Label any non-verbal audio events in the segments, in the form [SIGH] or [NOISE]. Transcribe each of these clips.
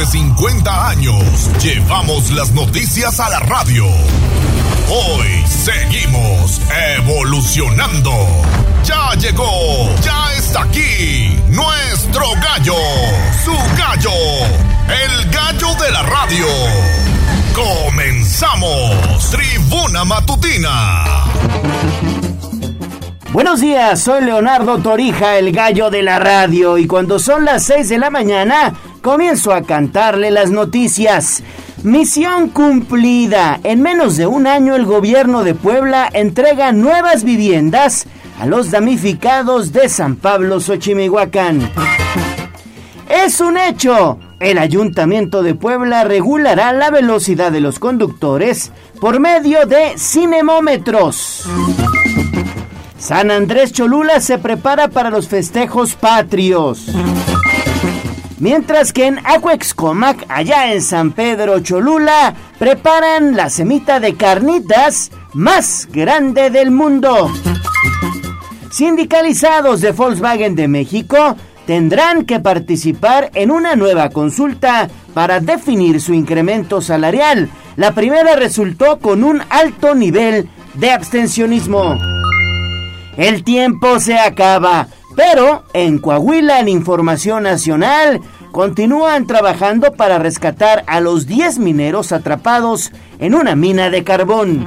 de 50 años llevamos las noticias a la radio. Hoy seguimos evolucionando. Ya llegó, ya está aquí nuestro gallo, su gallo, el gallo de la radio. Comenzamos, tribuna matutina. Buenos días, soy Leonardo Torija, el gallo de la radio, y cuando son las 6 de la mañana, comienzo a cantarle las noticias. Misión cumplida. En menos de un año el gobierno de Puebla entrega nuevas viviendas a los damnificados de San Pablo Xochimihuacán. Es un hecho. El Ayuntamiento de Puebla regulará la velocidad de los conductores por medio de cinemómetros. San Andrés Cholula se prepara para los festejos patrios. Mientras que en Acuexcomac, allá en San Pedro Cholula, preparan la semita de carnitas más grande del mundo. Sindicalizados de Volkswagen de México tendrán que participar en una nueva consulta para definir su incremento salarial. La primera resultó con un alto nivel de abstencionismo. El tiempo se acaba, pero en Coahuila, en Información Nacional, continúan trabajando para rescatar a los 10 mineros atrapados en una mina de carbón.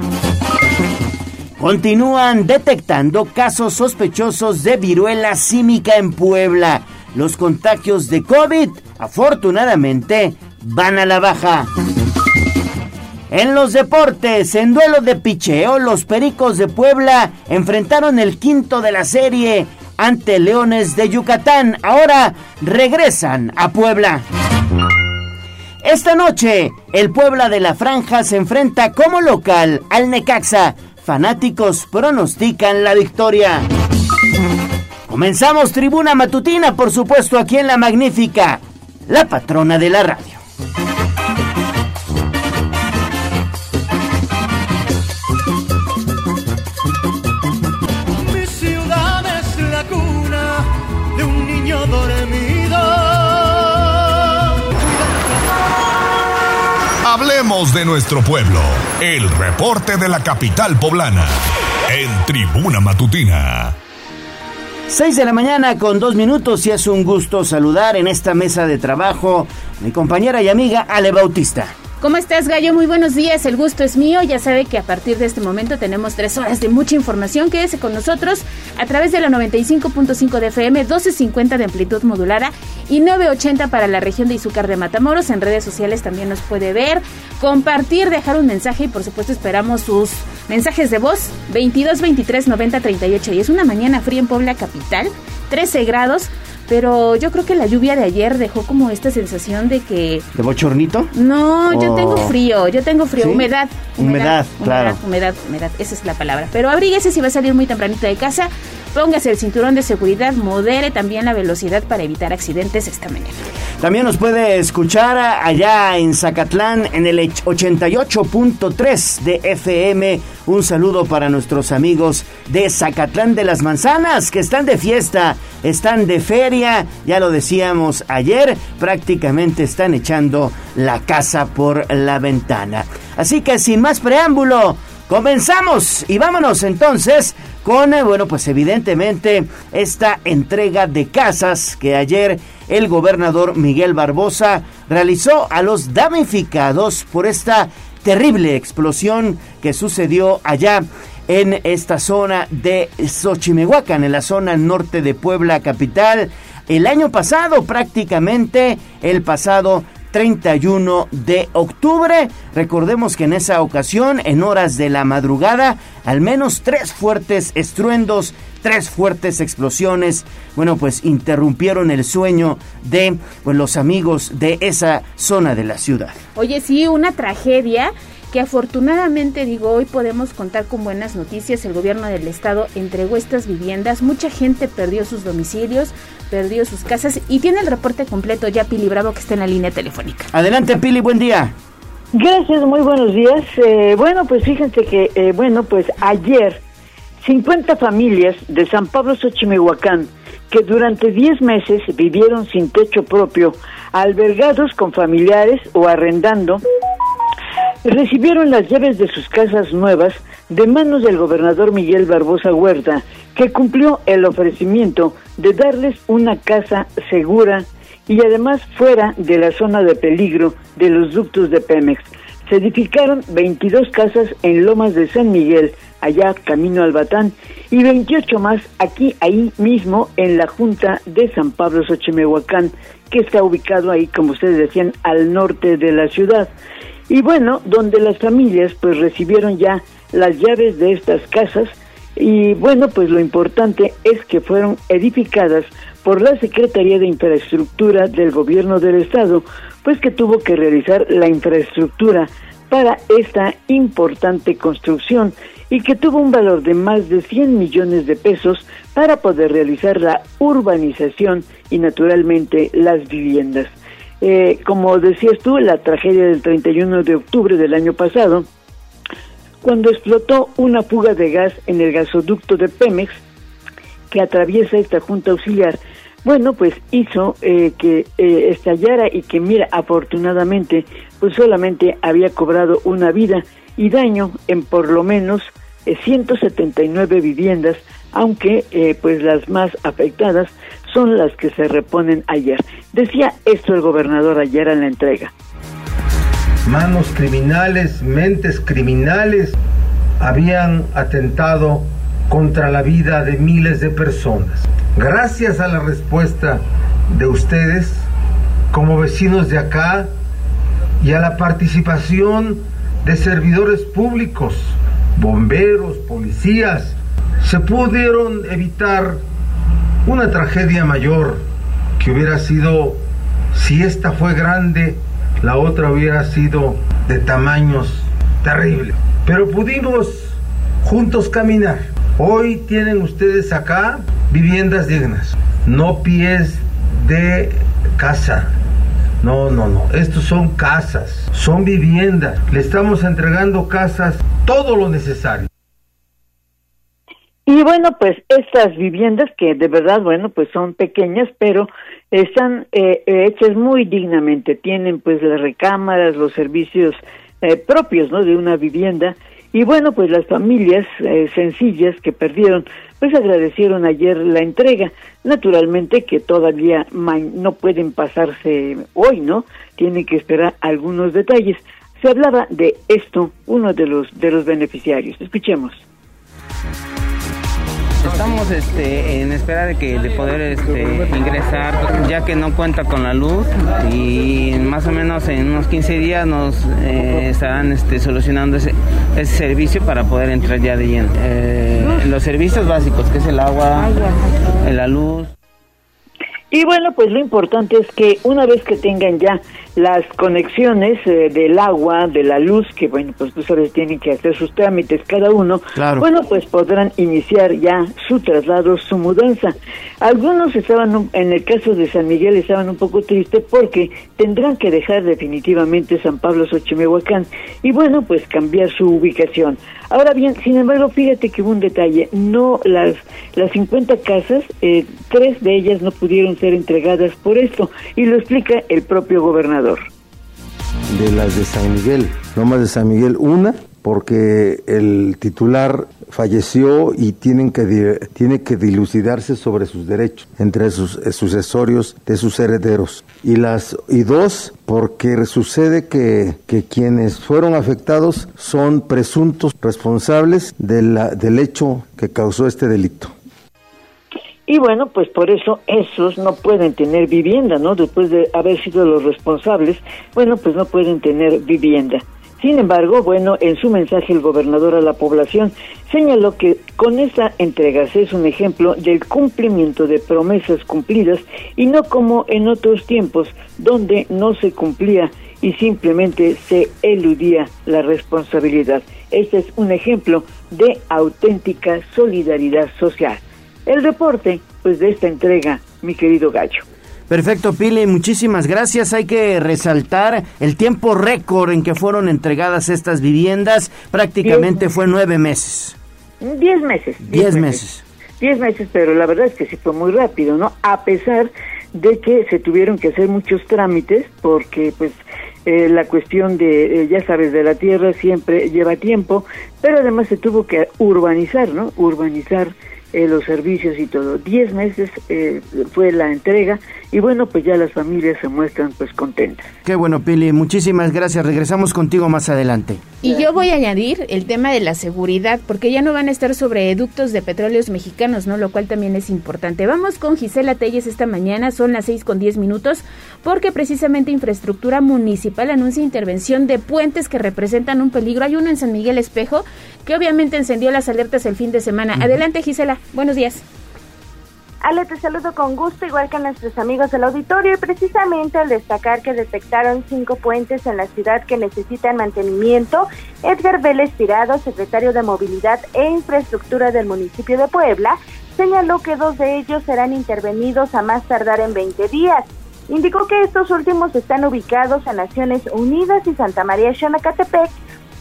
Continúan detectando casos sospechosos de viruela símica en Puebla. Los contagios de COVID, afortunadamente, van a la baja. En los deportes, en duelo de picheo, los Pericos de Puebla enfrentaron el quinto de la serie ante Leones de Yucatán. Ahora regresan a Puebla. Esta noche, el Puebla de la Franja se enfrenta como local al Necaxa. Fanáticos pronostican la victoria. Comenzamos tribuna matutina, por supuesto, aquí en La Magnífica, la patrona de la radio. De nuestro pueblo. El reporte de la capital poblana. En Tribuna Matutina. 6 de la mañana con dos minutos y es un gusto saludar en esta mesa de trabajo mi compañera y amiga Ale Bautista. ¿Cómo estás, Gallo? Muy buenos días, el gusto es mío. Ya sabe que a partir de este momento tenemos tres horas de mucha información. Quédese con nosotros a través de la 95.5 de FM, 1250 de amplitud modulada y 980 para la región de Izúcar de Matamoros. En redes sociales también nos puede ver, compartir, dejar un mensaje y por supuesto esperamos sus mensajes de voz 22 23 90 38. Y es una mañana fría en Puebla Capital, 13 grados. Pero yo creo que la lluvia de ayer dejó como esta sensación de que... ¿De bochornito? No, yo tengo frío, yo tengo frío, humedad, humedad. claro. Humedad, humedad, esa es la palabra. Pero abríguese si va a salir muy tempranito de casa, póngase el cinturón de seguridad, modere también la velocidad para evitar accidentes esta mañana. También nos puede escuchar allá en Zacatlán en el 88.3 de FM. Un saludo para nuestros amigos de Zacatlán de las Manzanas que están de fiesta, están de feria, ya lo decíamos ayer, prácticamente están echando la casa por la ventana. Así que sin más preámbulo, comenzamos y vámonos entonces con, eh, bueno, pues evidentemente esta entrega de casas que ayer el gobernador Miguel Barbosa realizó a los damnificados por esta terrible explosión que sucedió allá en esta zona de Xochimehuacán, en la zona norte de Puebla capital, el año pasado prácticamente, el pasado 31 de octubre. Recordemos que en esa ocasión, en horas de la madrugada, al menos tres fuertes estruendos, tres fuertes explosiones, bueno, pues interrumpieron el sueño de pues, los amigos de esa zona de la ciudad. Oye, sí, una tragedia que afortunadamente digo hoy podemos contar con buenas noticias. El gobierno del estado entregó estas viviendas, mucha gente perdió sus domicilios, perdió sus casas y tiene el reporte completo ya Pili Bravo que está en la línea telefónica. Adelante Pili, buen día. Gracias, muy buenos días. Eh, bueno, pues fíjense que, eh, bueno, pues ayer 50 familias de San Pablo Xochimehuacán que durante 10 meses vivieron sin techo propio, albergados con familiares o arrendando, recibieron las llaves de sus casas nuevas de manos del gobernador Miguel Barbosa Huerta, que cumplió el ofrecimiento de darles una casa segura y además fuera de la zona de peligro de los ductos de Pemex. Se edificaron 22 casas en Lomas de San Miguel, allá camino al Batán, y 28 más aquí, ahí mismo, en la Junta de San Pablo Xochimehuacán, que está ubicado ahí, como ustedes decían, al norte de la ciudad. Y bueno, donde las familias pues recibieron ya las llaves de estas casas, y bueno, pues lo importante es que fueron edificadas por la Secretaría de Infraestructura del Gobierno del Estado, pues que tuvo que realizar la infraestructura para esta importante construcción y que tuvo un valor de más de 100 millones de pesos para poder realizar la urbanización y naturalmente las viviendas. Eh, como decías tú, la tragedia del 31 de octubre del año pasado, cuando explotó una fuga de gas en el gasoducto de Pemex que atraviesa esta junta auxiliar, bueno, pues hizo eh, que eh, estallara y que, mira, afortunadamente, pues solamente había cobrado una vida y daño en por lo menos 179 eh, viviendas, aunque pues las más afectadas son las que se reponen ayer. Decía esto el gobernador ayer en la entrega manos criminales, mentes criminales habían atentado contra la vida de miles de personas. Gracias a la respuesta de ustedes, como vecinos de acá, y a la participación de servidores públicos, bomberos, policías, se pudieron evitar una tragedia mayor que hubiera sido, si esta fue grande, la otra hubiera sido de tamaños terribles. Pero pudimos juntos caminar. Hoy tienen ustedes acá viviendas dignas, no pies de casa. No, no, no. Estos son casas, son viviendas. Le estamos entregando casas, todo lo necesario. Y bueno, pues estas viviendas que de verdad, bueno, pues son pequeñas, pero están eh, hechas muy dignamente. Tienen pues las recámaras, los servicios eh, propios, ¿no? De una vivienda. Y bueno, pues las familias eh, sencillas que perdieron, pues agradecieron ayer la entrega. Naturalmente que todavía no pueden pasarse hoy, ¿no? Tienen que esperar algunos detalles. Se hablaba de esto, uno de los de los beneficiarios. Escuchemos. Estamos este, en espera de que de poder este, ingresar, ya que no cuenta con la luz y más o menos en unos 15 días nos eh, estarán este, solucionando ese, ese, servicio para poder entrar ya de lleno. Eh, los servicios básicos, que es el agua, la luz. Y bueno, pues lo importante es que una vez que tengan ya las conexiones eh, del agua, de la luz, que bueno, pues tú sabes, tienen que hacer sus trámites cada uno, bueno, pues podrán iniciar ya su traslado, su mudanza. Algunos estaban, en el caso de San Miguel, estaban un poco tristes porque tendrán que dejar definitivamente San Pablo Xochimehuacán y bueno, pues cambiar su ubicación. Ahora bien, sin embargo, fíjate que hubo un detalle, no las, las 50 casas, eh, tres de ellas no pudieron ser entregadas por esto y lo explica el propio gobernador. De las de San Miguel, no más de San Miguel, una, porque el titular falleció y tienen que, tiene que dilucidarse sobre sus derechos entre sus eh, sucesorios de sus herederos. Y, las, y dos, porque sucede que, que quienes fueron afectados son presuntos responsables de la, del hecho que causó este delito. Y bueno, pues por eso esos no pueden tener vivienda, ¿no? Después de haber sido los responsables, bueno, pues no pueden tener vivienda. Sin embargo, bueno, en su mensaje el gobernador a la población señaló que con esa entrega es un ejemplo del cumplimiento de promesas cumplidas y no como en otros tiempos donde no se cumplía y simplemente se eludía la responsabilidad. Este es un ejemplo de auténtica solidaridad social el reporte pues de esta entrega, mi querido Gallo. Perfecto, Pili, muchísimas gracias. Hay que resaltar el tiempo récord en que fueron entregadas estas viviendas. Prácticamente fue nueve meses. Diez meses. Diez, meses. Diez meses, pero la verdad es que sí fue muy rápido, ¿no? A pesar de que se tuvieron que hacer muchos trámites porque pues eh, la cuestión de, eh, ya sabes, de la tierra siempre lleva tiempo, pero además se tuvo que urbanizar, ¿no? Urbanizar eh, los servicios y todo. Diez meses eh, fue la entrega y bueno, pues ya las familias se muestran pues contentas. Qué bueno, Pili, muchísimas gracias. Regresamos contigo más adelante. Y yo voy a añadir el tema de la seguridad, porque ya no van a estar sobre eductos de petróleos mexicanos, ¿no? Lo cual también es importante. Vamos con Gisela Telles esta mañana, son las seis con diez minutos, porque precisamente Infraestructura Municipal anuncia intervención de puentes que representan un peligro. Hay uno en San Miguel Espejo que obviamente encendió las alertas el fin de semana. Adelante, Gisela. Buenos días. Ale, te saludo con gusto, igual que a nuestros amigos del auditorio, y precisamente al destacar que detectaron cinco puentes en la ciudad que necesitan mantenimiento, Edgar Vélez Tirado, secretario de Movilidad e Infraestructura del municipio de Puebla, señaló que dos de ellos serán intervenidos a más tardar en 20 días. Indicó que estos últimos están ubicados en Naciones Unidas y Santa María Xanacatepec,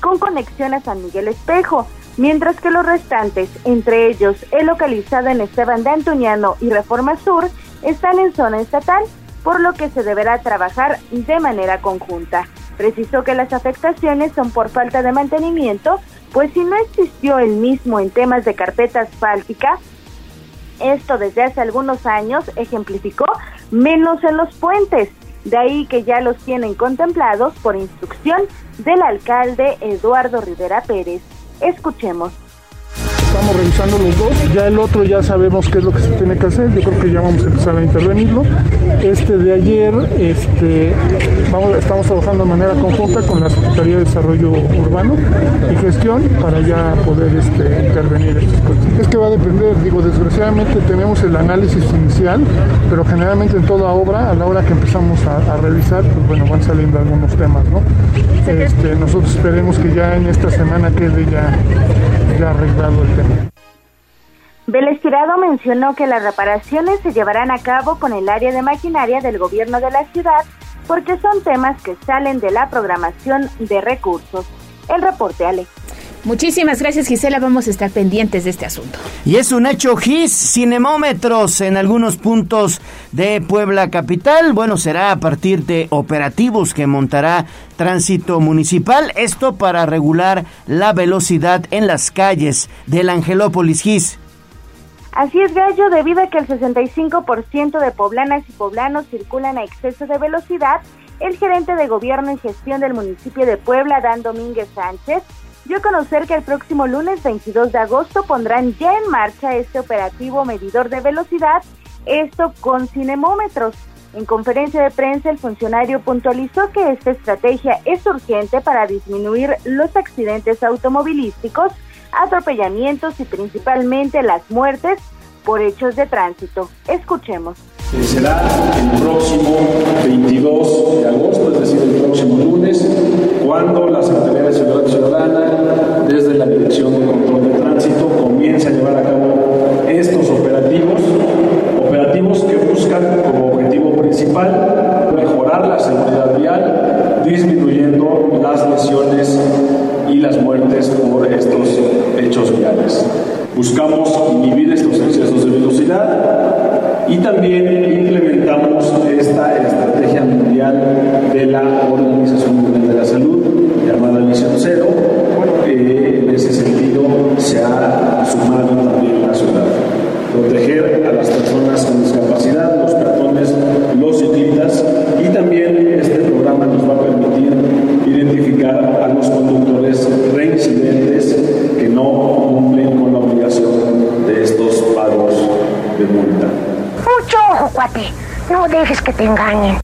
con conexión a San Miguel Espejo mientras que los restantes, entre ellos el localizado en Esteban de Antuñano y Reforma Sur, están en zona estatal, por lo que se deberá trabajar de manera conjunta. Precisó que las afectaciones son por falta de mantenimiento, pues si no existió el mismo en temas de carpeta asfáltica, esto desde hace algunos años ejemplificó menos en los puentes, de ahí que ya los tienen contemplados por instrucción del alcalde Eduardo Rivera Pérez. Escuchemos. Estamos revisando los dos, ya el otro ya sabemos qué es lo que se tiene que hacer, yo creo que ya vamos a empezar a intervenirlo. Este de ayer, este, vamos, estamos trabajando de manera conjunta con la Secretaría de Desarrollo Urbano y Gestión para ya poder este, intervenir estas cosas. Es que va a depender, digo, desgraciadamente tenemos el análisis inicial, pero generalmente en toda obra, a la hora que empezamos a, a revisar, pues bueno, van saliendo algunos temas, ¿no? Este, nosotros esperemos que ya en esta semana quede ya, ya arreglado el tema. Vélez Tirado mencionó que las reparaciones se llevarán a cabo con el área de maquinaria del gobierno de la ciudad porque son temas que salen de la programación de recursos. El reporte, Ale. Muchísimas gracias Gisela, vamos a estar pendientes de este asunto. Y es un hecho GIS, cinemómetros en algunos puntos de Puebla Capital. Bueno, será a partir de operativos que montará Tránsito Municipal. Esto para regular la velocidad en las calles del Angelópolis GIS. Así es, Gallo, debido a que el 65% de poblanas y poblanos circulan a exceso de velocidad, el gerente de gobierno y gestión del municipio de Puebla, Dan Domínguez Sánchez, dio a conocer que el próximo lunes 22 de agosto pondrán ya en marcha este operativo medidor de velocidad, esto con cinemómetros. En conferencia de prensa, el funcionario puntualizó que esta estrategia es urgente para disminuir los accidentes automovilísticos atropellamientos y principalmente las muertes por hechos de tránsito. Escuchemos. Será el próximo 22 de agosto, es decir, el próximo lunes, cuando la Secretaría de Seguridad Ciudadana, desde la Dirección de Control de Tránsito, comience a llevar a cabo estos operativos, operativos que buscan como objetivo principal mejorar la seguridad vial, disminuyendo las lesiones y las muertes por estos hechos viales. Buscamos inhibir estos excesos de velocidad y también implementamos esta estrategia mundial de la Organización Mundial de la Salud, llamada Misión Cero. Eh, en ese sentido se ha sumado también la ciudad. Proteger a las personas con discapacidad, los peatones, los ciclistas y también este programa nos va a permitir identificar a los conductores reincidentes que no cumplen con la obligación de estos pagos de multa. Mucho ojo, cuate. No dejes que te engañen.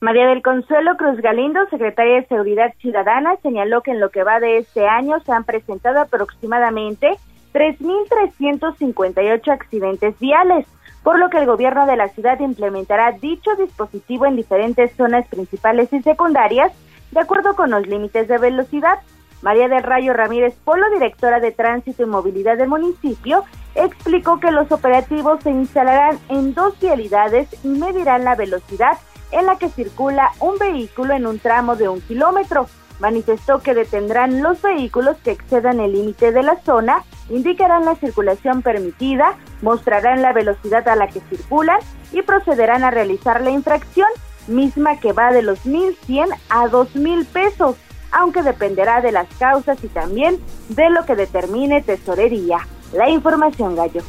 María del Consuelo Cruz Galindo, secretaria de Seguridad Ciudadana, señaló que en lo que va de este año se han presentado aproximadamente 3.358 accidentes viales, por lo que el gobierno de la ciudad implementará dicho dispositivo en diferentes zonas principales y secundarias, de acuerdo con los límites de velocidad. María del Rayo Ramírez Polo, directora de Tránsito y Movilidad del municipio, explicó que los operativos se instalarán en dos vialidades y medirán la velocidad en la que circula un vehículo en un tramo de un kilómetro. Manifestó que detendrán los vehículos que excedan el límite de la zona indicarán la circulación permitida, mostrarán la velocidad a la que circulan y procederán a realizar la infracción, misma que va de los 1.100 a 2.000 pesos, aunque dependerá de las causas y también de lo que determine tesorería. La información, Gallo.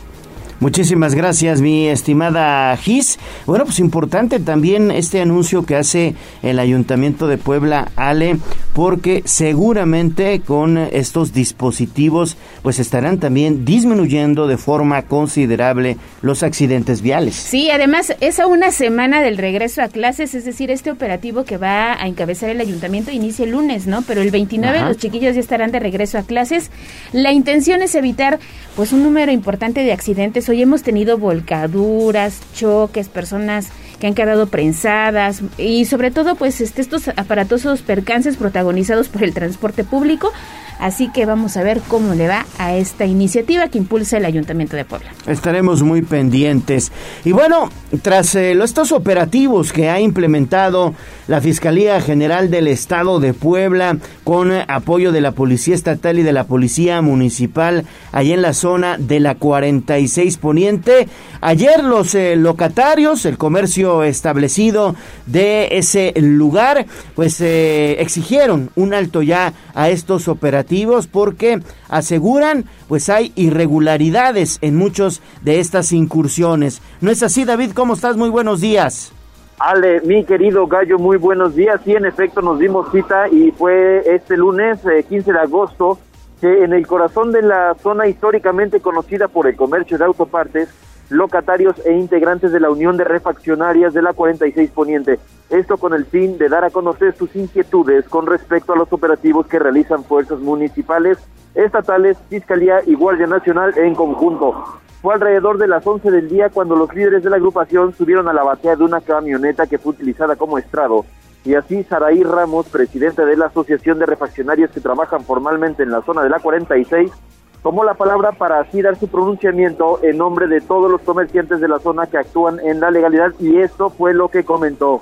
Muchísimas gracias, mi estimada Gis. Bueno, pues importante también este anuncio que hace el Ayuntamiento de Puebla, Ale, porque seguramente con estos dispositivos pues estarán también disminuyendo de forma considerable los accidentes viales. Sí, además es a una semana del regreso a clases, es decir, este operativo que va a encabezar el ayuntamiento inicia el lunes, ¿no? Pero el 29 los chiquillos ya estarán de regreso a clases. La intención es evitar pues un número importante de accidentes Hoy hemos tenido volcaduras, choques, personas que han quedado prensadas y sobre todo pues este, estos aparatosos percances protagonizados por el transporte público Así que vamos a ver cómo le va a esta iniciativa que impulsa el Ayuntamiento de Puebla. Estaremos muy pendientes. Y bueno, tras eh, estos operativos que ha implementado la Fiscalía General del Estado de Puebla con apoyo de la Policía Estatal y de la Policía Municipal allá en la zona de la 46 Poniente, ayer los eh, locatarios, el comercio establecido de ese lugar, pues eh, exigieron un alto ya a estos operativos porque aseguran pues hay irregularidades en muchos de estas incursiones. ¿No es así, David? ¿Cómo estás? Muy buenos días. Ale, mi querido Gallo, muy buenos días. Sí, en efecto, nos dimos cita y fue este lunes, 15 eh, de agosto, que en el corazón de la zona históricamente conocida por el comercio de autopartes, locatarios e integrantes de la Unión de Refaccionarias de la 46 Poniente. Esto con el fin de dar a conocer sus inquietudes con respecto a los operativos que realizan fuerzas municipales, estatales, Fiscalía y Guardia Nacional en conjunto. Fue alrededor de las 11 del día cuando los líderes de la agrupación subieron a la batea de una camioneta que fue utilizada como estrado. Y así Saraí Ramos, presidente de la Asociación de Refaccionarios que trabajan formalmente en la zona de la 46, tomó la palabra para así dar su pronunciamiento en nombre de todos los comerciantes de la zona que actúan en la legalidad y esto fue lo que comentó.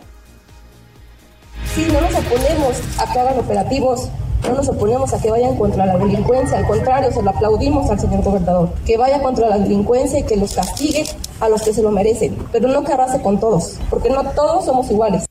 Sí, no nos oponemos a que hagan operativos, no nos oponemos a que vayan contra la delincuencia, al contrario, se lo aplaudimos al señor gobernador, que vaya contra la delincuencia y que los castigue a los que se lo merecen, pero no que arrase con todos, porque no todos somos iguales.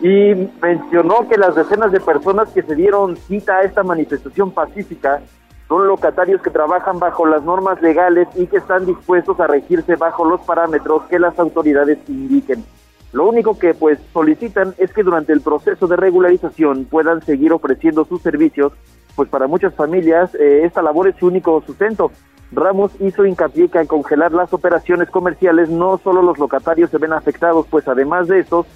Y mencionó que las decenas de personas que se dieron cita a esta manifestación pacífica son locatarios que trabajan bajo las normas legales y que están dispuestos a regirse bajo los parámetros que las autoridades indiquen. Lo único que pues solicitan es que durante el proceso de regularización puedan seguir ofreciendo sus servicios, pues para muchas familias eh, esta labor es su único sustento. Ramos hizo hincapié que al congelar las operaciones comerciales no solo los locatarios se ven afectados, pues además de estos,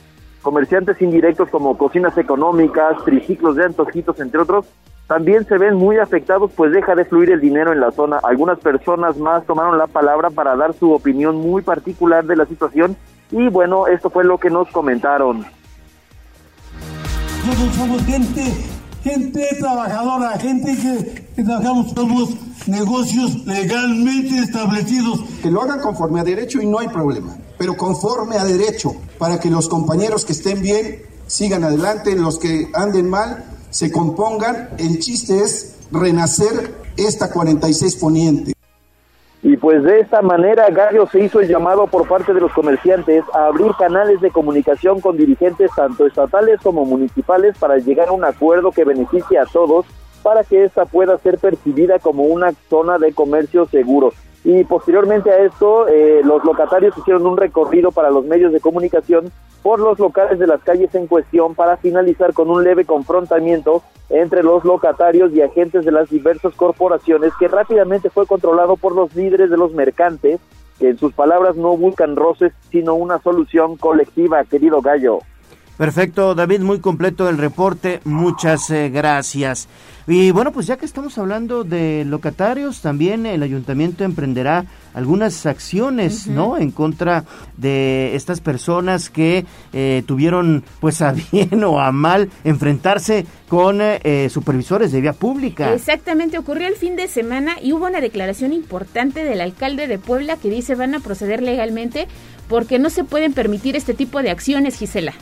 comerciantes indirectos como cocinas económicas, triciclos de antojitos, entre otros, también se ven muy afectados pues deja de fluir el dinero en la zona. Algunas personas más tomaron la palabra para dar su opinión muy particular de la situación y bueno, esto fue lo que nos comentaron. Nosotros somos gente, gente trabajadora, gente que, que trabajamos, somos negocios legalmente establecidos. Que lo hagan conforme a derecho y no hay problema, pero conforme a derecho, para que los compañeros que estén bien sigan adelante, los que anden mal se compongan. El chiste es renacer esta 46 poniente. Y pues de esta manera Gallo se hizo el llamado por parte de los comerciantes a abrir canales de comunicación con dirigentes tanto estatales como municipales para llegar a un acuerdo que beneficie a todos para que esta pueda ser percibida como una zona de comercio seguro. Y posteriormente a esto, eh, los locatarios hicieron un recorrido para los medios de comunicación por los locales de las calles en cuestión para finalizar con un leve confrontamiento entre los locatarios y agentes de las diversas corporaciones que rápidamente fue controlado por los líderes de los mercantes que en sus palabras no buscan roces sino una solución colectiva, querido Gallo. Perfecto, David, muy completo el reporte, muchas eh, gracias. Y bueno, pues ya que estamos hablando de locatarios, también el ayuntamiento emprenderá algunas acciones, ¿no? En contra de estas personas que eh, tuvieron, pues a [LAUGHS] bien o a mal, enfrentarse con eh, supervisores de vía pública. Exactamente, ocurrió el fin de semana y hubo una declaración importante del alcalde de Puebla que dice van a proceder legalmente porque no se pueden permitir este tipo de acciones, Gisela.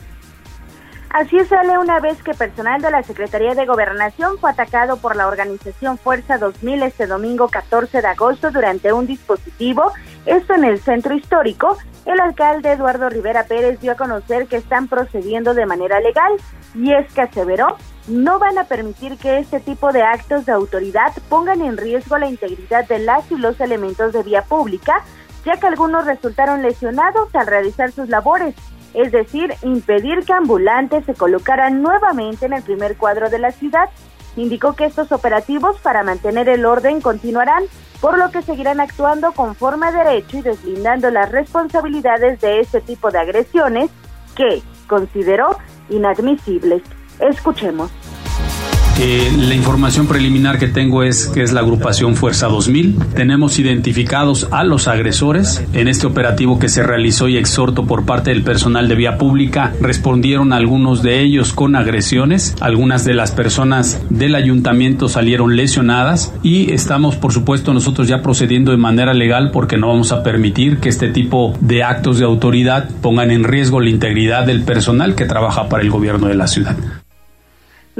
Así sale una vez que personal de la Secretaría de Gobernación fue atacado por la organización Fuerza 2000 este domingo 14 de agosto durante un dispositivo, esto en el centro histórico. El alcalde Eduardo Rivera Pérez dio a conocer que están procediendo de manera legal y es que aseveró no van a permitir que este tipo de actos de autoridad pongan en riesgo la integridad de las y los elementos de vía pública, ya que algunos resultaron lesionados al realizar sus labores es decir, impedir que ambulantes se colocaran nuevamente en el primer cuadro de la ciudad. Indicó que estos operativos para mantener el orden continuarán, por lo que seguirán actuando conforme a derecho y deslindando las responsabilidades de este tipo de agresiones que consideró inadmisibles. Escuchemos la información preliminar que tengo es que es la agrupación Fuerza 2000. Tenemos identificados a los agresores. En este operativo que se realizó y exhorto por parte del personal de vía pública, respondieron algunos de ellos con agresiones. Algunas de las personas del ayuntamiento salieron lesionadas y estamos, por supuesto, nosotros ya procediendo de manera legal porque no vamos a permitir que este tipo de actos de autoridad pongan en riesgo la integridad del personal que trabaja para el gobierno de la ciudad.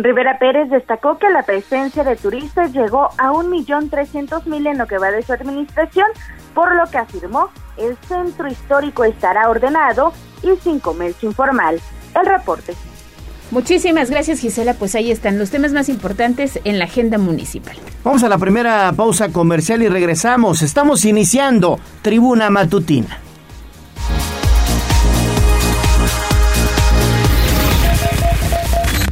Rivera Pérez destacó que la presencia de turistas llegó a 1.300.000 en lo que va de su administración, por lo que afirmó el centro histórico estará ordenado y sin comercio informal. El reporte. Muchísimas gracias Gisela, pues ahí están los temas más importantes en la agenda municipal. Vamos a la primera pausa comercial y regresamos. Estamos iniciando Tribuna Matutina.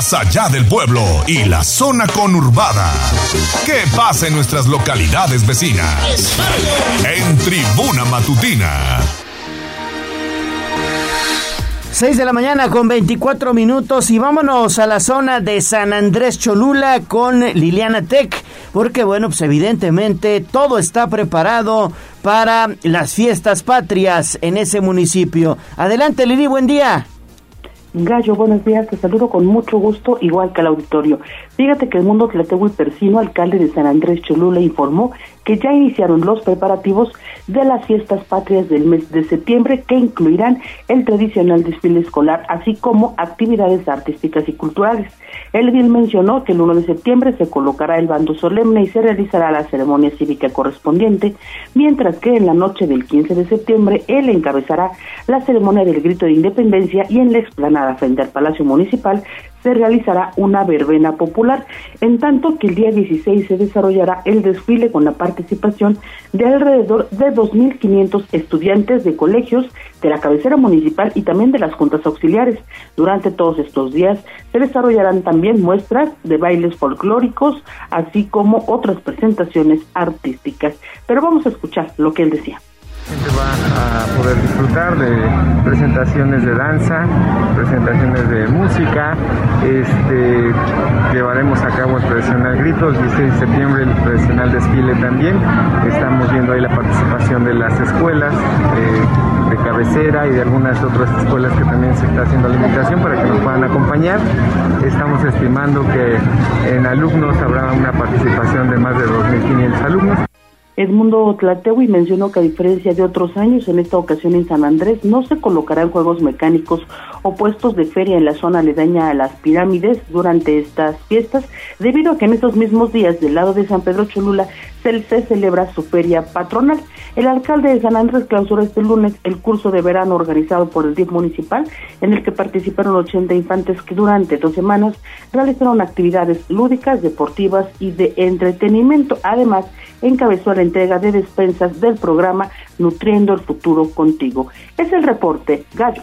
Más allá del pueblo y la zona conurbada. ¿Qué pasa en nuestras localidades vecinas? En Tribuna Matutina. 6 de la mañana con 24 minutos y vámonos a la zona de San Andrés Cholula con Liliana Tech, porque bueno, pues evidentemente todo está preparado para las fiestas patrias en ese municipio. Adelante Lili, buen día. Gallo, buenos días, te saludo con mucho gusto, igual que al auditorio. Fíjate que el mundo Tlatehui Persino, alcalde de San Andrés Cholula, informó que ya iniciaron los preparativos de las fiestas patrias del mes de septiembre que incluirán el tradicional desfile escolar, así como actividades artísticas y culturales. El edil mencionó que el 1 de septiembre se colocará el bando solemne y se realizará la ceremonia cívica correspondiente, mientras que en la noche del 15 de septiembre él encabezará la ceremonia del grito de independencia y en la explanada frente al Palacio Municipal se realizará una verbena popular, en tanto que el día 16 se desarrollará el desfile con la participación de alrededor de 2.500 estudiantes de colegios de la cabecera municipal y también de las juntas auxiliares. Durante todos estos días se desarrollarán también muestras de bailes folclóricos, así como otras presentaciones artísticas. Pero vamos a escuchar lo que él decía gente va a poder disfrutar de presentaciones de danza, presentaciones de música, este, llevaremos a cabo el tradicional grito, el 16 de septiembre el tradicional desfile también, estamos viendo ahí la participación de las escuelas eh, de cabecera y de algunas otras escuelas que también se está haciendo la invitación para que nos puedan acompañar, estamos estimando que en alumnos habrá una participación de más de 2.500 alumnos. Edmundo Tlatewi mencionó que a diferencia de otros años, en esta ocasión en San Andrés no se colocarán juegos mecánicos o puestos de feria en la zona aledaña a las pirámides durante estas fiestas, debido a que en estos mismos días del lado de San Pedro Cholula se, celebra su feria patronal. El alcalde de San Andrés clausuró este lunes el curso de verano organizado por el DIF municipal, en el que participaron 80 infantes que durante dos semanas realizaron actividades lúdicas, deportivas y de entretenimiento. Además, encabezó la entrega de despensas del programa Nutriendo el Futuro Contigo. Es el reporte, Gallo.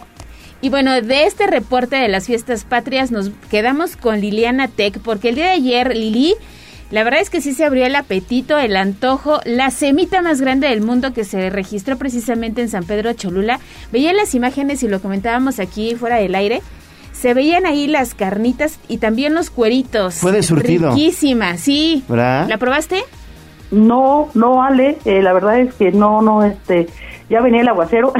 Y bueno, de este reporte de las fiestas patrias nos quedamos con Liliana Tech, porque el día de ayer Lili La verdad es que sí se abrió el apetito, el antojo, la semita más grande del mundo que se registró precisamente en San Pedro Cholula. Veía las imágenes y lo comentábamos aquí fuera del aire. Se veían ahí las carnitas y también los cueritos. Fue de surtido. Riquísima, sí. ¿Verdad? ¿La probaste? No, no, Ale, eh, la verdad es que no, no, este, ya venía el aguacero,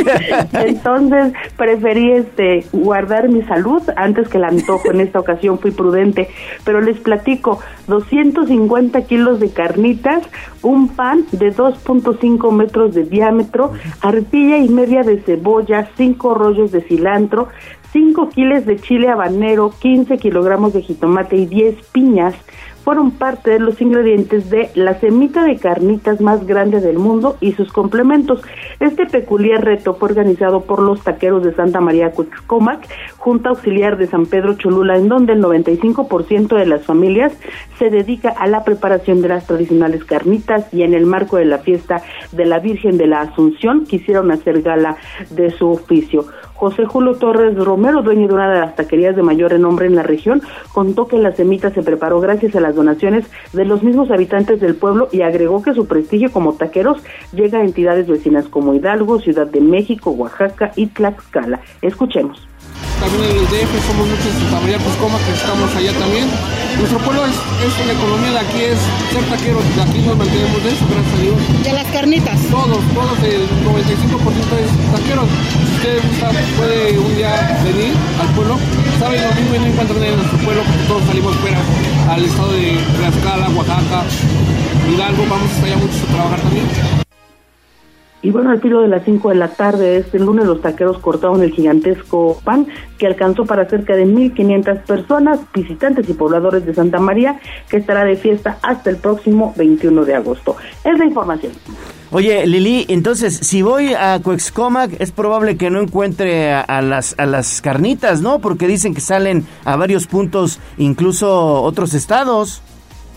[LAUGHS] entonces preferí este guardar mi salud antes que el antojo. En esta ocasión fui prudente, pero les platico: 250 kilos de carnitas, un pan de 2.5 metros de diámetro, arpilla y media de cebolla, cinco rollos de cilantro, 5 kilos de chile habanero, 15 kilogramos de jitomate y 10 piñas fueron parte de los ingredientes de la semita de carnitas más grande del mundo y sus complementos. Este peculiar reto fue organizado por los taqueros de Santa María Cuixcomac, Junta Auxiliar de San Pedro Cholula, en donde el 95% de las familias se dedica a la preparación de las tradicionales carnitas y en el marco de la fiesta de la Virgen de la Asunción quisieron hacer gala de su oficio. José Julio Torres Romero, dueño de una de las taquerías de mayor renombre en la región, contó que la semita se preparó gracias a las donaciones de los mismos habitantes del pueblo y agregó que su prestigio como taqueros llega a entidades vecinas como Hidalgo, Ciudad de México, Oaxaca y Tlaxcala. Escuchemos también en el DF somos muchos de Coma que estamos allá también. Nuestro pueblo es, es, la economía de aquí es ser taqueros, de aquí nos mantenemos de eso, gracias a Dios. ¿De las carnitas? Todos, todos, el 95% es taqueros. Si usted gusta, puede un día venir al pueblo, saben lo mismo y no encuentran en nuestro pueblo porque todos salimos fuera al estado de Tlaxcala, Oaxaca, Hidalgo, vamos hasta allá muchos a trabajar también. Y bueno, al filo de las 5 de la tarde este lunes los taqueros cortaron el gigantesco pan que alcanzó para cerca de 1.500 personas, visitantes y pobladores de Santa María, que estará de fiesta hasta el próximo 21 de agosto. Es la información. Oye, Lili, entonces, si voy a Cuexcomac, es probable que no encuentre a, las, a las carnitas, ¿no? Porque dicen que salen a varios puntos, incluso otros estados.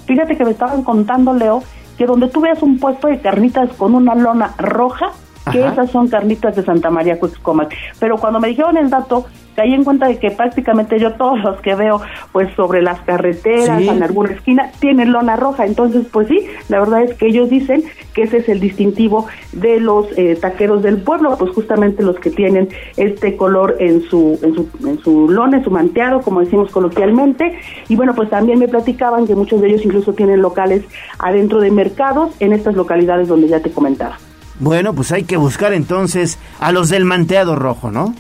Fíjate que me estaban contando, Leo, que donde tú veas un puesto de carnitas con una lona roja, que esas son carnitas de Santa María Cuixcomac. Pero cuando me dijeron el dato, caí en cuenta de que prácticamente yo todos los que veo pues sobre las carreteras, en alguna esquina, tienen lona roja. Entonces, pues sí, la verdad es que ellos dicen que ese es el distintivo de los eh, taqueros del pueblo, pues justamente los que tienen este color en su, en su, en su lona, en su manteado, como decimos coloquialmente. Y bueno, pues también me platicaban que muchos de ellos incluso tienen locales adentro de mercados en estas localidades donde ya te comentaba. Bueno, pues hay que buscar entonces a los del manteado rojo, ¿no?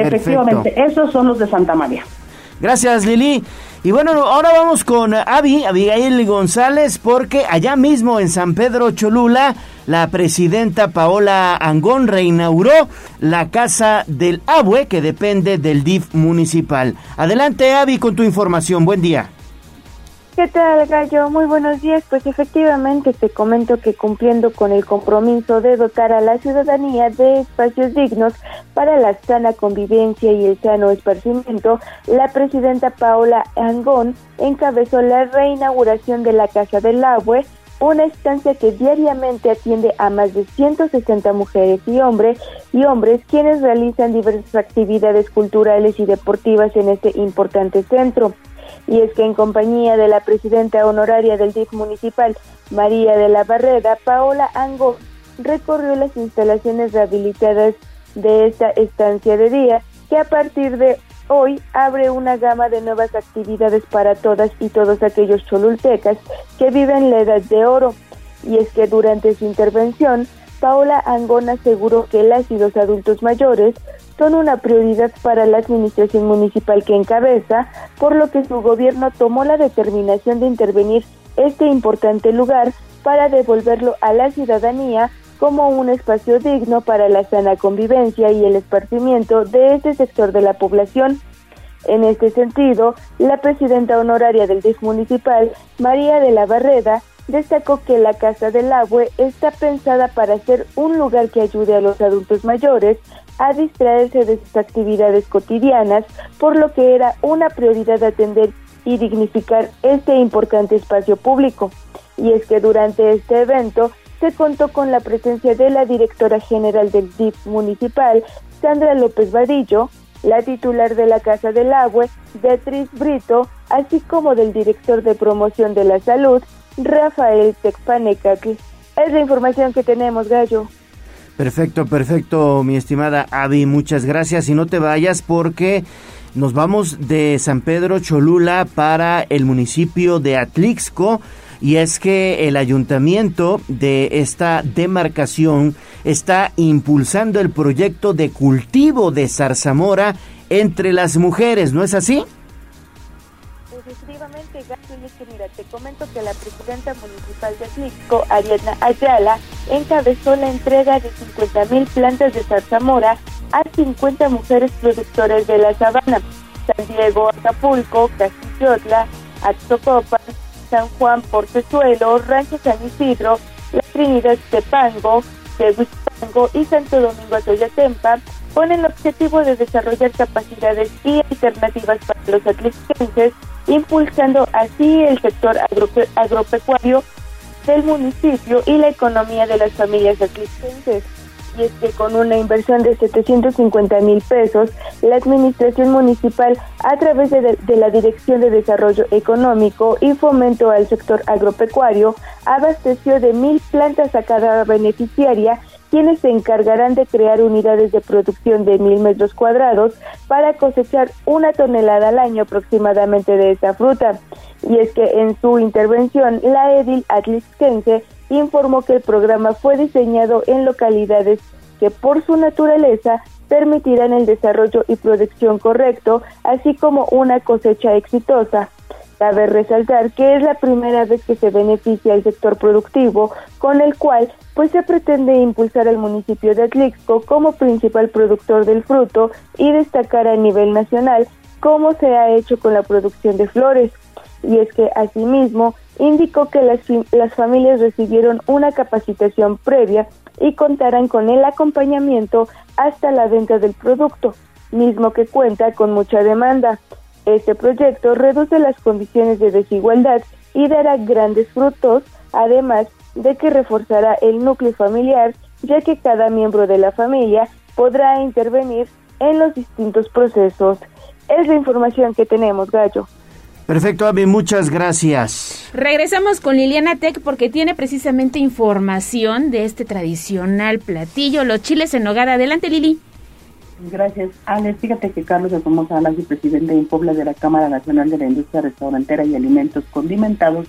Efectivamente, esos son los de Santa María. Gracias, Lili. Y bueno, ahora vamos con Avi, Abigail González, porque allá mismo en San Pedro Cholula, la presidenta Paola Angón reinauguró la Casa del Abue, que depende del DIF municipal. Adelante, Avi, con tu información. Buen día. ¿Qué tal, Gallo? Muy buenos días. Pues efectivamente te comento que cumpliendo con el compromiso de dotar a la ciudadanía de espacios dignos para la sana convivencia y el sano esparcimiento, la presidenta Paola Angón encabezó la reinauguración de la Casa del Agua, una estancia que diariamente atiende a más de 160 mujeres y hombres y hombres quienes realizan diversas actividades culturales y deportivas en este importante centro y es que en compañía de la presidenta honoraria del DIF municipal, María de la Barrera, Paola Ango recorrió las instalaciones rehabilitadas de esta estancia de día, que a partir de hoy abre una gama de nuevas actividades para todas y todos aquellos cholultecas que viven la edad de oro. Y es que durante su intervención, Paola Angón aseguró que las y los adultos mayores son una prioridad para la administración municipal que encabeza, por lo que su gobierno tomó la determinación de intervenir este importante lugar para devolverlo a la ciudadanía como un espacio digno para la sana convivencia y el esparcimiento de este sector de la población. En este sentido, la presidenta honoraria del DIF municipal, María de la Barreda, destacó que la Casa del Agua está pensada para ser un lugar que ayude a los adultos mayores a distraerse de sus actividades cotidianas, por lo que era una prioridad atender y dignificar este importante espacio público. Y es que durante este evento se contó con la presencia de la directora general del DIF municipal, Sandra López Vadillo, la titular de la Casa del Agua, Beatriz Brito, así como del director de promoción de la salud, Rafael Tecpanecatl. Es la información que tenemos, Gallo. Perfecto, perfecto, mi estimada Avi, muchas gracias y no te vayas porque nos vamos de San Pedro Cholula para el municipio de Atlixco y es que el ayuntamiento de esta demarcación está impulsando el proyecto de cultivo de zarzamora entre las mujeres, ¿no es así? Efectivamente, mira, te comento que la presidenta municipal de Atlixco, Ariadna Ayala, encabezó la entrega de 50 mil plantas de zarzamora a 50 mujeres productoras de la sabana. San Diego, Acapulco, Castillotla, Axocopan, San Juan, Portezuelo, Rancho San Isidro, La Trinidad Tepango, Tehuispango y Santo Domingo Atoyatempa con el objetivo de desarrollar capacidades y alternativas para los atlisquenses, impulsando así el sector agropecuario del municipio y la economía de las familias atlisquenses y es que con una inversión de 750 mil pesos, la administración municipal, a través de, la Dirección de Desarrollo Económico y Fomento al Sector Agropecuario, abasteció de mil plantas a cada beneficiaria quienes se encargarán de crear unidades de producción de mil metros cuadrados para cosechar una tonelada al año aproximadamente de esta fruta. Y es que en su intervención, la edil atlisquense informó que el programa fue diseñado en localidades que por su naturaleza permitirán el desarrollo y producción correcto, así como una cosecha exitosa. Cabe resaltar que es la primera vez que se beneficia el sector productivo, con el cual pues se pretende impulsar al municipio de Atlixco como principal productor del fruto y destacar a nivel nacional como se ha hecho con la producción de flores. Y es que asimismo indicó que las, las familias recibieron una capacitación previa y contarán con el acompañamiento hasta la venta del producto, mismo que cuenta con mucha demanda. Este proyecto reduce las condiciones de desigualdad y dará grandes frutos, además de que reforzará el núcleo familiar, ya que cada miembro de la familia podrá intervenir en los distintos procesos. Es la información que tenemos, Gallo. Perfecto, Abby, muchas gracias. Regresamos con Liliana Tech porque tiene precisamente información de este tradicional platillo, los chiles en nogada. Adelante, Lili. Gracias, Alex. Fíjate que Carlos de Somoza Alas, presidente en Puebla de la Cámara Nacional de la Industria Restaurantera y Alimentos Condimentados,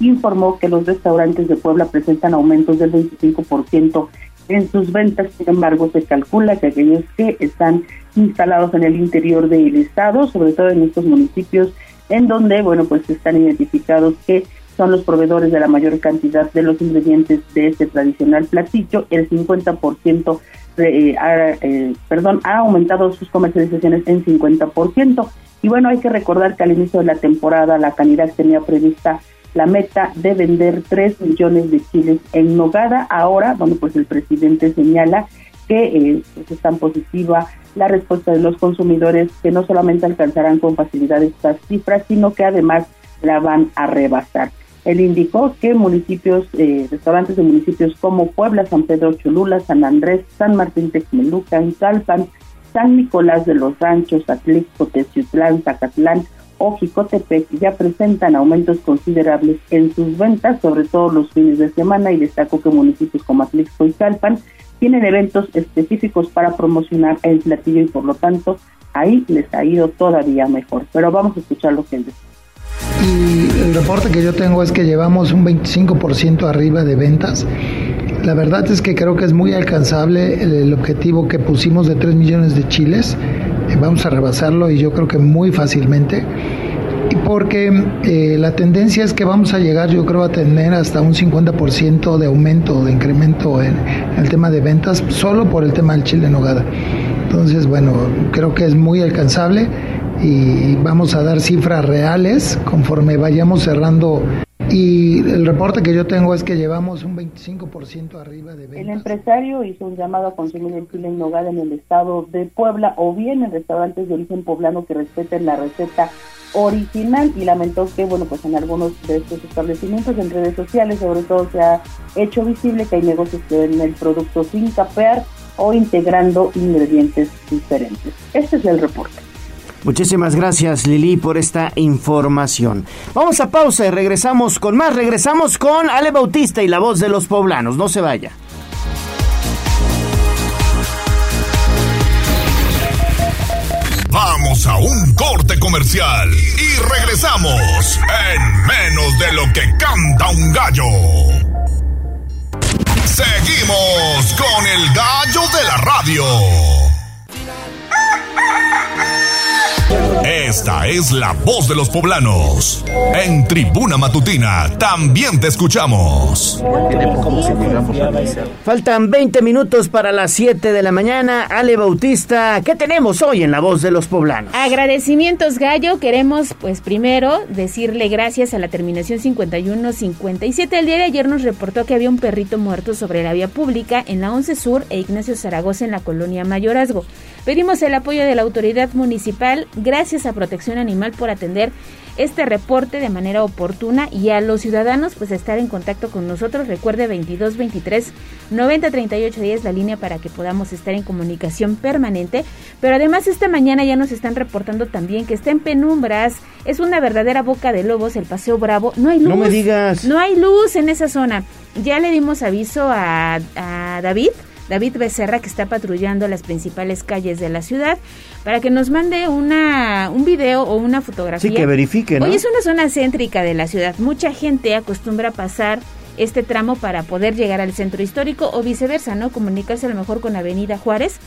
informó que los restaurantes de Puebla presentan aumentos del 25% en sus ventas. Sin embargo, se calcula que aquellos que están instalados en el interior del estado, sobre todo en estos municipios en donde, bueno, pues están identificados que son los proveedores de la mayor cantidad de los ingredientes de este tradicional platillo. El 50%, eh, ha, eh, perdón, ha aumentado sus comercializaciones en 50%. Y bueno, hay que recordar que al inicio de la temporada la Canidad tenía prevista la meta de vender 3 millones de chiles en nogada. Ahora, bueno, pues el presidente señala que eh, pues es tan positiva la respuesta de los consumidores que no solamente alcanzarán con facilidad estas cifras, sino que además la van a rebasar. Él indicó que municipios, eh, restaurantes de municipios como Puebla, San Pedro Cholula, San Andrés, San Martín Texmeluca, Calpan, San Nicolás de los Ranchos, Atlixco, Teciutlán, Zacatlán o Jicotepec ya presentan aumentos considerables en sus ventas, sobre todo los fines de semana, y destacó que municipios como Atlixco y Calpan tienen eventos específicos para promocionar el platillo y por lo tanto ahí les ha ido todavía mejor. Pero vamos a escuchar lo que él. Y el reporte que yo tengo es que llevamos un 25% arriba de ventas. La verdad es que creo que es muy alcanzable el, objetivo que pusimos de 3 millones de chiles. Eh, vamos a rebasarlo y yo creo que muy fácilmente porque eh, la tendencia es que vamos a llegar, yo creo, a tener hasta un 50% de aumento, de incremento en, el tema de ventas, solo por el tema del chile en nogada. Entonces, bueno, creo que es muy alcanzable y vamos a dar cifras reales conforme vayamos cerrando. Y el reporte que yo tengo es que llevamos un 25% arriba de ventas. El empresario hizo un llamado a consumir el chile en nogada en el estado de Puebla o bien en restaurantes de origen poblano que respeten la receta original y lamentó que, bueno, pues en algunos de estos establecimientos en redes sociales sobre todo se ha hecho visible que hay negocios que venden el producto sin capear o integrando ingredientes diferentes. Este es el reporte. Muchísimas gracias Lili por esta información. Vamos a pausa y regresamos con más. Regresamos con Ale Bautista y la voz de los poblanos. No se vaya. Vamos a un corte comercial y regresamos en menos de lo que canta un gallo. Seguimos con el gallo de la radio. Esta es la voz de los poblanos. En Tribuna Matutina también te escuchamos. Faltan 20 minutos para las 7 de la mañana. Ale Bautista, ¿qué tenemos hoy en la voz de los poblanos? Agradecimientos, Gallo. Queremos, pues primero, decirle gracias a la terminación 5157. El día de ayer nos reportó que había un perrito muerto sobre la vía pública en la 11 Sur e Ignacio Zaragoza en la colonia Mayorazgo. Pedimos el apoyo de la autoridad municipal. Gracias a Protección Animal por atender este reporte de manera oportuna y a los ciudadanos pues estar en contacto con nosotros. Recuerde 22 23 90 38 10 la línea para que podamos estar en comunicación permanente. Pero además esta mañana ya nos están reportando también que está en penumbras. Es una verdadera boca de lobos el Paseo Bravo. No hay luz. No me digas. No hay luz en esa zona. Ya le dimos aviso a, a David David Becerra, que está patrullando las principales calles de la ciudad, para que nos mande una, un video o una fotografía. Sí, que verifique, ¿no? Hoy es una zona céntrica de la ciudad. Mucha gente acostumbra pasar este tramo para poder llegar al centro histórico o viceversa, ¿no? Comunicarse a lo mejor con Avenida Juárez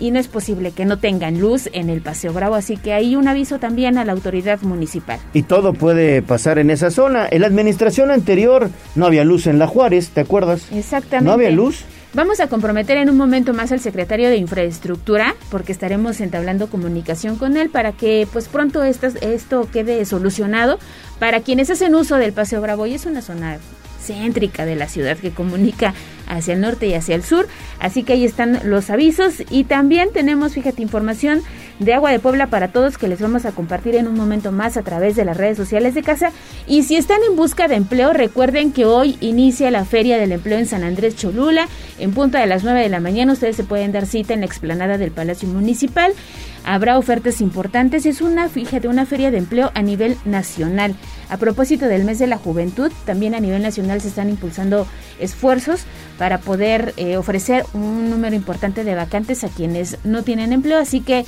y no es posible que no tengan luz en el Paseo Bravo, así que hay un aviso también a la autoridad municipal. Y todo puede pasar en esa zona. En la administración anterior no había luz en la Juárez, ¿te acuerdas? Exactamente. No había luz. Vamos a comprometer en un momento más al secretario de Infraestructura porque estaremos entablando comunicación con él para que pues pronto esto, esto quede solucionado para quienes hacen uso del Paseo Bravo y es una zona céntrica de la ciudad que comunica hacia el norte y hacia el sur. Así que ahí están los avisos y también tenemos, fíjate, información de Agua de Puebla para todos que les vamos a compartir en un momento más a través de las redes sociales de casa. Y si están en busca de empleo, recuerden que hoy inicia la Feria del Empleo en San Andrés Cholula. En punta de las 9 de la mañana ustedes se pueden dar cita en la explanada del Palacio Municipal. Habrá ofertas importantes. Es una, fíjate, una feria de empleo a nivel nacional. A propósito del mes de la juventud, también a nivel nacional se están impulsando esfuerzos para poder eh, ofrecer un número importante de vacantes a quienes no tienen empleo. Así que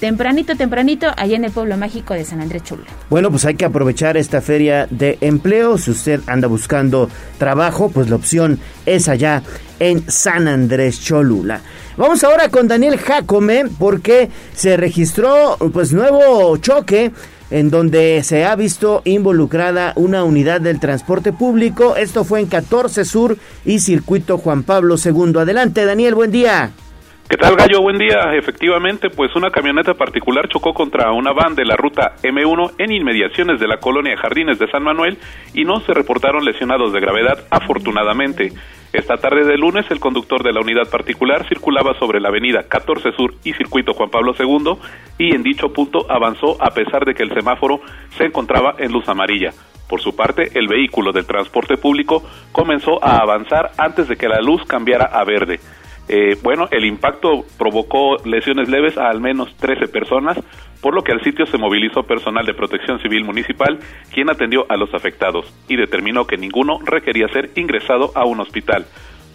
tempranito, tempranito, allá en el pueblo mágico de San Andrés Cholula. Bueno, pues hay que aprovechar esta feria de empleo. Si usted anda buscando trabajo, pues la opción es allá en San Andrés Cholula. Vamos ahora con Daniel Jacome porque se registró pues nuevo choque en donde se ha visto involucrada una unidad del transporte público. Esto fue en 14 Sur y Circuito Juan Pablo II. Adelante, Daniel, buen día. ¿Qué tal, Gallo? Buen día. Efectivamente, pues una camioneta particular chocó contra una van de la ruta M1 en inmediaciones de la colonia Jardines de San Manuel y no se reportaron lesionados de gravedad, afortunadamente. Esta tarde de lunes, el conductor de la unidad particular circulaba sobre la avenida 14 Sur y circuito Juan Pablo II y en dicho punto avanzó a pesar de que el semáforo se encontraba en luz amarilla. Por su parte, el vehículo del transporte público comenzó a avanzar antes de que la luz cambiara a verde. Eh, bueno, el impacto provocó lesiones leves a al menos 13 personas, por lo que al sitio se movilizó personal de protección civil municipal, quien atendió a los afectados y determinó que ninguno requería ser ingresado a un hospital.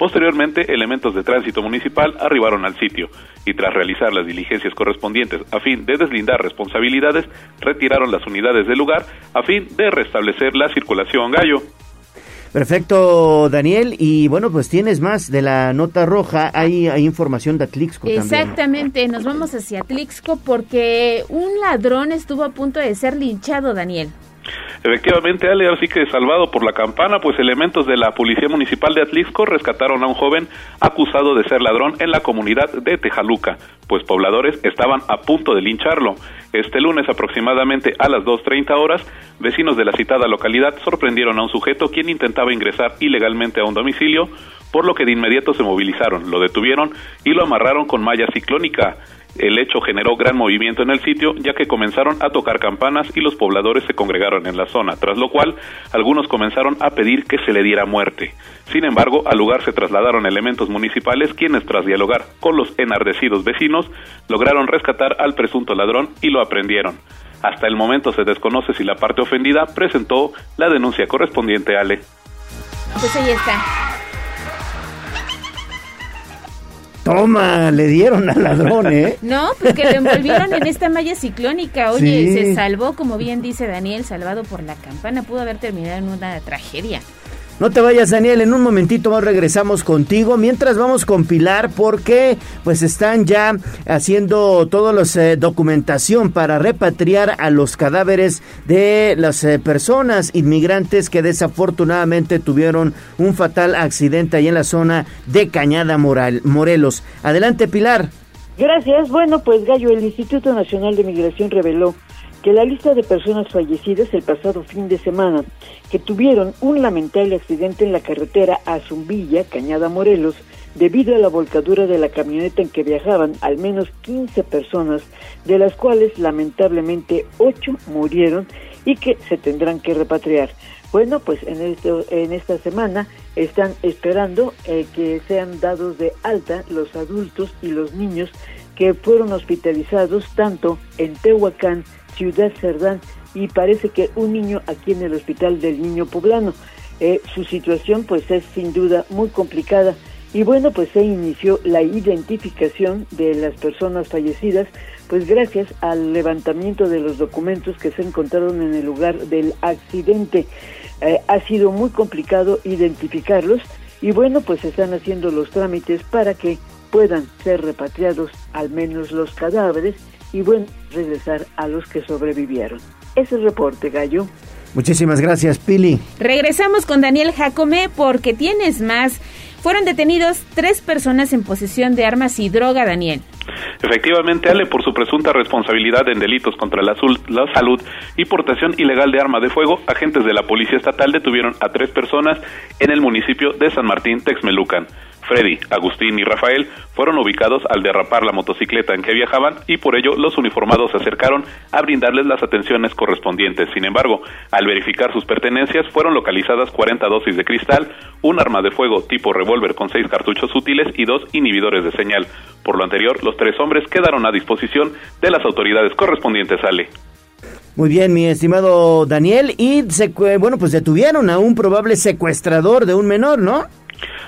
Posteriormente, elementos de tránsito municipal arribaron al sitio y tras realizar las diligencias correspondientes a fin de deslindar responsabilidades, retiraron las unidades del lugar a fin de restablecer la circulación gallo. Perfecto, Daniel. Y bueno, pues tienes más de la nota roja. Hay, hay información de Atlixco Exactamente, nos vamos hacia Atlixco porque un ladrón estuvo a punto de ser linchado, Daniel. Efectivamente, Ale, así que salvado por la campana, pues elementos de la Policía Municipal de Atlisco rescataron a un joven acusado de ser ladrón en la comunidad de Tejaluca, pues pobladores estaban a punto de lincharlo. Este lunes aproximadamente a las 2.30 horas, vecinos de la citada localidad sorprendieron a un sujeto quien intentaba ingresar ilegalmente a un domicilio, por lo que de inmediato se movilizaron, lo detuvieron y lo amarraron con malla ciclónica. El hecho generó gran movimiento en el sitio, ya que comenzaron a tocar campanas y los pobladores se congregaron en la zona, tras lo cual algunos comenzaron a pedir que se le diera muerte. Sin embargo, al lugar se trasladaron elementos municipales quienes, tras dialogar con los enardecidos vecinos, lograron rescatar al presunto ladrón y lo aprendieron. Hasta el momento se desconoce si la parte ofendida presentó la denuncia correspondiente a Ale. Pues ahí está. Toma, le dieron al ladrón, ¿eh? No, porque lo envolvieron en esta malla ciclónica. Oye, se salvó, como bien dice Daniel, salvado por la campana. Pudo haber terminado en una tragedia. No te vayas, Daniel, en un momentito más regresamos contigo. Mientras vamos con Pilar, porque pues están ya haciendo toda la eh, documentación para repatriar a los cadáveres de las eh, personas inmigrantes que desafortunadamente tuvieron un fatal accidente ahí en la zona de Cañada Morelos. Adelante, Pilar. Gracias. Bueno, pues Gallo, el Instituto Nacional de Migración reveló que la lista de personas fallecidas el pasado fin de semana que tuvieron un lamentable accidente en la carretera a Zumbilla, Cañada Morelos, debido a la volcadura de la camioneta en que viajaban al menos 15 personas, de las cuales lamentablemente 8 murieron y que se tendrán que repatriar. Bueno, pues en, esto, en esta semana están esperando eh, que sean dados de alta los adultos y los niños que fueron hospitalizados tanto en Tehuacán, Ciudad Cerdán y parece que un niño aquí en el Hospital del Niño Poblano. Eh, su situación pues es sin duda muy complicada y bueno pues se inició la identificación de las personas fallecidas pues gracias al levantamiento de los documentos que se encontraron en el lugar del accidente. Eh, ha sido muy complicado identificarlos y bueno pues se están haciendo los trámites para que puedan ser repatriados al menos los cadáveres y bueno, regresar a los que sobrevivieron. Ese es el reporte, Gallo. Muchísimas gracias, Pili. Regresamos con Daniel Jacome porque tienes más. Fueron detenidos tres personas en posesión de armas y droga, Daniel. Efectivamente, Ale, por su presunta responsabilidad en delitos contra la, salud y portación ilegal de arma de fuego, agentes de la Policía Estatal detuvieron a tres personas en el municipio de San Martín, Texmelucan. Freddy, Agustín y Rafael fueron ubicados al derrapar la motocicleta en que viajaban y por ello los uniformados se acercaron a brindarles las atenciones correspondientes. Sin embargo, al verificar sus pertenencias fueron localizadas 40 dosis de cristal, un arma de fuego tipo revólver con seis cartuchos útiles y dos inhibidores de señal. Por lo anterior, los tres hombres quedaron a disposición de las autoridades correspondientes. Ale. Muy bien, mi estimado Daniel. Y bueno, pues detuvieron a un probable secuestrador de un menor, ¿no?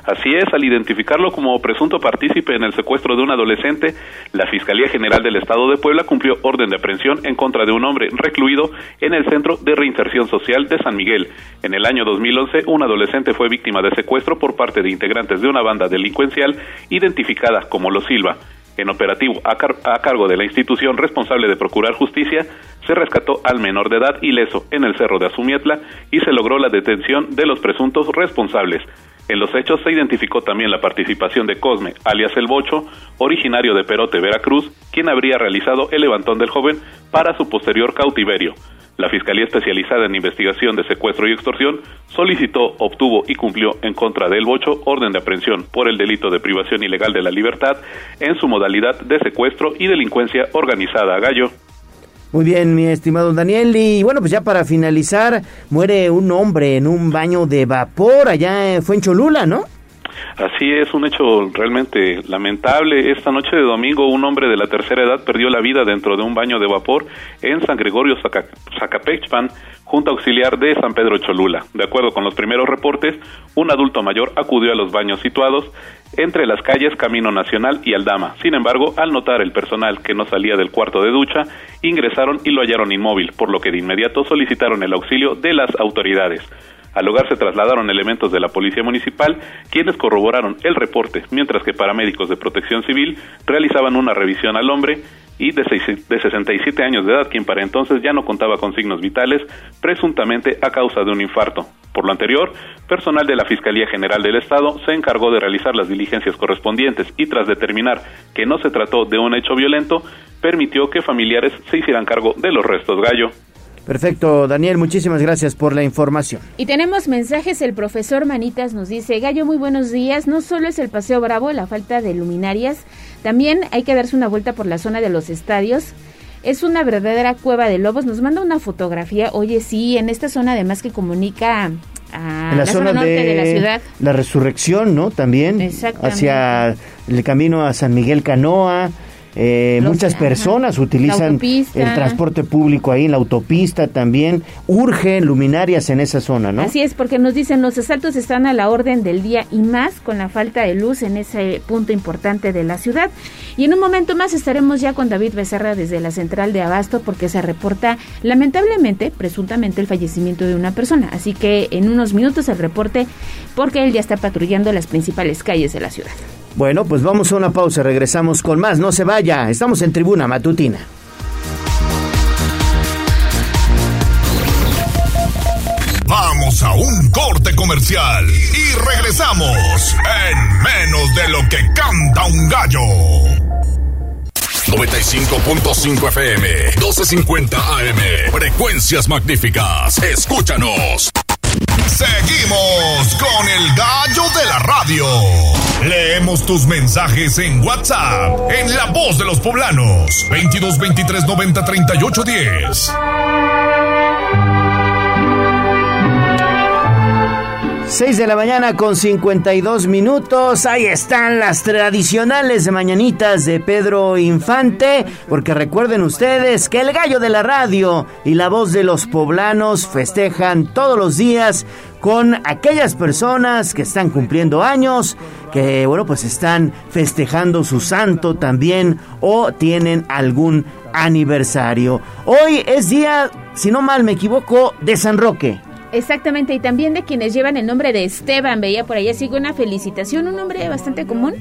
Así es, al identificarlo como presunto partícipe en el secuestro de un adolescente, la Fiscalía General del Estado de Puebla cumplió orden de aprehensión en contra de un hombre recluido en el Centro de Reinserción Social de San Miguel. En el año 2011, un adolescente fue víctima de secuestro por parte de integrantes de una banda delincuencial identificada como Los Silva. En operativo a, a, cargo de la institución responsable de procurar justicia, se rescató al menor de edad ileso en el cerro de Azumietla y se logró la detención de los presuntos responsables. En los hechos se identificó también la participación de Cosme, alias El Bocho, originario de Perote, Veracruz, quien habría realizado el levantón del joven para su posterior cautiverio. La Fiscalía Especializada en Investigación de Secuestro y Extorsión solicitó, obtuvo y cumplió en contra de El Bocho orden de aprehensión por el delito de privación ilegal de la libertad en su modalidad de secuestro y delincuencia organizada. Gallo. Muy bien, mi estimado Daniel. Y bueno, pues ya para finalizar, muere un hombre en un baño de vapor allá fue en Cholula, ¿no? Así es, un hecho realmente lamentable. Esta noche de domingo, un hombre de la tercera edad perdió la vida dentro de un baño de vapor en San Gregorio Zacapechpan, junta auxiliar de San Pedro Cholula. De acuerdo con los primeros reportes, un adulto mayor acudió a los baños situados entre las calles Camino Nacional y Aldama. Sin embargo, al notar el personal que no salía del cuarto de ducha, ingresaron y lo hallaron inmóvil, por lo que de inmediato solicitaron el auxilio de las autoridades. Al lugar se trasladaron elementos de la Policía Municipal, quienes corroboraron el reporte, mientras que paramédicos de protección civil realizaban una revisión al hombre y de, de 67 años de edad, quien para entonces ya no contaba con signos vitales, presuntamente a causa de un infarto. Por lo anterior, personal de la Fiscalía General del Estado se encargó de realizar las diligencias correspondientes y tras determinar que no se trató de un hecho violento, permitió que familiares se hicieran cargo de los restos gallo. Perfecto, Daniel, muchísimas gracias por la información. Y tenemos mensajes, el profesor Manitas nos dice, Gallo, muy buenos días, no solo es el Paseo Bravo, la falta de luminarias, También hay que darse una vuelta por la zona de los estadios. Es una verdadera cueva de lobos. Nos manda una fotografía. Oye, sí, en esta zona además que comunica a en la, zona, norte de, de la ciudad. la resurrección, ¿no? También hacia el camino a San Miguel Canoa. Eh, muchas personas utilizan el transporte público ahí en la autopista también. Urgen luminarias en esa zona, ¿no? Así es, porque nos dicen los asaltos están a la orden del día y más con la falta de luz en ese punto importante de la ciudad. Y en un momento más estaremos ya con David Becerra desde la central de Abasto porque se reporta lamentablemente, presuntamente, el fallecimiento de una persona. Así que en unos minutos el reporte porque él ya está patrullando las principales calles de la ciudad. Bueno, pues vamos a una pausa, regresamos con más. No se vaya, estamos en Tribuna Matutina. Vamos a un corte comercial y regresamos en menos de lo que canta un gallo. 95.5 FM, 12.50 AM, frecuencias magníficas. Escúchanos. Seguimos con el gallo de la radio. Leemos tus mensajes en WhatsApp, en La Voz de los Poblanos, 22 23 90 38 10. 6 de la mañana con 52 minutos. Ahí están las tradicionales mañanitas de Pedro Infante. Porque recuerden ustedes que el gallo de la radio y la voz de los poblanos festejan todos los días con aquellas personas que están cumpliendo años, que bueno, pues están festejando su santo también o tienen algún aniversario. Hoy es día, si no mal me equivoco, de San Roque. Exactamente, y también de quienes llevan el nombre de Esteban, veía por así que una felicitación, un nombre bastante común.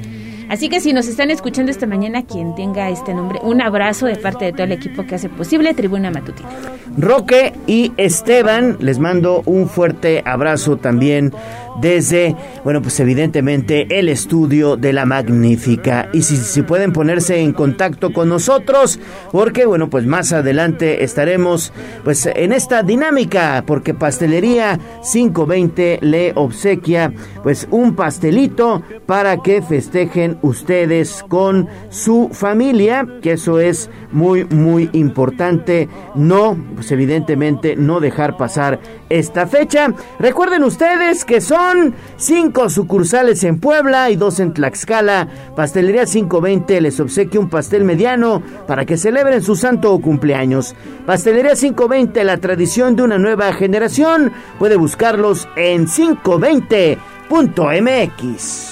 Así que si nos están escuchando esta mañana, quien tenga este nombre, un abrazo de parte de todo el equipo que hace posible Tribuna Matutina. Roque y Esteban, les mando un fuerte abrazo también desde, bueno, pues evidentemente el estudio de la magnífica. Y si, si pueden ponerse en contacto con nosotros, porque, bueno, pues más adelante estaremos pues en esta dinámica, porque Pastelería 520 le obsequia pues un pastelito para que festejen ustedes con su familia, que eso es muy, muy importante. No, pues evidentemente no dejar pasar esta fecha. Recuerden ustedes que son cinco sucursales en Puebla y dos en Tlaxcala. Pastelería 520 les obsequia un pastel mediano para que celebren su santo cumpleaños. Pastelería 520, la tradición de una nueva generación. Puede buscarlos en 520.mx.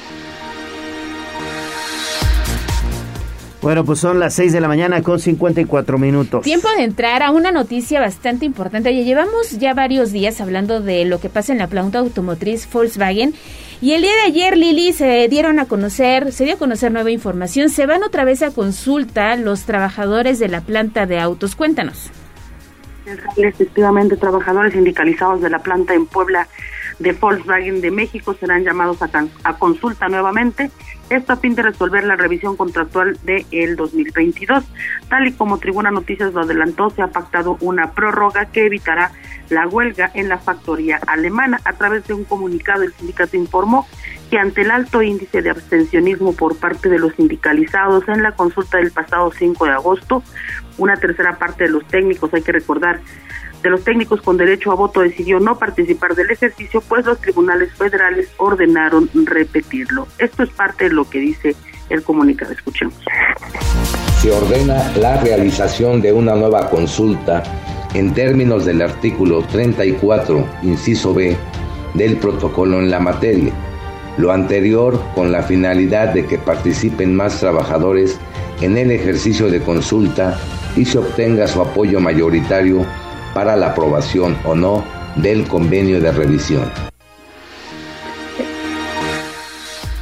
Bueno, pues son las 6 de la mañana con 54 minutos. Tiempo de entrar a una noticia bastante importante. Oye, llevamos ya varios días hablando de lo que pasa en la planta automotriz Volkswagen. Y el día de ayer, Lili, se dieron a conocer, se dio a conocer nueva información. Se van otra vez a consulta los trabajadores de la planta de autos. Cuéntanos. Efectivamente, trabajadores sindicalizados de la planta en Puebla de Volkswagen de México serán llamados a, can- a consulta nuevamente, esto a fin de resolver la revisión contractual de el 2022. Tal y como Tribuna Noticias lo adelantó, se ha pactado una prórroga que evitará la huelga en la factoría alemana. A través de un comunicado, el sindicato informó que ante el alto índice de abstencionismo por parte de los sindicalizados en la consulta del pasado 5 de agosto, una tercera parte de los técnicos, hay que recordar, de los técnicos con derecho a voto decidió no participar del ejercicio, pues los tribunales federales ordenaron repetirlo. Esto es parte de lo que dice el comunicado. Escuchemos. se ordena la realización de una nueva consulta en términos del artículo 34, inciso B, del protocolo en la materia. Lo anterior con la finalidad de que participen más trabajadores en el ejercicio de consulta y se obtenga su apoyo mayoritario para la aprobación o no del convenio de revisión.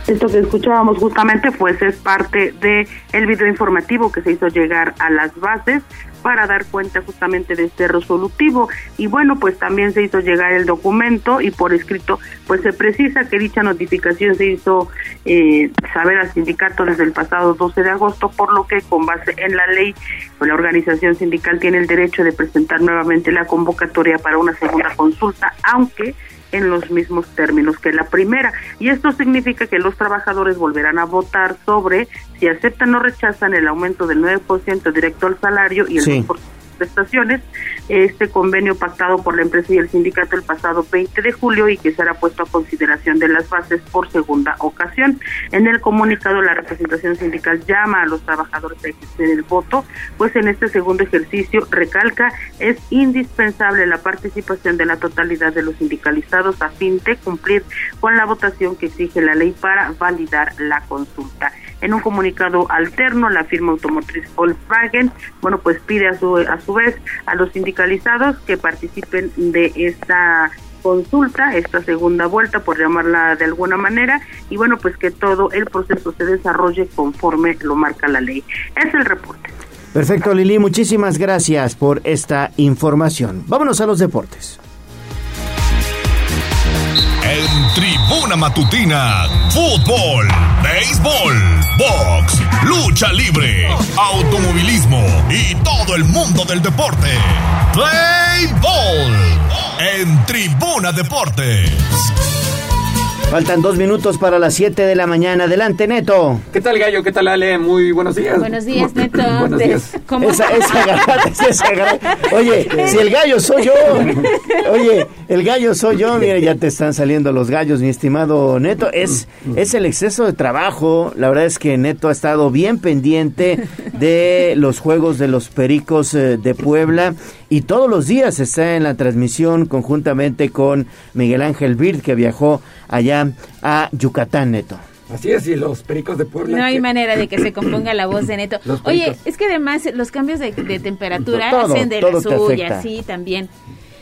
Esto que escuchábamos justamente pues es parte de el video informativo que se hizo llegar a las bases para dar cuenta justamente de este resolutivo y bueno pues también se hizo llegar el documento y por escrito pues se precisa que dicha notificación se hizo eh, saber al sindicato desde el pasado 12 de agosto por lo que con base en la ley pues, la organización sindical tiene el derecho de presentar nuevamente la convocatoria para una segunda consulta aunque en los mismos términos que la primera. Y esto significa que los trabajadores volverán a votar sobre si aceptan o rechazan el aumento del 9% directo al salario y el sí prestaciones, este convenio pactado por la empresa y el sindicato el pasado 20 de julio y que será puesto a consideración de las bases por segunda ocasión. En el comunicado la representación sindical llama a los trabajadores a ejercer el voto, pues en este segundo ejercicio recalca es indispensable la participación de la totalidad de los sindicalizados a fin de cumplir con la votación que exige la ley para validar la consulta. En un comunicado alterno, la firma automotriz Volkswagen, bueno, pues pide a su, a su vez a los sindicalizados que participen de esta consulta, esta segunda vuelta, por llamarla de alguna manera, y bueno, pues que todo el proceso se desarrolle conforme lo marca la ley. Es el reporte. Perfecto, Lili, muchísimas gracias por esta información. Vámonos a los deportes. En Tribuna Matutina, fútbol, béisbol, box, lucha libre, automovilismo y todo el mundo del deporte. Play Ball en Tribuna Deportes. Faltan dos minutos para las 7 de la mañana. Adelante, Neto. ¿Qué tal, Gallo? ¿Qué tal, Ale? Muy buenos días. Buenos días, Neto. buenos días. ¿Cómo? Esa, esa garrata. Oye, si el gallo soy yo. Oye, el gallo soy yo. Mira, ya te están saliendo los gallos, mi estimado Neto. Es, es el exceso de trabajo. La verdad es que Neto ha estado bien pendiente de los juegos de los Pericos eh, de Puebla y todos los días está en la transmisión conjuntamente con Miguel Ángel Bird que viajó allá a Yucatán, Neto. Así es, y los pericos de Puebla. No hay manera de que se componga la voz de Neto. [CLEARS THROAT] Oye, es que además los cambios de, de temperatura todo, hacen de la suya, sí, también.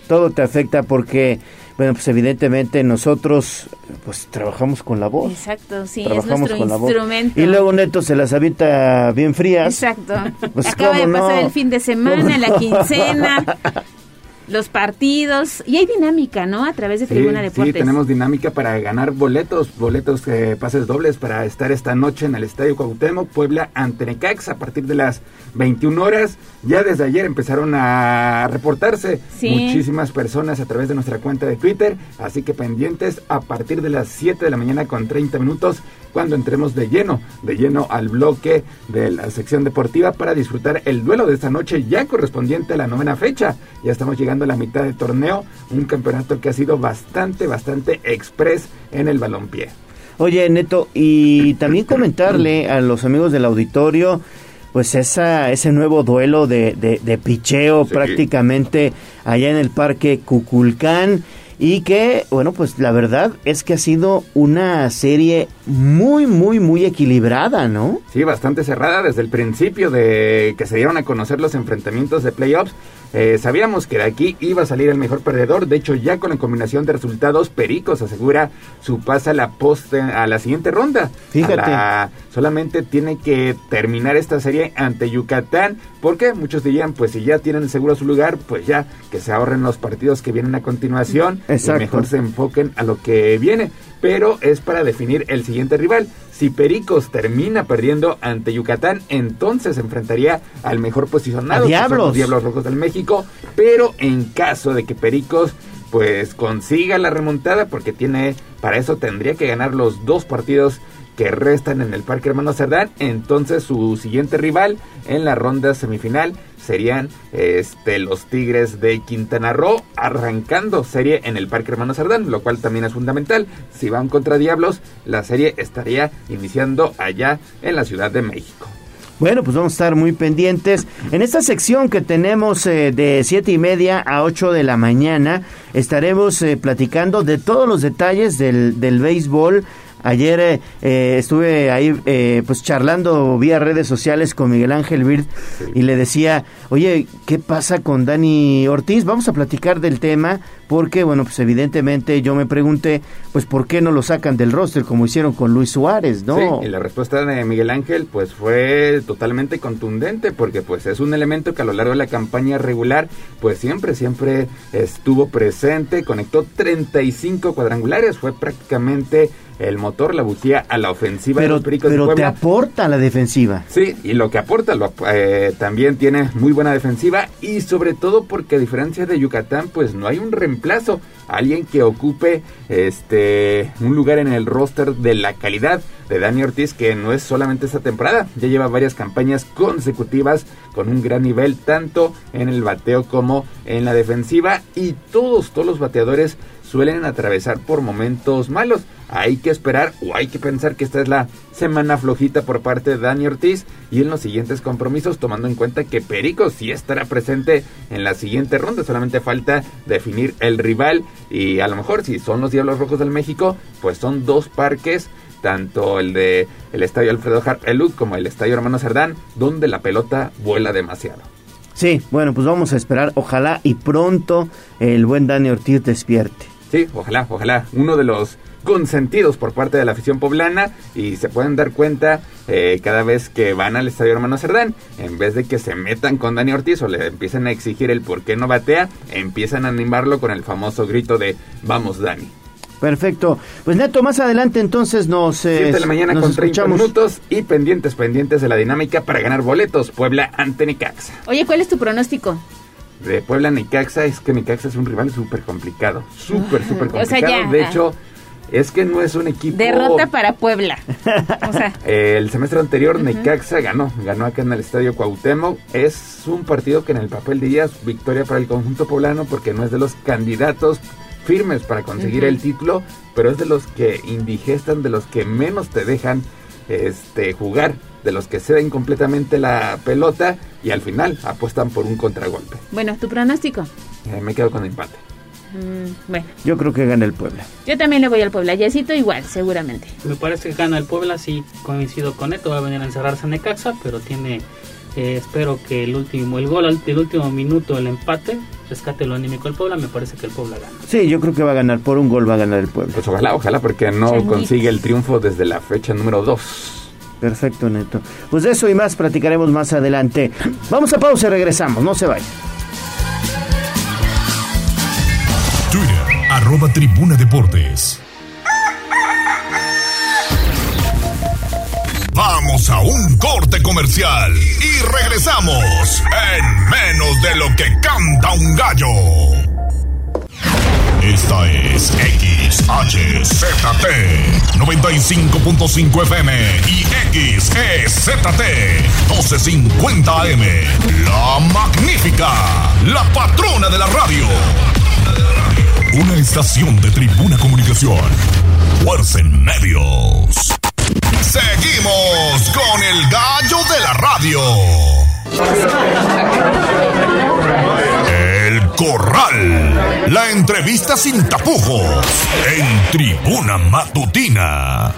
Todo te afecta porque bueno, pues evidentemente nosotros pues trabajamos con la voz. Exacto, sí, trabajamos es nuestro instrumento. Y luego Neto se las habita bien frías. Exacto. Pues, Acaba de pasar el fin de semana, la quincena. [LAUGHS] los partidos y hay dinámica, ¿no? A través de Tribuna Deportes. Sí, tenemos dinámica para ganar boletos, boletos eh, pases dobles para estar esta noche en el Estadio Cuauhtémoc, Puebla ante Necax a partir de las 21 horas. Ya desde ayer empezaron a reportarse muchísimas personas a través de nuestra cuenta de Twitter, así que pendientes a partir de las 7 de la mañana con 30 minutos cuando entremos de lleno, de lleno al bloque de la sección deportiva para disfrutar el duelo de esta noche ya correspondiente a la novena fecha. Ya estamos llegando a la mitad del torneo, un campeonato que ha sido bastante, bastante express en el balompié. Oye, Neto, y también comentarle a los amigos del auditorio, pues esa, ese nuevo duelo de, de, picheo prácticamente allá en el parque Cuculcán y que, bueno, pues la verdad es que ha sido una serie muy, muy, muy equilibrada, ¿no? Sí, bastante cerrada desde el principio de que se dieron a conocer los enfrentamientos de playoffs. Eh, sabíamos que de aquí iba a salir el mejor perdedor. De hecho, ya con la combinación de resultados, Pericos asegura su pase a la poste, a la siguiente ronda. Fíjate. solamente tiene que terminar esta serie ante Yucatán. Porque muchos dirían, pues si ya tienen seguro su lugar, pues ya que se ahorren los partidos que vienen a continuación. Y mejor se enfoquen a lo que viene. Pero es para definir el siguiente rival. Si Pericos termina perdiendo ante Yucatán, entonces enfrentaría al mejor posicionado, Diablos. los Diablos Rojos del México. Pero en caso de que Pericos pues consiga la remontada, porque tiene, para eso tendría que ganar los dos partidos que restan en el Parque Hermano Cerdán, entonces su siguiente rival en la ronda semifinal serían este, los Tigres de Quintana Roo, arrancando serie en el Parque Hermano Cerdán, lo cual también es fundamental. Si van contra Diablos, la serie estaría iniciando allá en la Ciudad de México. Bueno, pues vamos a estar muy pendientes. En esta sección que tenemos eh, de siete y media a 8 de la mañana, estaremos eh, platicando de todos los detalles del, del béisbol Ayer eh, eh, estuve ahí eh, pues charlando vía redes sociales con Miguel Ángel Bird y le decía, oye, ¿qué pasa con Dani Ortiz? Vamos a platicar del tema porque, bueno, pues evidentemente yo me pregunté, pues ¿por qué no lo sacan del roster como hicieron con Luis Suárez, no? Y la respuesta de Miguel Ángel pues fue totalmente contundente porque pues es un elemento que a lo largo de la campaña regular pues siempre, siempre estuvo presente, conectó 35 cuadrangulares, fue prácticamente el motor, la bujía a la ofensiva pero, de los Pericos pero de te aporta la defensiva. Sí, y lo que aporta lo, eh, también tiene muy buena defensiva y sobre todo porque a diferencia de Yucatán, pues no hay un reemplazo, alguien que ocupe este un lugar en el roster de la calidad de Dani Ortiz, que no es solamente esta temporada, ya lleva varias campañas consecutivas con un gran nivel tanto en el bateo como en la defensiva y todos, todos los bateadores suelen atravesar por momentos malos. Hay que esperar o hay que pensar que esta es la semana flojita por parte de Dani Ortiz y en los siguientes compromisos tomando en cuenta que Perico sí estará presente en la siguiente ronda. Solamente falta definir el rival y a lo mejor si son los Diablos Rojos del México, pues son dos parques tanto el de el Estadio Alfredo Harpelú como el Estadio Hermano Cerdán, donde la pelota vuela demasiado. Sí, bueno, pues vamos a esperar, ojalá y pronto el buen Dani Ortiz despierte. Sí, ojalá, ojalá. Uno de los consentidos por parte de la afición poblana y se pueden dar cuenta eh, cada vez que van al estadio Hermano Cerdán, en vez de que se metan con Dani Ortiz o le empiecen a exigir el por qué no batea, empiezan a animarlo con el famoso grito de vamos Dani. Perfecto. Pues Neto, más adelante entonces nos... Eh, 7 de la mañana con 30 escuchamos. minutos y pendientes, pendientes de la dinámica para ganar boletos. Puebla ante Necaxa. Oye, ¿cuál es tu pronóstico? De Puebla Necaxa es que Necaxa es un rival súper complicado. Súper, súper O sea, complicado. ya, de hecho, es que no es un equipo... Derrota para Puebla. O sea, [LAUGHS] el semestre anterior Necaxa ganó, ganó acá en el Estadio Cuauhtémoc. Es un partido que en el papel dirías victoria para el conjunto poblano porque no es de los candidatos firmes para conseguir el título, pero es de los que indigestan, de los que menos te dejan este jugar, de los que ceden completamente la pelota y al final apuestan por un contragolpe. bueno, tu pronóstico. Eh, me quedo con empate. Mm, bueno, Yo creo que gana el Puebla. yo también le voy al Puebla. Yesito igual, seguramente. Me parece que gana el Puebla, sí coincido con esto, va a venir a encerrarse en Necaxa, pero tiene, eh, espero que el último, el gol del último minuto, el empate, rescate lo anímico del Puebla, me parece que el Puebla gana. Sí, yo creo que va a ganar. Por un gol va a ganar el Puebla. Pues ojalá, ojalá, porque no consigue el triunfo desde la fecha número 2. Perfecto, Neto. Pues de eso y más platicaremos más adelante. Vamos a pausa y regresamos. No se vayan. Twitter, arroba Tribuna Deportes. Vamos a un corte comercial y regresamos en menos de lo que canta un gallo. Esta es XHZT 95.5 FM y XEZT 1250 AM. La magnífica, la patrona de la radio. Una estación de Tribuna Comunicación. Fuerza en medios. Seguimos con el gallo de la radio. Corral. La entrevista sin tapujos. En Tribuna Matutina.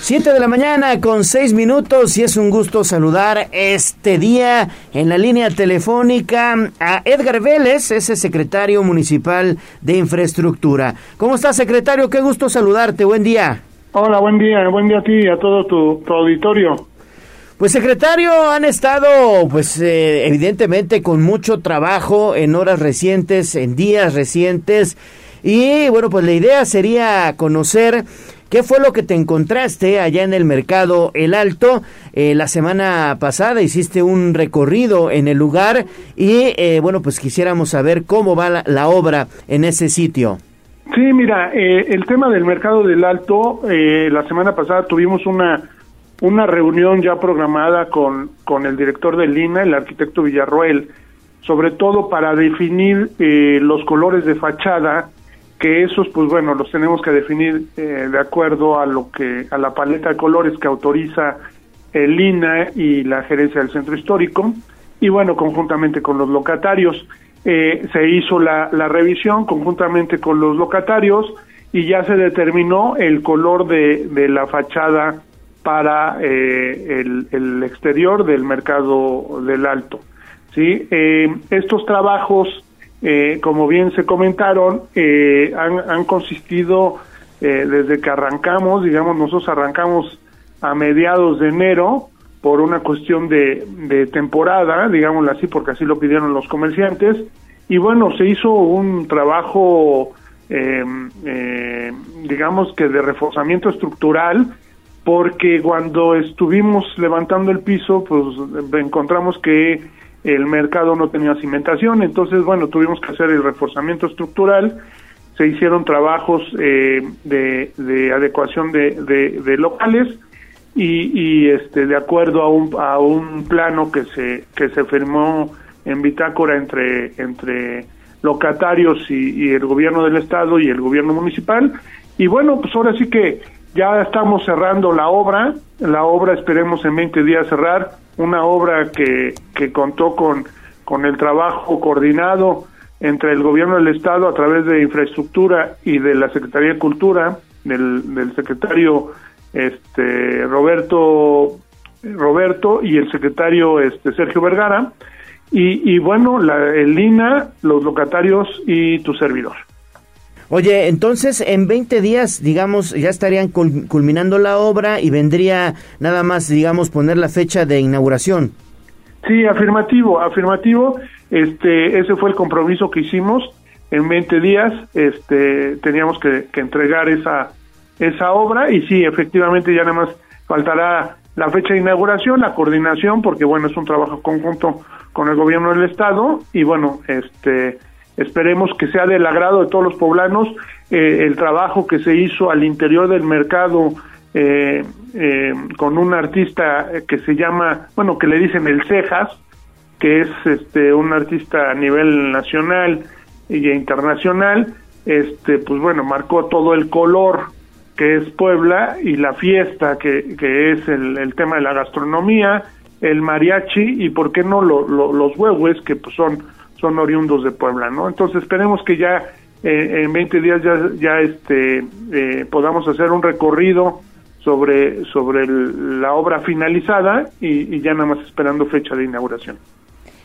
7 de la mañana con 6 minutos y es un gusto saludar este día en la línea telefónica a Edgar Vélez, ese secretario municipal de infraestructura. ¿Cómo está secretario? Qué gusto saludarte, buen día. Hola, buen día, buen día a ti y a todo tu, tu auditorio. Pues secretario, han estado pues eh, evidentemente con mucho trabajo en horas recientes, en días recientes y bueno pues la idea sería conocer qué fue lo que te encontraste allá en el mercado El Alto. Eh, la semana pasada hiciste un recorrido en el lugar y eh, bueno pues quisiéramos saber cómo va la, obra en ese sitio. Sí, mira, eh, el tema del mercado del Alto, eh, la semana pasada tuvimos una una reunión ya programada con, con el director del INA, el arquitecto Villarroel, sobre todo para definir eh, los colores de fachada, que esos, pues bueno, los tenemos que definir eh, de acuerdo a lo que a la paleta de colores que autoriza el INA y la gerencia del centro histórico, y bueno, conjuntamente con los locatarios. Eh, se hizo la, la revisión conjuntamente con los locatarios y ya se determinó el color de, de la fachada para eh, el, el, exterior del mercado del Alto. ¿sí? Eh, estos trabajos, eh, como bien se comentaron, eh, han, han consistido eh, desde que arrancamos, digamos, nosotros arrancamos a mediados de enero por una cuestión de, de temporada, digámoslo así, porque así lo pidieron los comerciantes, y bueno, se hizo un trabajo, eh, digamos que de reforzamiento estructural, porque cuando estuvimos levantando el piso, pues encontramos que el mercado no tenía cimentación, entonces bueno, tuvimos que hacer el reforzamiento estructural, se hicieron trabajos eh, de, de, adecuación de, locales y, y, este de acuerdo a un, a un plano que se que se firmó en bitácora entre entre locatarios y, el gobierno del estado y el gobierno municipal. Y bueno pues ahora sí que ya estamos cerrando la obra. La obra esperemos en 20 días cerrar. Una obra que, que contó con con el trabajo coordinado entre el gobierno del estado a través de infraestructura y de la secretaría de cultura del, del secretario este Roberto Roberto y el secretario este Sergio Vergara. Y, y bueno la, el Lina los locatarios y tu servidor Oye, entonces en 20 días, digamos, ya estarían culminando la obra y vendría nada más, digamos, poner la fecha de inauguración. Sí, afirmativo, afirmativo. Este, ese fue el compromiso que hicimos. En 20 días, este, teníamos que, que entregar esa, esa obra y sí, efectivamente ya nada más faltará la fecha de inauguración, la coordinación, porque bueno, es un trabajo conjunto con el gobierno del estado y bueno, este esperemos que sea del agrado de todos los poblanos eh, el trabajo que se hizo al interior del mercado eh, eh, con un artista que se llama, bueno, que le dicen el Cejas, que es este un artista a nivel nacional y internacional, este pues bueno, marcó todo el color que es Puebla y la fiesta que, que es el, el tema de la gastronomía, el mariachi y por qué no lo, los huehues que pues son son oriundos de Puebla, ¿no? Entonces esperemos que ya eh, en 20 días ya, este eh, podamos hacer un recorrido sobre sobre la obra finalizada y ya nada más esperando fecha de inauguración.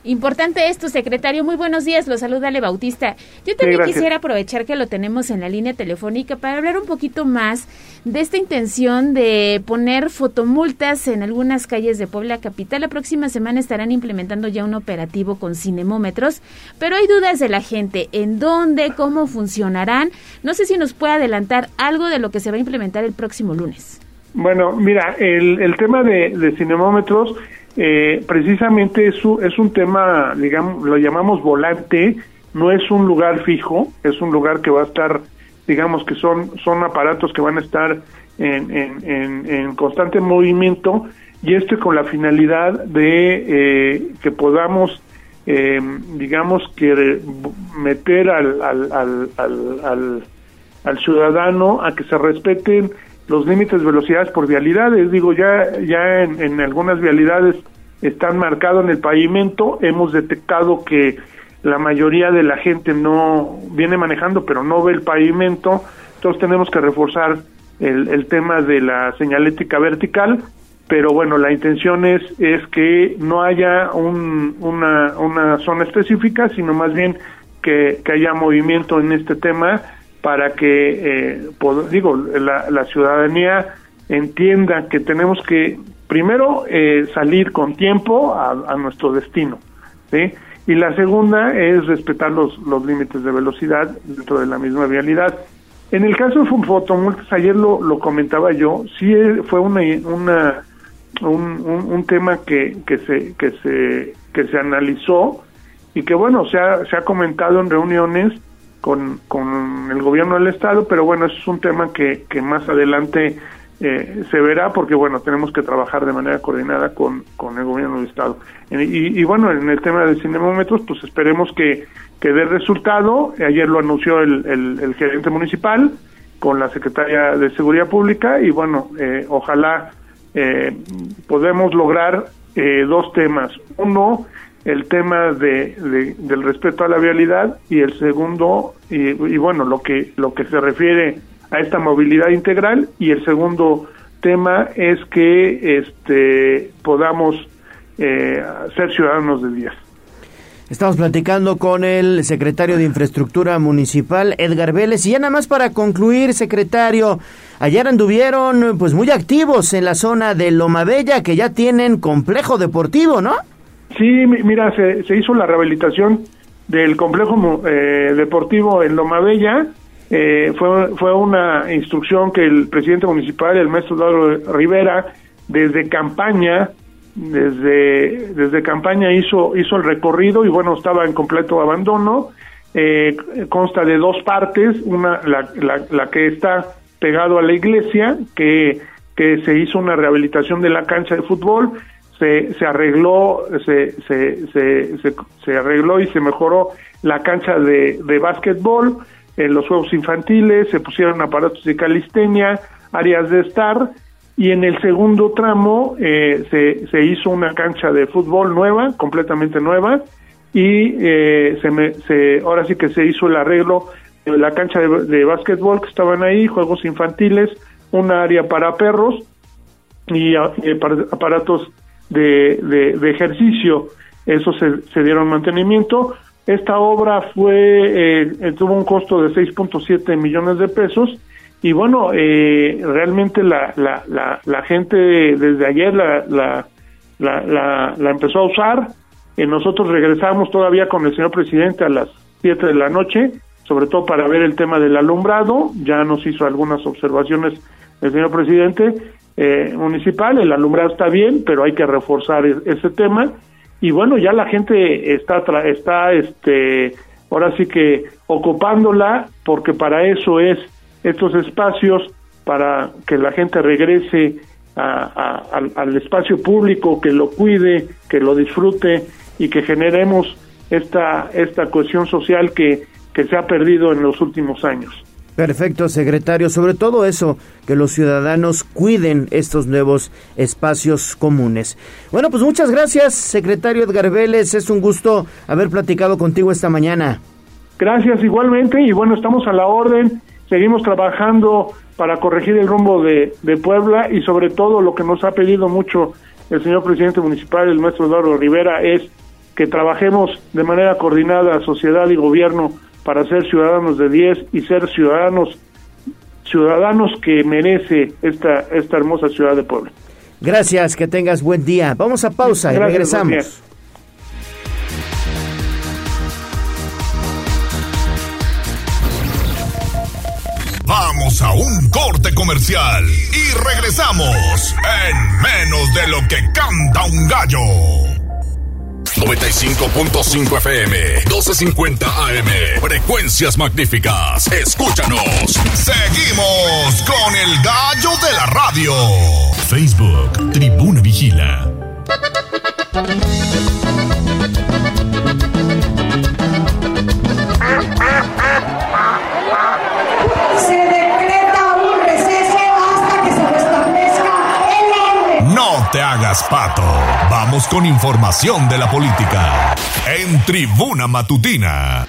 Importante esto, secretario. Muy buenos días, lo saluda Ale Bautista. Yo también sí, quisiera aprovechar que lo tenemos en la línea telefónica para hablar un poquito más de esta intención de poner fotomultas en algunas calles de Puebla Capital. La próxima semana estarán implementando ya un operativo con cinemómetros, pero hay dudas de la gente en dónde, cómo funcionarán. No sé si nos puede adelantar algo de lo que se va a implementar el próximo lunes. Bueno, mira, el, el tema de, de cinemómetros eh, precisamente es es un tema, digamos, lo llamamos volante, no es un lugar fijo, es un lugar que va a estar, digamos que son, son aparatos que van a estar en, en, en, en constante movimiento y este con la finalidad de eh, que podamos, eh, digamos que meter al, al, al, al, al ciudadano a que se respeten los límites de velocidades por vialidades. Digo, ya, ya en, algunas vialidades están marcados en el pavimento. Hemos detectado que la mayoría de la gente no viene manejando, pero no ve el pavimento. Entonces tenemos que reforzar el, el tema de la señalética vertical. Pero bueno, la intención es, es que no haya un, una, una zona específica, sino más bien que, que haya movimiento en este tema para que, eh, digo, la, la, ciudadanía entienda que tenemos que, primero, eh, salir con tiempo a, a, nuestro destino, ¿sí? Y la segunda es respetar los, los límites de velocidad dentro de la misma vialidad. En el caso de fotomultas, ayer lo, lo comentaba yo, sí fue una, una un, un, un, tema que, que se que se que se analizó y que bueno se ha, se ha comentado en reuniones con, con el gobierno del estado, pero bueno, es un tema que, que más adelante eh, se verá porque bueno, tenemos que trabajar de manera coordinada con, con el gobierno del estado. Y, y, bueno, en el tema de cinemómetros, pues esperemos que, que dé resultado. Ayer lo anunció el, el, el gerente municipal con la secretaria de Seguridad Pública y bueno, eh, ojalá eh, podemos lograr eh, dos temas. Uno, el tema de, de, del respeto a la vialidad y el segundo y, y, bueno lo que lo que se refiere a esta movilidad integral y el segundo tema es que este podamos eh, ser ciudadanos de 10. Estamos platicando con el secretario de Infraestructura Municipal, Edgar Vélez. Y ya nada más para concluir, secretario, ayer anduvieron pues muy activos en la zona de Loma Bella, que ya tienen complejo deportivo, ¿no? Sí, mira, se, se hizo la rehabilitación del complejo eh, deportivo en Loma Bella. Eh, fue, fue una instrucción que el presidente municipal, el maestro Eduardo Rivera, desde campaña, desde, desde campaña hizo, hizo el recorrido y bueno, estaba en completo abandono. Eh, consta de dos partes, una la, la, que está pegado a la iglesia, que, que se hizo una rehabilitación de la cancha de fútbol, se, se arregló, se, se, se, arregló y se mejoró la cancha de, de básquetbol, en los juegos infantiles, se pusieron aparatos de calistenia, áreas de estar, y en el segundo tramo eh, se, se hizo una cancha de fútbol nueva, completamente nueva, y eh, se, me, se ahora sí que se hizo el arreglo de la cancha de, de básquetbol que estaban ahí, juegos infantiles, una área para perros y, y aparatos de, de, ejercicio, eso se, se, dieron mantenimiento. Esta obra fue eh, tuvo un costo de 6.7 millones de pesos y bueno, eh, realmente la, la, la, la, gente desde ayer la, la, la, la, empezó a usar. Eh, nosotros regresamos todavía con el señor presidente a las 7 de la noche, sobre todo para ver el tema del alumbrado. Ya nos hizo algunas observaciones el señor presidente eh, municipal, el alumbrado está bien, pero hay que reforzar ese tema. Y bueno, ya la gente está, está este, ahora sí que ocupándola, porque para eso es estos espacios, para que la gente regrese al, espacio público, que lo cuide, que lo disfrute y que generemos esta, esta cohesión social que, que se ha perdido en los últimos años. Perfecto, secretario. Sobre todo eso, que los ciudadanos cuiden estos nuevos espacios comunes. Bueno, pues muchas gracias, secretario Edgar Vélez. Es un gusto haber platicado contigo esta mañana. Gracias igualmente y bueno, estamos a la orden. Seguimos trabajando para corregir el rumbo de, Puebla y sobre todo lo que nos ha pedido mucho el señor presidente municipal, el maestro Eduardo Rivera, es que trabajemos de manera coordinada, sociedad y gobierno, para ser ciudadanos de 10 y ser ciudadanos ciudadanos que merece esta esta hermosa ciudad de Puebla. Gracias, que tengas buen día. Vamos a pausa y regresamos. Vamos a un corte comercial y regresamos en menos de lo que canta un gallo. 95.5 FM, 12.50 AM. Frecuencias magníficas. Escúchanos. Seguimos con el gallo de la radio. Facebook, Tribuna Vigila. te hagas pato. Con información de la política. En Tribuna Matutina.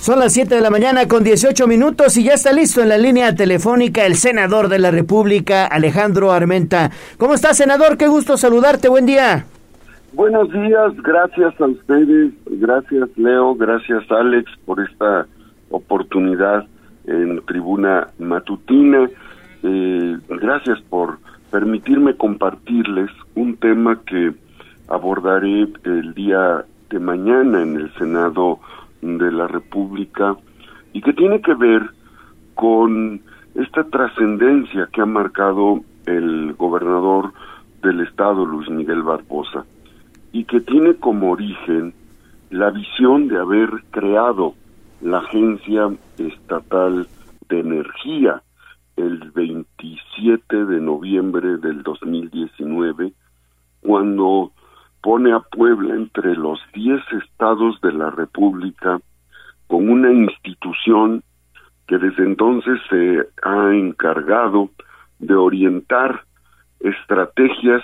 Son las 7 de la mañana con 18 minutos y ya está listo en la línea telefónica el senador de la República, Alejandro Armenta. ¿Cómo está, senador? Qué gusto saludarte. Buen día. Buenos días, gracias a ustedes, gracias Leo, gracias Alex por esta oportunidad en Tribuna Matutina. Eh, gracias por permitirme compartirles un tema que abordaré el día de mañana en el Senado de la República y que tiene que ver con esta trascendencia que ha marcado el gobernador del estado, Luis Miguel Barbosa, y que tiene como origen la visión de haber creado la Agencia Estatal de Energía, el 27 de noviembre del 2019, cuando pone a Puebla entre los 10 estados de la República con una institución que desde entonces se ha encargado de orientar estrategias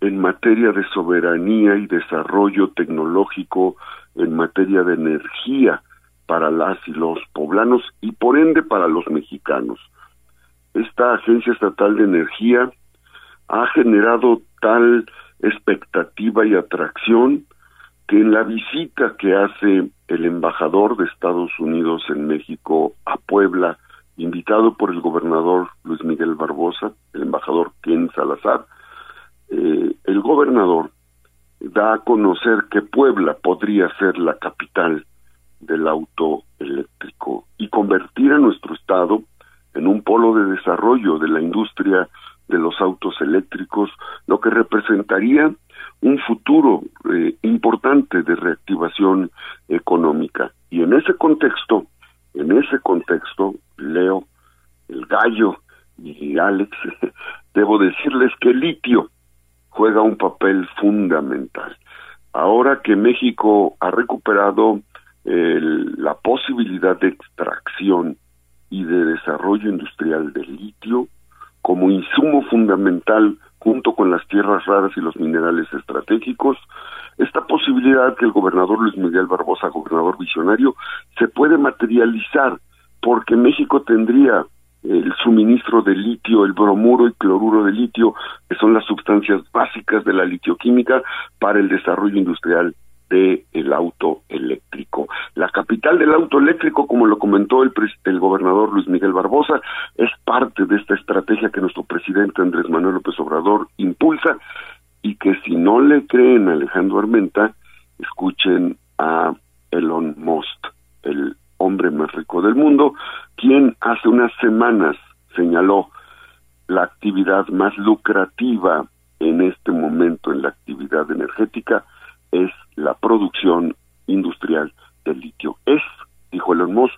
en materia de soberanía y desarrollo tecnológico, en materia de energía para las y los poblanos y por ende para los mexicanos. Esta Agencia Estatal de Energía ha generado tal expectativa y atracción que en la visita que hace el embajador de Estados Unidos en México a Puebla, invitado por el gobernador Luis Miguel Barbosa, el embajador Ken Salazar, eh, el gobernador da a conocer que Puebla podría ser la capital del auto eléctrico y convertir a nuestro estado en un polo de desarrollo de la industria de los autos eléctricos, lo que representaría un futuro eh, importante de reactivación económica. Y en ese contexto, en ese contexto, Leo, el gallo y Alex, [LAUGHS] debo decirles que el litio juega un papel fundamental. Ahora que México ha recuperado la posibilidad de extracción y de desarrollo industrial del litio como insumo fundamental junto con las tierras raras y los minerales estratégicos, esta posibilidad que el gobernador Luis Miguel Barbosa, gobernador visionario, se puede materializar porque México tendría el suministro de litio, el bromuro y cloruro de litio, que son las sustancias básicas de la litioquímica para el desarrollo industrial del el auto eléctrico. La capital del auto eléctrico, como lo comentó el, el gobernador Luis Miguel Barbosa, es parte de esta estrategia que nuestro presidente Andrés Manuel López Obrador impulsa y que si no le creen a Alejandro Armenta, escuchen a Elon Musk, el hombre más rico del mundo, quien hace unas semanas señaló la actividad más lucrativa en este momento en la actividad energética es la producción industrial del litio. Es, dijo Elon Musk,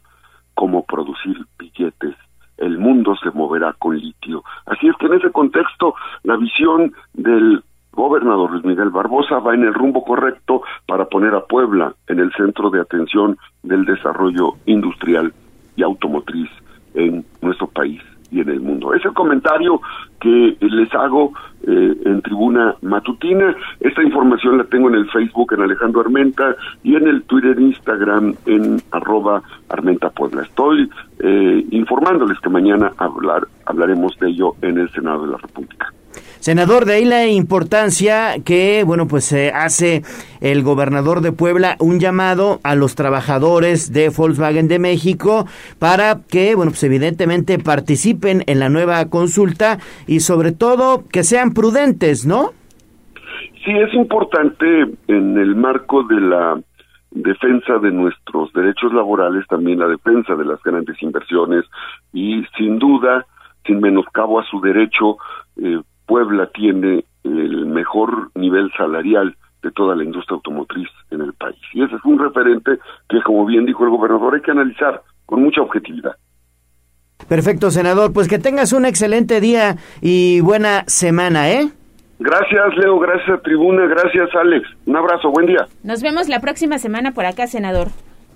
como producir billetes. El mundo se moverá con litio. Así es que en ese contexto, la visión del gobernador Luis Miguel Barbosa va en el rumbo correcto para poner a Puebla en el centro de atención del desarrollo industrial y automotriz en nuestro país y en el mundo. Es el comentario que les hago eh, en tribuna matutina. Esta información la tengo en el Facebook en Alejandro Armenta y en el Twitter e Instagram en arroba Armenta Puebla. Estoy eh, informándoles que mañana hablar, hablaremos de ello en el Senado de la República. Senador, de ahí la importancia que, bueno, pues se hace el gobernador de Puebla un llamado a los trabajadores de Volkswagen de México para que, bueno, pues evidentemente participen en la nueva consulta y sobre todo que sean prudentes, ¿no? Sí, es importante en el marco de la defensa de nuestros derechos laborales, también la defensa de las grandes inversiones y sin duda, sin menoscabo a su derecho, eh, Puebla tiene el mejor nivel salarial de toda la industria automotriz en el país. Y ese es un referente que, como bien dijo el gobernador, hay que analizar con mucha objetividad. Perfecto, senador. Pues que tengas un excelente día y buena semana, ¿eh? Gracias, Leo. Gracias, Tribuna. Gracias, Alex. Un abrazo. Buen día. Nos vemos la próxima semana por acá, senador.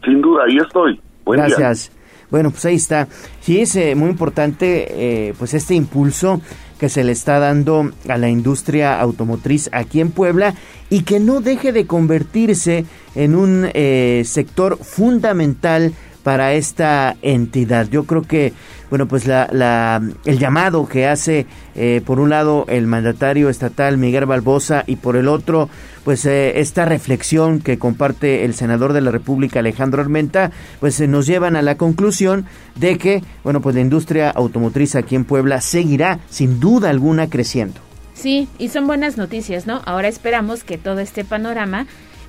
Sin duda, ahí estoy. Buen Gracias. Bueno, pues ahí está. Sí, es eh, muy importante eh, pues este impulso que se le está dando a la industria automotriz aquí en Puebla y que no deje de convertirse en un eh, sector fundamental para esta entidad. Yo creo que, bueno, pues la, el llamado que hace, eh, por un lado, el mandatario estatal Miguel Balbosa y por el otro, pues eh, esta reflexión que comparte el senador de la República, Alejandro Armenta, pues eh, nos llevan a la conclusión de que, bueno, pues la industria automotriz aquí en Puebla seguirá, sin duda alguna, creciendo. Sí, y son buenas noticias, ¿no? Ahora esperamos que todo este panorama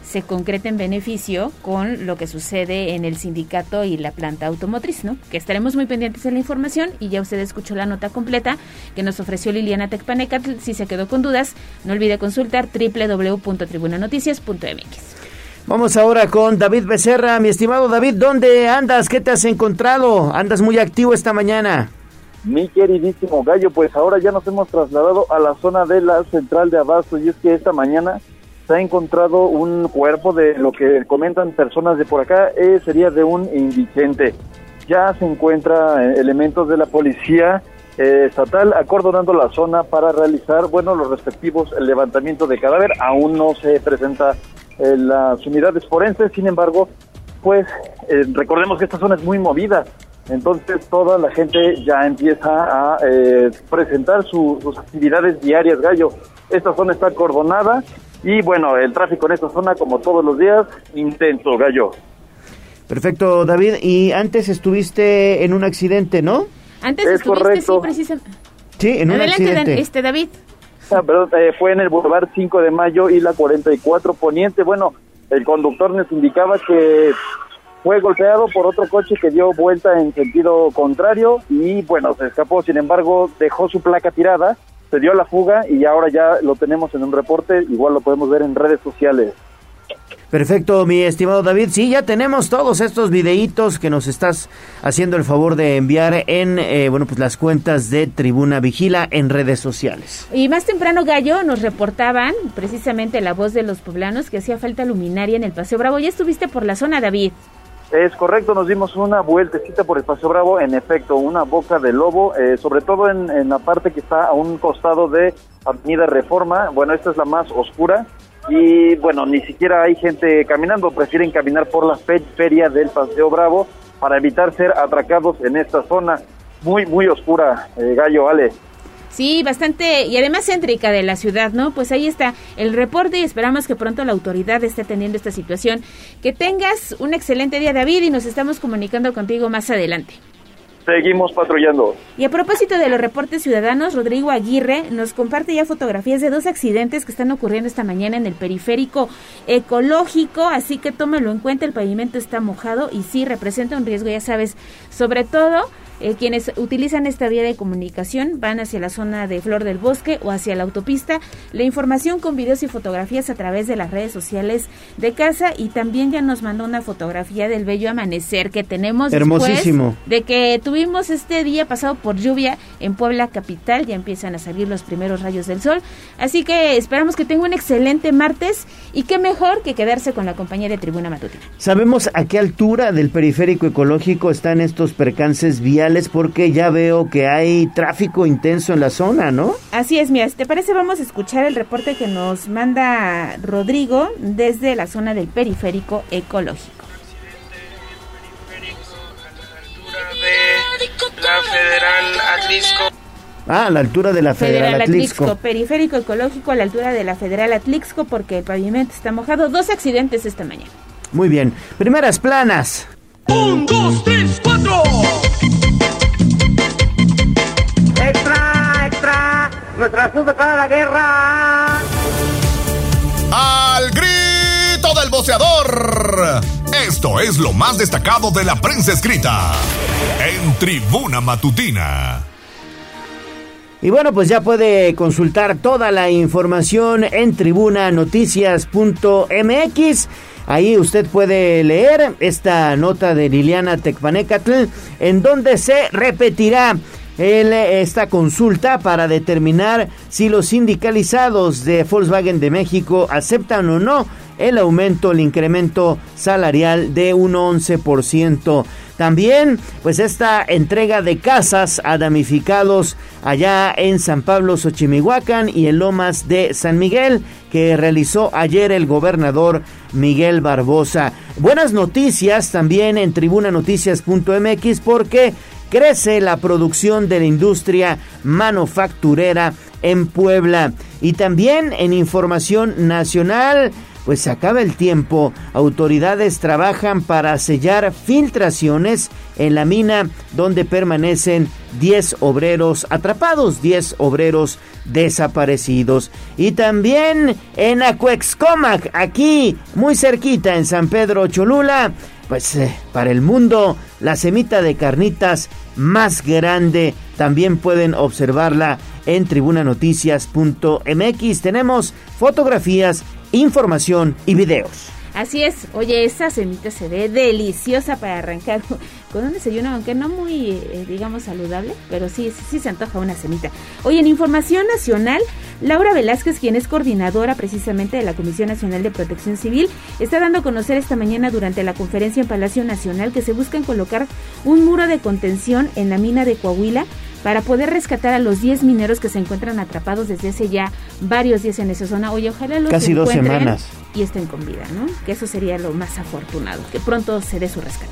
se concreta en beneficio con lo que sucede en el sindicato y la planta automotriz, ¿no? Que estaremos muy pendientes de la información y ya usted escuchó la nota completa que nos ofreció Liliana Tecpaneca. Si se quedó con dudas, no olvide consultar www.tribunanoticias.mx. Vamos ahora con David Becerra. Mi estimado David, ¿dónde andas? ¿Qué te has encontrado? Andas muy activo esta mañana. Mi queridísimo gallo, pues ahora ya nos hemos trasladado a la zona de la central de Abasto y es que esta mañana se ha encontrado un cuerpo de lo que comentan personas de por acá, eh, sería de un indigente. Ya se encuentra eh, elementos de la policía eh, estatal acordonando la zona para realizar, bueno, los respectivos levantamientos de cadáver. Aún no se presenta las unidades forenses, sin embargo, pues eh, recordemos que esta zona es muy movida, entonces toda la gente ya empieza a eh, presentar su- sus actividades diarias, Gallo. Esta zona está acordonada y bueno, el tráfico en esta zona, como todos los días, intenso, Gallo. Perfecto, David. Y antes estuviste en un accidente, ¿no? Antes Es estuviste, correcto. sí, precisamente. Sí, en un Adelante, Dan- accidente. este David. Ah, perdón, eh, fue en el Boulevard 5 de Mayo y la 44 Poniente. Bueno, el conductor nos indicaba que fue golpeado por otro coche que dio vuelta en sentido contrario y bueno, se escapó. Sin embargo, dejó su placa tirada, se dio la fuga y ahora ya lo tenemos en un reporte. Igual lo podemos ver en redes sociales. Perfecto, mi estimado David. Sí, ya tenemos todos estos videitos que nos estás haciendo el favor de enviar en, eh, bueno, pues las cuentas de Tribuna Vigila en redes sociales. Y más temprano, Gallo, nos reportaban precisamente la voz de los poblanos que hacía falta luminaria en el Paseo Bravo. Ya estuviste por la zona, David. Es correcto, nos dimos una vueltecita por el Paseo Bravo, en efecto, una boca de lobo, eh, sobre todo en, en la parte que está a un costado de Avenida Reforma. Bueno, esta es la más oscura y bueno, ni siquiera hay gente caminando, prefieren caminar por la fe- feria del Paseo Bravo para evitar ser atracados en esta zona muy, muy oscura, eh, Gallo, Ale. Sí, bastante, y además céntrica de la ciudad, ¿no? Pues ahí está el reporte y esperamos que pronto la autoridad esté atendiendo esta situación. Que tengas un excelente día, David, y nos estamos comunicando contigo más adelante. Seguimos patrullando. Y a propósito de los reportes ciudadanos, Rodrigo Aguirre nos comparte ya fotografías de dos accidentes que están ocurriendo esta mañana en el periférico ecológico, así que tómelo en cuenta, el pavimento está mojado y sí representa un riesgo, ya sabes, sobre todo eh, quienes utilizan esta vía de comunicación van hacia la zona de Flor del Bosque o hacia la autopista. La información con videos y fotografías a través de las redes sociales de casa y también ya nos mandó una fotografía del bello amanecer que tenemos Hermosísimo. de que tuvimos este día pasado por lluvia en Puebla capital, ya empiezan a salir los primeros rayos del sol, así que esperamos que tenga un excelente martes y qué mejor que quedarse con la compañía de Tribuna Matutina. ¿Sabemos a qué altura del periférico ecológico están estos percances viales? Porque ya veo que hay tráfico intenso en la zona, ¿no? Así es, mira, si te parece vamos a escuchar el reporte que nos manda Rodrigo desde la zona del periférico ecológico. La Federal Atlisco. Ah, a la altura de la Federal, Federal Atlixco. Atlixco, periférico ecológico a la altura de la Federal Atlixco porque el pavimento está mojado. Dos accidentes esta mañana. Muy bien. Primeras planas. Un, dos, tres, cuatro. Nuestra sub para la guerra. Al grito del boceador. Esto es lo más destacado de la prensa escrita en Tribuna Matutina. Y bueno, pues ya puede consultar toda la información en tribunanoticias.mx. Ahí usted puede leer esta nota de Liliana Tecpanecatl, en donde se repetirá el- esta consulta para determinar si los sindicalizados de Volkswagen de México aceptan o no el aumento, el incremento salarial de un 11%. También, pues esta entrega de casas a damnificados allá en San Pablo, Xochimihuacán y en Lomas de San Miguel, que realizó ayer el gobernador Miguel Barbosa. Buenas noticias también en tribunanoticias.mx porque crece la producción de la industria manufacturera en Puebla. Y también en información nacional, pues se acaba el tiempo. Autoridades trabajan para sellar filtraciones en la mina donde permanecen 10 obreros atrapados, 10 obreros desaparecidos. Y también en Acuexcomac, aquí muy cerquita en San Pedro Cholula, pues eh, para el mundo la semita de carnitas más grande también pueden observarla en tribunanoticias.mx. Tenemos fotografías, información y videos. Así es, oye, esa semita se ve deliciosa para arrancar [LAUGHS] con un desayuno, aunque no muy, eh, digamos, saludable, pero sí, sí, sí se antoja una semita. Oye, en Información Nacional, Laura Velázquez, quien es coordinadora precisamente de la Comisión Nacional de Protección Civil, está dando a conocer esta mañana durante la conferencia en Palacio Nacional que se buscan colocar un muro de contención en la mina de Coahuila para poder rescatar a los 10 mineros que se encuentran atrapados desde hace ya varios días en esa zona. Oye, ojalá los Casi dos semanas. y estén con vida, ¿no? Que eso sería lo más afortunado, que pronto se dé su rescate.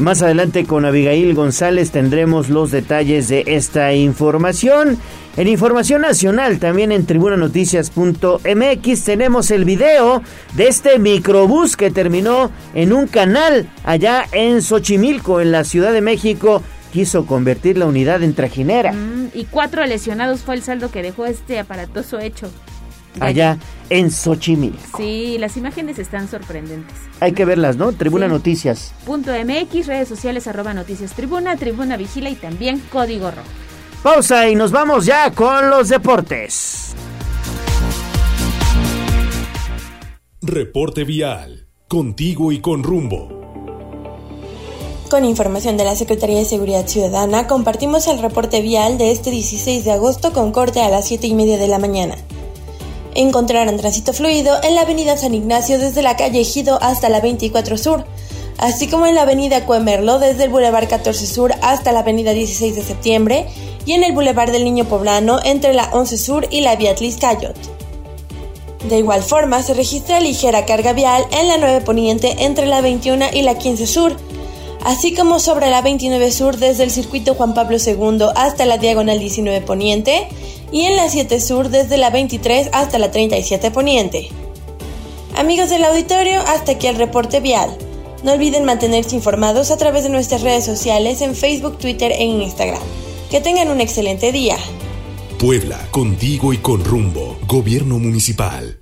Más adelante con Abigail González tendremos los detalles de esta información. En Información Nacional, también en tribunanoticias.mx, tenemos el video de este microbús que terminó en un canal allá en Xochimilco, en la Ciudad de México. Quiso convertir la unidad en trajinera. Mm, y cuatro lesionados fue el saldo que dejó este aparatoso hecho. Allá en Xochimilco. Sí, las imágenes están sorprendentes. Hay que verlas, ¿no? Tribuna Noticias. Punto MX, redes sociales, arroba noticias tribuna, tribuna vigila y también código rojo. Pausa y nos vamos ya con los deportes. Reporte vial. Contigo y con rumbo. Con información de la Secretaría de Seguridad Ciudadana, compartimos el reporte vial de este 16 de agosto con corte a las 7 y media de la mañana. Encontrarán tránsito fluido en la avenida San Ignacio desde la calle Ejido hasta la 24 Sur, así como en la avenida Cuemerlo desde el Boulevard 14 Sur hasta la avenida 16 de septiembre y en el Boulevard del Niño Poblano entre la 11 Sur y la Beatriz Cayot. De igual forma, se registra ligera carga vial en la 9 Poniente entre la 21 y la 15 Sur, así como sobre la 29 Sur desde el circuito Juan Pablo II hasta la diagonal 19 Poniente y en la 7 Sur desde la 23 hasta la 37 Poniente. Amigos del auditorio, hasta aquí el reporte vial. No olviden mantenerse informados a través de nuestras redes sociales en Facebook, Twitter e Instagram. Que tengan un excelente día. Puebla, contigo y con rumbo. Gobierno municipal.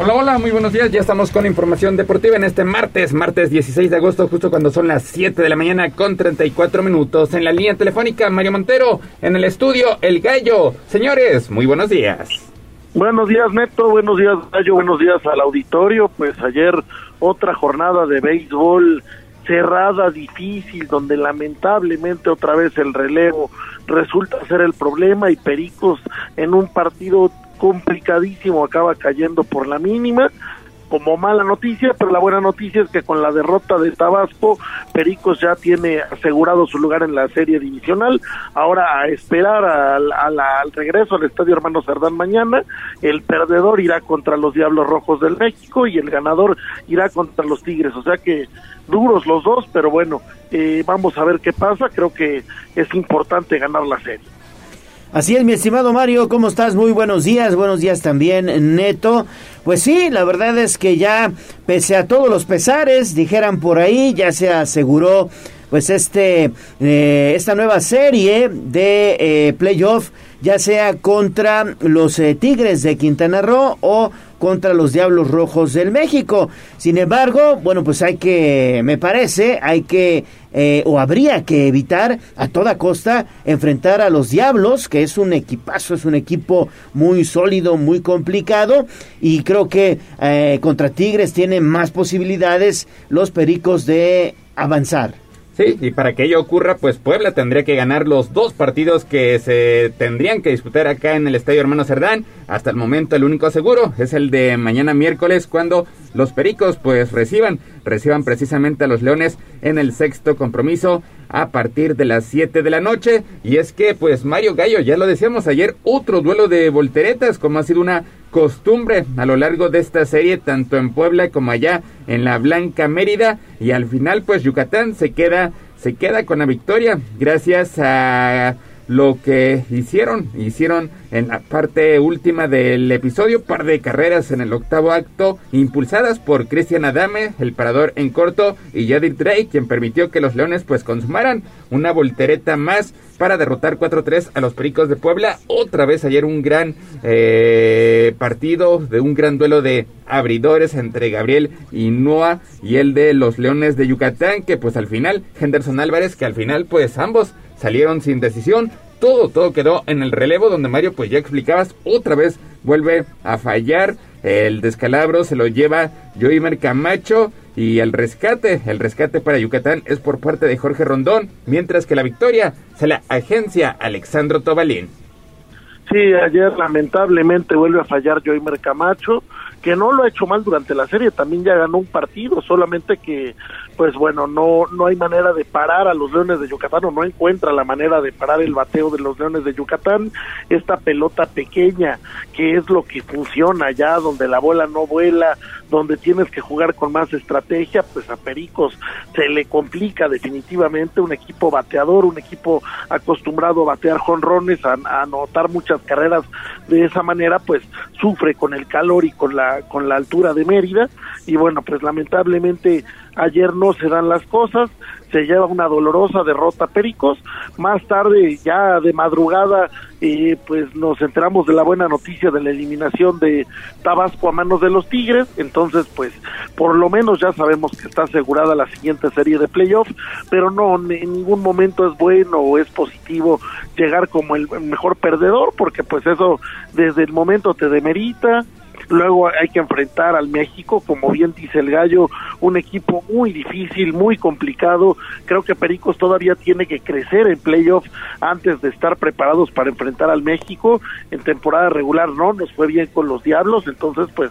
Hola, hola, muy buenos días. Ya estamos con información deportiva en este martes, martes 16 de agosto, justo cuando son las 7 de la mañana con 34 minutos. En la línea telefónica, Mario Montero, en el estudio, El Gallo. Señores, muy buenos días. Buenos días, Neto. Buenos días, Gallo. Buenos días al auditorio. Pues ayer otra jornada de béisbol cerrada, difícil, donde lamentablemente otra vez el relevo resulta ser el problema y Pericos en un partido complicadísimo acaba cayendo por la mínima como mala noticia, pero la buena noticia es que con la derrota de Tabasco, Pericos ya tiene asegurado su lugar en la serie divisional. Ahora a esperar al, al, regreso al Estadio Hermano Cerdán mañana, el perdedor irá contra los Diablos Rojos del México y el ganador irá contra los Tigres. O sea que duros los dos, pero bueno, eh, vamos a ver qué pasa. Creo que es importante ganar la serie. Así es, mi estimado Mario, ¿cómo estás? Muy buenos días, buenos días también, Neto. Pues sí, la verdad es que ya, pese a todos los pesares, dijeran por ahí, ya se aseguró pues este eh, esta nueva serie de eh, playoff ya sea contra los eh, Tigres de Quintana Roo o contra los Diablos Rojos del México. Sin embargo, bueno, pues hay que, me parece, hay que, eh, o habría que evitar a toda costa enfrentar a los Diablos, que es un equipazo, es un equipo muy sólido, muy complicado, y creo que eh, contra Tigres tienen más posibilidades los Pericos de avanzar. Sí, y para que ello ocurra, pues Puebla tendría que ganar los dos partidos que se tendrían que disputar acá en el Estadio Hermano Cerdán. Hasta el momento el único seguro es el de mañana miércoles cuando los Pericos pues reciban, reciban precisamente a los Leones en el sexto compromiso a partir de las 7 de la noche. Y es que pues Mario Gallo, ya lo decíamos ayer, otro duelo de volteretas como ha sido una costumbre a lo largo de esta serie, tanto en Puebla como allá en la Blanca Mérida. Y al final, pues Yucatán se queda, se queda con la victoria gracias a lo que hicieron. Hicieron en la parte última del episodio par de carreras en el octavo acto impulsadas por Cristian Adame, el parador en corto, y Yadir Drake, quien permitió que los Leones pues consumaran una voltereta más para derrotar 4-3 a los Pericos de Puebla. Otra vez ayer un gran eh, partido de un gran duelo de abridores entre Gabriel y Noah y el de los Leones de Yucatán, que pues al final Henderson Álvarez, que al final pues ambos salieron sin decisión. Todo, todo quedó en el relevo donde Mario pues ya explicabas otra vez vuelve a fallar. El descalabro se lo lleva Joimer Camacho y el rescate, el rescate para Yucatán es por parte de Jorge Rondón, mientras que la victoria se la agencia Alexandro Tobalín. Sí, ayer lamentablemente vuelve a fallar Joimer Camacho, que no lo ha hecho mal durante la serie, también ya ganó un partido, solamente que pues bueno, no, no hay manera de parar a los Leones de Yucatán o no encuentra la manera de parar el bateo de los Leones de Yucatán. Esta pelota pequeña, que es lo que funciona allá, donde la bola no vuela, donde tienes que jugar con más estrategia, pues a Pericos se le complica definitivamente un equipo bateador, un equipo acostumbrado a batear jonrones, a, a anotar muchas carreras de esa manera, pues sufre con el calor y con la, con la altura de Mérida. Y bueno, pues lamentablemente ayer no se dan las cosas, se lleva una dolorosa derrota Pericos, más tarde ya de madrugada eh, pues nos enteramos de la buena noticia de la eliminación de Tabasco a manos de los Tigres, entonces pues por lo menos ya sabemos que está asegurada la siguiente serie de playoffs, pero no en ningún momento es bueno o es positivo llegar como el mejor perdedor, porque pues eso desde el momento te demerita, Luego hay que enfrentar al México, como bien dice el gallo, un equipo muy difícil, muy complicado. Creo que Pericos todavía tiene que crecer en playoffs antes de estar preparados para enfrentar al México. En temporada regular no, nos fue bien con los Diablos, entonces pues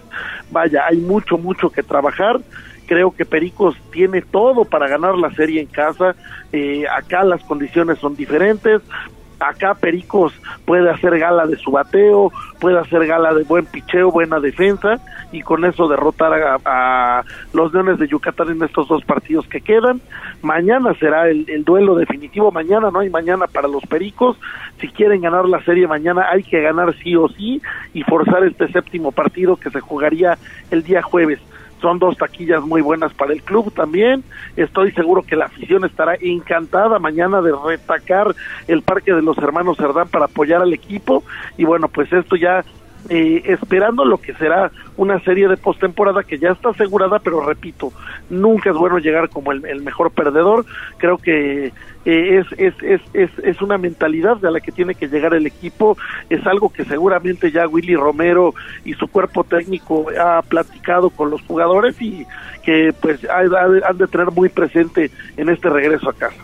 vaya, hay mucho, mucho que trabajar creo que Pericos tiene todo para ganar la serie en casa. Eh, acá las condiciones son diferentes acá Pericos puede hacer gala de su bateo, puede hacer gala de buen picheo, buena defensa y con eso derrotar a, los Leones de Yucatán en estos dos partidos que quedan. Mañana será el, el, duelo definitivo, mañana no hay mañana para los Pericos. Si quieren ganar la serie mañana hay que ganar sí o sí y forzar este séptimo partido que se jugaría el día jueves son dos taquillas muy buenas para el club también. Estoy seguro que la afición estará encantada mañana de retacar el Parque de los Hermanos Cerdán para apoyar al equipo. Y bueno, pues esto ya eh, esperando lo que será una serie de postemporada que ya está asegurada, pero repito, nunca es bueno llegar como el, el mejor perdedor. Creo que eh, es, es, es, es, es una mentalidad de la que tiene que llegar el equipo, es algo que seguramente ya Willy Romero y su cuerpo técnico ha platicado con los jugadores y que pues han de tener muy presente en este regreso a casa.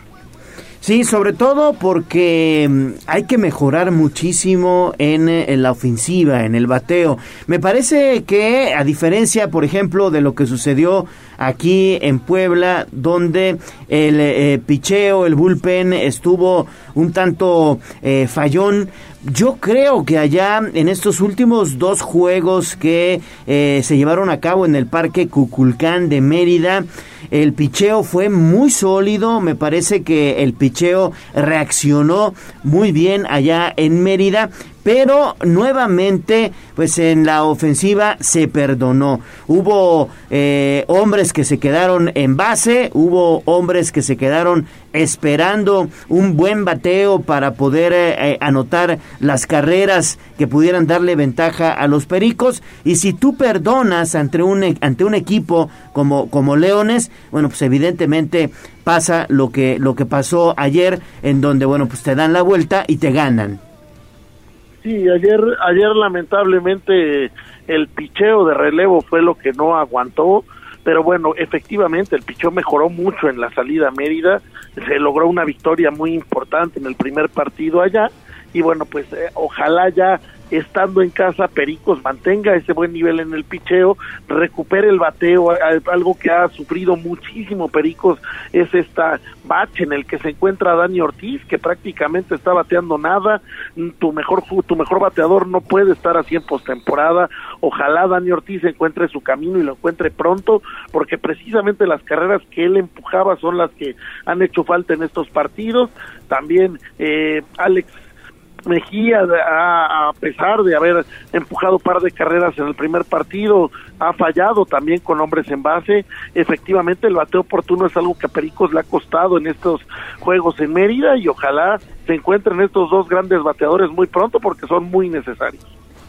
Sí, sobre todo porque mm, hay que mejorar muchísimo en, en, la ofensiva, en el bateo. Me parece que, a diferencia, por ejemplo, de lo que sucedió aquí en Puebla, donde el eh, picheo, el bullpen estuvo un tanto eh, fallón, yo creo que allá en estos últimos dos juegos que eh, se llevaron a cabo en el Parque Cuculcán de Mérida, el picheo fue muy sólido, me parece que el picheo reaccionó muy bien allá en Mérida, pero nuevamente pues en la ofensiva se perdonó. Hubo eh, hombres que se quedaron en base, hubo hombres que se quedaron esperando un buen bateo para poder eh, eh, anotar las carreras que pudieran darle ventaja a los Pericos y si tú perdonas ante un e, ante un equipo como como Leones, bueno, pues evidentemente pasa lo que lo que pasó ayer en donde bueno, pues te dan la vuelta y te ganan. Sí, ayer, ayer lamentablemente el picheo de relevo fue lo que no aguantó, pero bueno, efectivamente el picheo mejoró mucho en la salida a Mérida, se logró una victoria muy importante en el primer partido allá, y bueno, pues eh, ojalá ya estando en casa Pericos mantenga ese buen nivel en el picheo, recupere el bateo, algo que ha sufrido muchísimo Pericos es esta bache en el que se encuentra Dani Ortiz, que prácticamente está bateando nada, tu mejor tu mejor bateador no puede estar así en postemporada, ojalá Dani Ortiz encuentre su camino y lo encuentre pronto, porque precisamente las carreras que él empujaba son las que han hecho falta en estos partidos, también eh, Alex Mejía, a, pesar de haber empujado par de carreras en el primer partido, ha fallado también con hombres en base. Efectivamente, el bateo oportuno es algo que a Pericos le ha costado en estos juegos en Mérida y ojalá se encuentren estos dos grandes bateadores muy pronto porque son muy necesarios.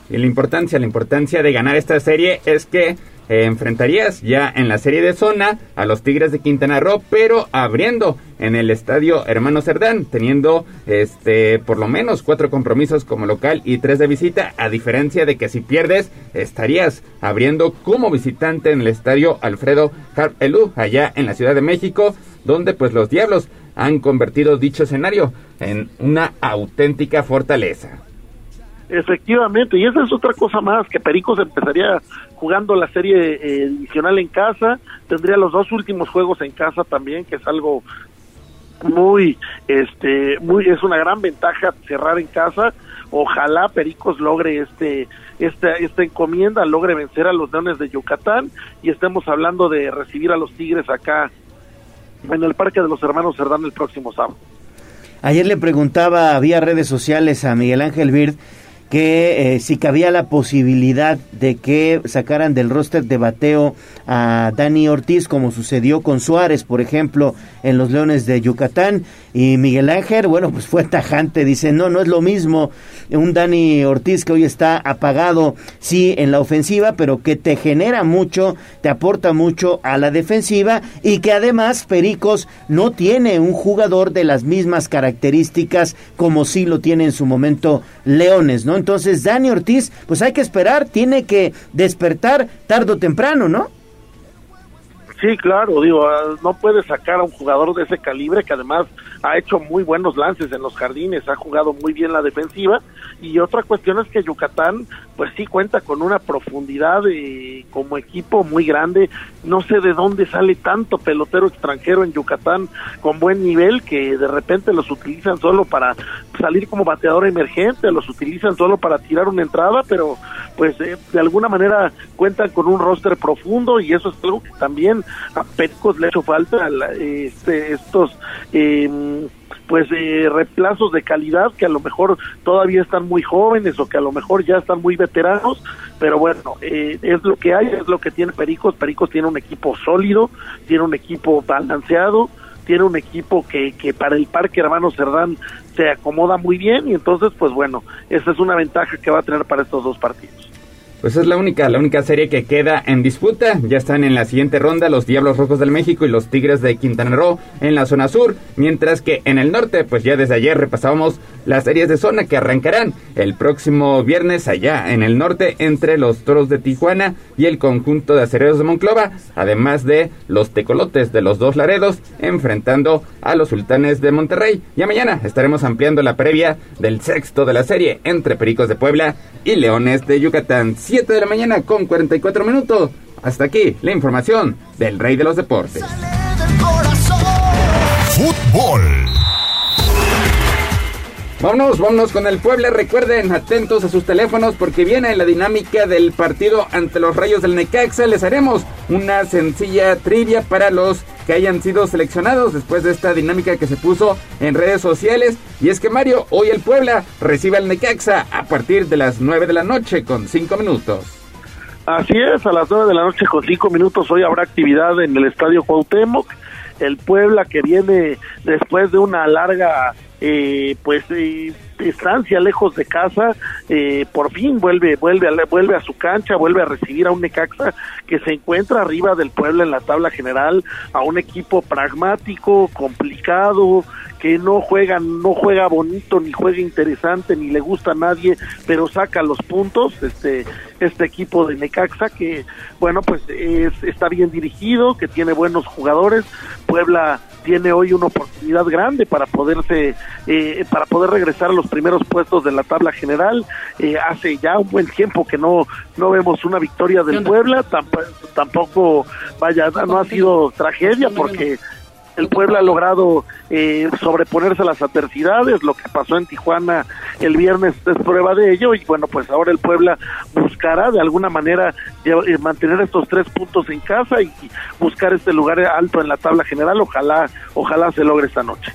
Y la importancia, la importancia de ganar esta serie es que eh, enfrentarías ya en la serie de zona a los Tigres de Quintana Roo, pero abriendo en el estadio Hermano Cerdán, teniendo este por lo menos cuatro compromisos como local y tres de visita, a diferencia de que si pierdes estarías abriendo como visitante en el estadio Alfredo Harp Elú, allá en la Ciudad de México, donde pues los Diablos han convertido dicho escenario en una auténtica fortaleza. Efectivamente, y esa es otra cosa más, que Pericos empezaría jugando la serie eh, en casa, tendría los dos últimos juegos en casa también, que es algo muy, este, muy, es una gran ventaja cerrar en casa. Ojalá Pericos logre este, esta, esta encomienda, logre vencer a los Leones de Yucatán y estemos hablando de recibir a los Tigres acá en el Parque de los Hermanos Cerdán el próximo sábado. Ayer le preguntaba vía redes sociales a Miguel Ángel Bird que eh, si cabía la posibilidad de que sacaran del roster de bateo a Dani Ortiz, como sucedió con Suárez, por ejemplo, en los Leones de Yucatán. Y Miguel Ángel, bueno, pues fue tajante, dice, no, no es lo mismo un Dani Ortiz que hoy está apagado, sí, en la ofensiva, pero que te genera mucho, te aporta mucho a la defensiva y que además Pericos no tiene un jugador de las mismas características como sí lo tiene en su momento Leones, ¿no? Entonces, Dani Ortiz, pues hay que esperar, tiene que despertar tarde o temprano, ¿no? Sí, claro, digo, ah, no puede sacar a un jugador de ese calibre que además ha hecho muy buenos lances en los jardines, ha jugado muy bien la defensiva. Y otra cuestión es que Yucatán pues sí cuenta con una profundidad eh, como equipo muy grande, no sé de dónde sale tanto pelotero extranjero en Yucatán con buen nivel que de repente los utilizan solo para salir como bateador emergente, los utilizan solo para tirar una entrada, pero pues eh, de alguna manera cuentan con un roster profundo y eso es algo que también a Petcos le ha hecho falta este, estos eh, pues eh, reemplazos de calidad que a lo mejor todavía están muy jóvenes o que a lo mejor ya están muy veteranos, pero bueno, eh, es lo que hay, es lo que tiene Pericos. Pericos tiene un equipo sólido, tiene un equipo balanceado, tiene un equipo que, que para el Parque Hermano Cerdán se acomoda muy bien y entonces pues bueno, esa es una ventaja que va a tener para estos dos partidos. Pues es la única, la única serie que queda en disputa. Ya están en la siguiente ronda los Diablos Rojos del México y los Tigres de Quintana Roo en la zona sur, mientras que en el norte, pues ya desde ayer repasábamos las series de zona que arrancarán el próximo viernes allá en el norte entre los Toros de Tijuana y el conjunto de Acereros de Monclova, además de los Tecolotes de los dos Laredos enfrentando a los Sultanes de Monterrey. Ya mañana estaremos ampliando la previa del sexto de la serie entre Pericos de Puebla y Leones de Yucatán. 7 de la mañana con 44 minutos. Hasta aquí la información del Rey de los Deportes. Fútbol. Vámonos, vámonos con el Puebla. Recuerden, atentos a sus teléfonos porque viene la dinámica del partido ante los Rayos del Necaxa. Les haremos una sencilla trivia para los que hayan sido seleccionados después de esta dinámica que se puso en redes sociales. Y es que Mario, hoy el Puebla recibe al Necaxa a partir de las 9 de la noche con 5 minutos. Así es, a las 9 de la noche con 5 minutos hoy habrá actividad en el Estadio Cuauhtémoc. El Puebla que viene después de una larga eh, pues eh, estancia lejos de casa, eh, por fin vuelve, vuelve, a, vuelve a su cancha, vuelve a recibir a un Necaxa que se encuentra arriba del pueblo en la tabla general, a un equipo pragmático, complicado, que no juega, no juega bonito, ni juega interesante, ni le gusta a nadie, pero saca los puntos, este, este equipo de Necaxa, que bueno, pues es, está bien dirigido, que tiene buenos jugadores, Puebla tiene hoy una oportunidad grande para poderse eh, para poder regresar a los primeros puestos de la tabla general. Eh, hace ya un buen tiempo que no no vemos una victoria del Puebla tampoco, tampoco vaya no ha sido tragedia porque el Puebla ha logrado eh, sobreponerse a las adversidades, lo que pasó en Tijuana el viernes es prueba de ello y bueno, pues ahora el Puebla buscará de alguna manera eh, mantener estos tres puntos en casa y buscar este lugar alto en la tabla general, ojalá, ojalá se logre esta noche.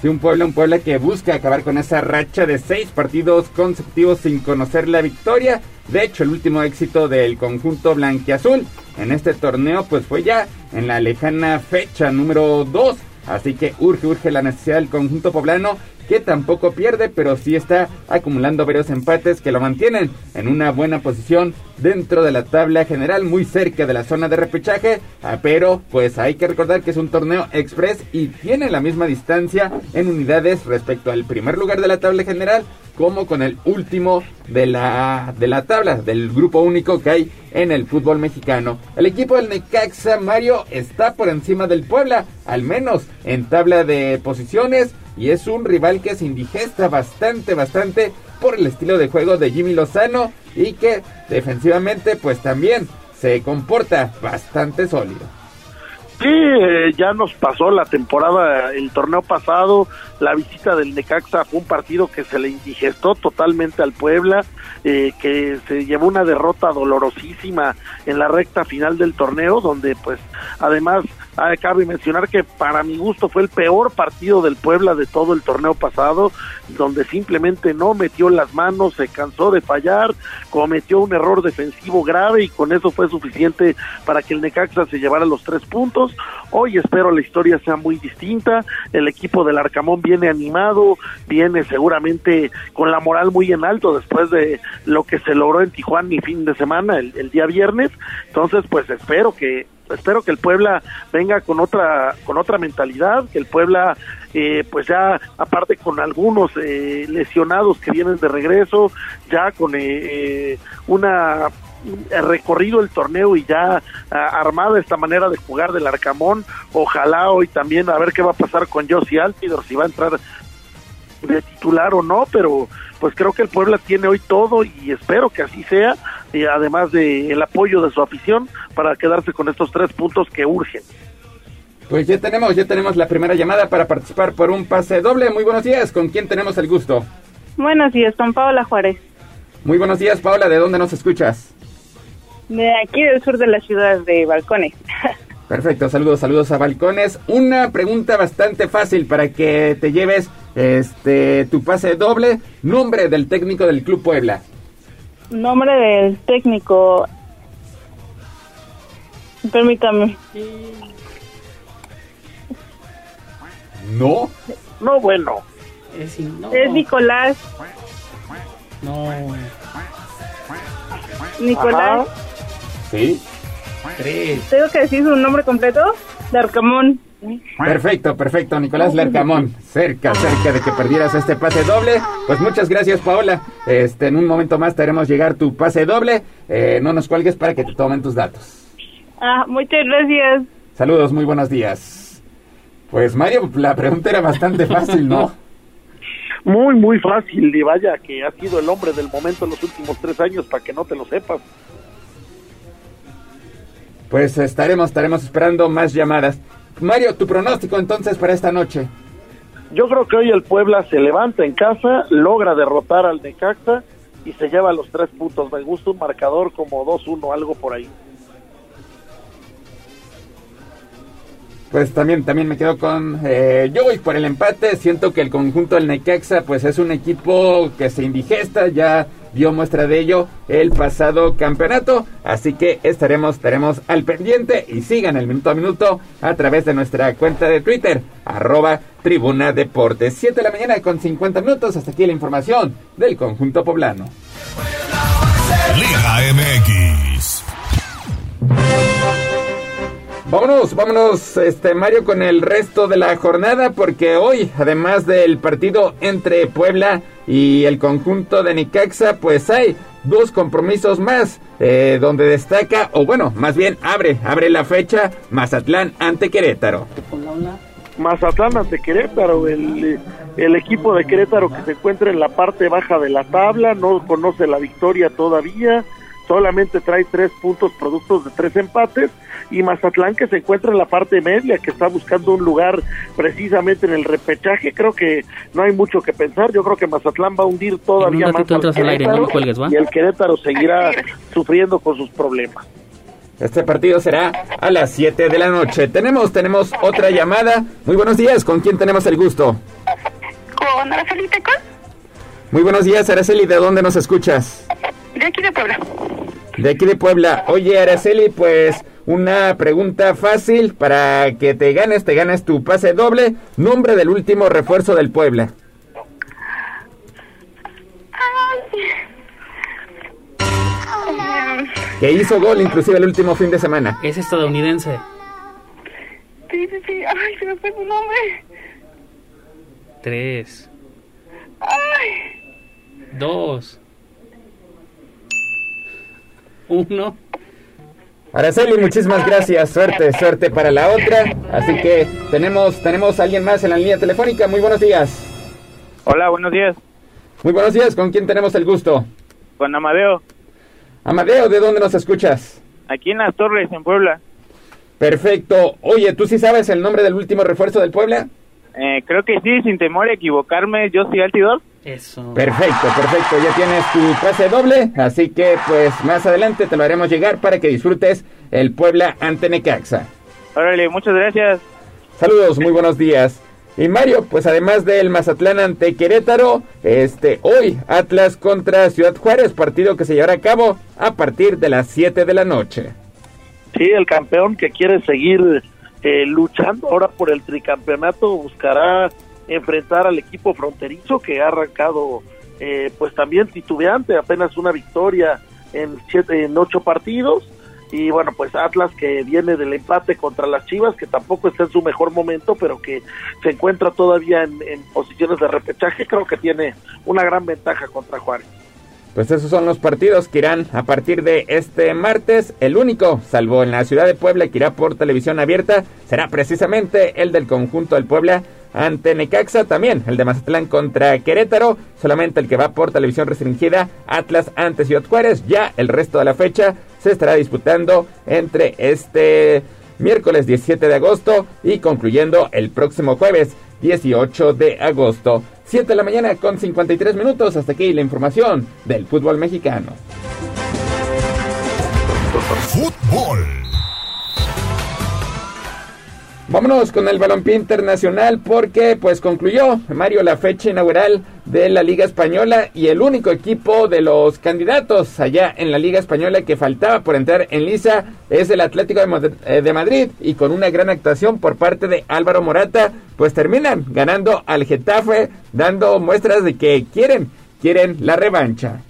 Sí, un Puebla, un Puebla que busca acabar con esa racha de seis partidos consecutivos sin conocer la victoria. De hecho, el último éxito del conjunto blanquiazul en este torneo pues fue ya en la lejana fecha número 2. Así que urge, urge la necesidad del conjunto poblano que tampoco pierde, pero sí está acumulando varios empates que lo mantienen en una buena posición dentro de la tabla general, muy cerca de la zona de repechaje. Ah, pero pues hay que recordar que es un torneo express y tiene la misma distancia en unidades respecto al primer lugar de la tabla general como con el último de la, de la tabla, del grupo único que hay en el fútbol mexicano. El equipo del Necaxa Mario está por encima del Puebla, al menos en tabla de posiciones, y es un rival que se indigesta bastante, bastante por el estilo de juego de Jimmy Lozano y que defensivamente pues también se comporta bastante sólido. Sí, eh, ya nos pasó la temporada, el torneo pasado, la visita del Necaxa fue un partido que se le indigestó totalmente al Puebla, eh, que se llevó una derrota dolorosísima en la recta final del torneo, donde pues además Ah, cabe mencionar que para mi gusto fue el peor partido del Puebla de todo el torneo pasado, donde simplemente no metió las manos, se cansó de fallar, cometió un error defensivo grave y con eso fue suficiente para que el Necaxa se llevara los tres puntos. Hoy espero la historia sea muy distinta, el equipo del Arcamón viene animado, viene seguramente con la moral muy en alto después de lo que se logró en Tijuana mi fin de semana, el, día viernes, entonces pues espero que espero que el Puebla venga con otra con otra mentalidad, que el Puebla eh, pues ya aparte con algunos eh, lesionados que vienen de regreso, ya con eh, una recorrido el torneo y ya armada esta manera de jugar del Arcamón, ojalá hoy también a ver qué va a pasar con Josie Altidor, si va a entrar de titular o no, pero pues creo que el Puebla tiene hoy todo y espero que así sea, y además del el apoyo de su afición para quedarse con estos tres puntos que urgen. Pues ya tenemos, ya tenemos la primera llamada para participar por un pase doble. Muy buenos días, ¿con quién tenemos el gusto? Buenos días, con Paola Juárez. Muy buenos días, Paola, ¿de dónde nos escuchas? De aquí del sur de la ciudad de Balcones. [LAUGHS] Perfecto, saludos, saludos a Balcones. Una pregunta bastante fácil para que te lleves este tu pase doble. Nombre del técnico del Club Puebla. Nombre del técnico. Permítame. No. No, bueno. Es, Nicolás. No. Nicolás. Sí. ¿Tengo que decir su nombre completo? Larcamón. Perfecto, perfecto, Nicolás Larcamón. Cerca, cerca de que perdieras este pase doble. Pues muchas gracias, Paola. Este, en un momento más te haremos llegar tu pase doble. Eh, no nos cuelgues para que te tomen tus datos. Ah, muchas gracias. Saludos, muy buenos días. Pues Mario, la pregunta era bastante fácil, ¿no? [LAUGHS] Muy, muy fácil. Y vaya que ha sido el hombre del momento en los últimos tres años, para que no te lo sepas pues estaremos, estaremos esperando más llamadas. Mario, tu pronóstico entonces para esta noche. Yo creo que hoy el Puebla se levanta en casa, logra derrotar al Necaxa y se lleva los tres puntos. Me gusta un marcador como 2-1, algo por ahí. Pues también, también me quedo con... Eh, yo voy por el empate, siento que el conjunto del Necaxa pues es un equipo que se indigesta, ya dio muestra de ello el pasado campeonato. Así que estaremos, estaremos al pendiente y sigan el minuto a minuto a través de nuestra cuenta de Twitter, arroba Tribuna Deportes. 7 de la mañana con 50 minutos. Hasta aquí la información del conjunto poblano. Liga MX. Vámonos, vámonos, este Mario, con el resto de la jornada, porque hoy, además del partido entre Puebla y el conjunto de Nicaxa, pues hay dos compromisos más, eh, donde destaca, o bueno, más bien abre, abre la fecha Mazatlán ante Querétaro. Mazatlán ante Querétaro, el, el equipo de Querétaro que se encuentra en la parte baja de la tabla, no conoce la victoria todavía, solamente trae tres puntos productos de tres empates y Mazatlán que se encuentra en la parte media, que está buscando un lugar precisamente en el repechaje, creo que no hay mucho que pensar, yo creo que Mazatlán va a hundir todavía más al Querétaro, y el Querétaro seguirá sufriendo con sus problemas. Este partido será a las 7 de la noche. Tenemos, tenemos otra llamada. Muy buenos días, ¿con quién tenemos el gusto? Con Araceli Tecol. Muy buenos días, Araceli, ¿de dónde nos escuchas? De aquí de Puebla. De aquí de Puebla. Oye, Araceli, pues una pregunta fácil para que te ganes, te ganes tu pase doble. Nombre del último refuerzo del Puebla. Que hizo gol inclusive el último fin de semana. Es estadounidense. Sí, sí, sí. Ay, se me fue su nombre. Tres. Ay. Dos. Uno. Araceli, muchísimas gracias. Suerte, suerte para la otra. Así que tenemos, tenemos a alguien más en la línea telefónica. Muy buenos días. Hola, buenos días. Muy buenos días. ¿Con quién tenemos el gusto? Con Amadeo. Amadeo, ¿de dónde nos escuchas? Aquí en las Torres, en Puebla. Perfecto. Oye, ¿tú sí sabes el nombre del último refuerzo del Puebla? Eh, creo que sí, sin temor a equivocarme, yo soy Altidor. Eso. Perfecto, perfecto. Ya tienes tu pase doble, así que pues más adelante te lo haremos llegar para que disfrutes el Puebla ante Necaxa. Órale, muchas gracias. Saludos, muy buenos días. Y Mario, pues además del Mazatlán ante Querétaro, este hoy Atlas contra Ciudad Juárez, partido que se llevará a cabo a partir de las 7 de la noche. Sí, el campeón que quiere seguir eh, luchando ahora por el tricampeonato buscará enfrentar al equipo fronterizo que ha arrancado eh, pues también titubeante, apenas una victoria en, siete, en ocho partidos y bueno pues Atlas que viene del empate contra las Chivas que tampoco está en su mejor momento pero que se encuentra todavía en, en posiciones de repechaje creo que tiene una gran ventaja contra Juárez. Pues esos son los partidos que irán a partir de este martes. El único, salvo en la ciudad de Puebla, que irá por televisión abierta, será precisamente el del conjunto del Puebla ante Necaxa. También el de Mazatlán contra Querétaro. Solamente el que va por televisión restringida, Atlas ante Ciudad Juárez. Ya el resto de la fecha se estará disputando entre este miércoles 17 de agosto y concluyendo el próximo jueves 18 de agosto. 7 de la mañana con 53 minutos. Hasta aquí la información del fútbol mexicano. Fútbol. Vámonos con el balompié internacional porque pues concluyó Mario la fecha inaugural de la Liga Española y el único equipo de los candidatos allá en la Liga Española que faltaba por entrar en lisa es el Atlético de Madrid y con una gran actuación por parte de Álvaro Morata pues terminan ganando al Getafe dando muestras de que quieren, quieren la revancha.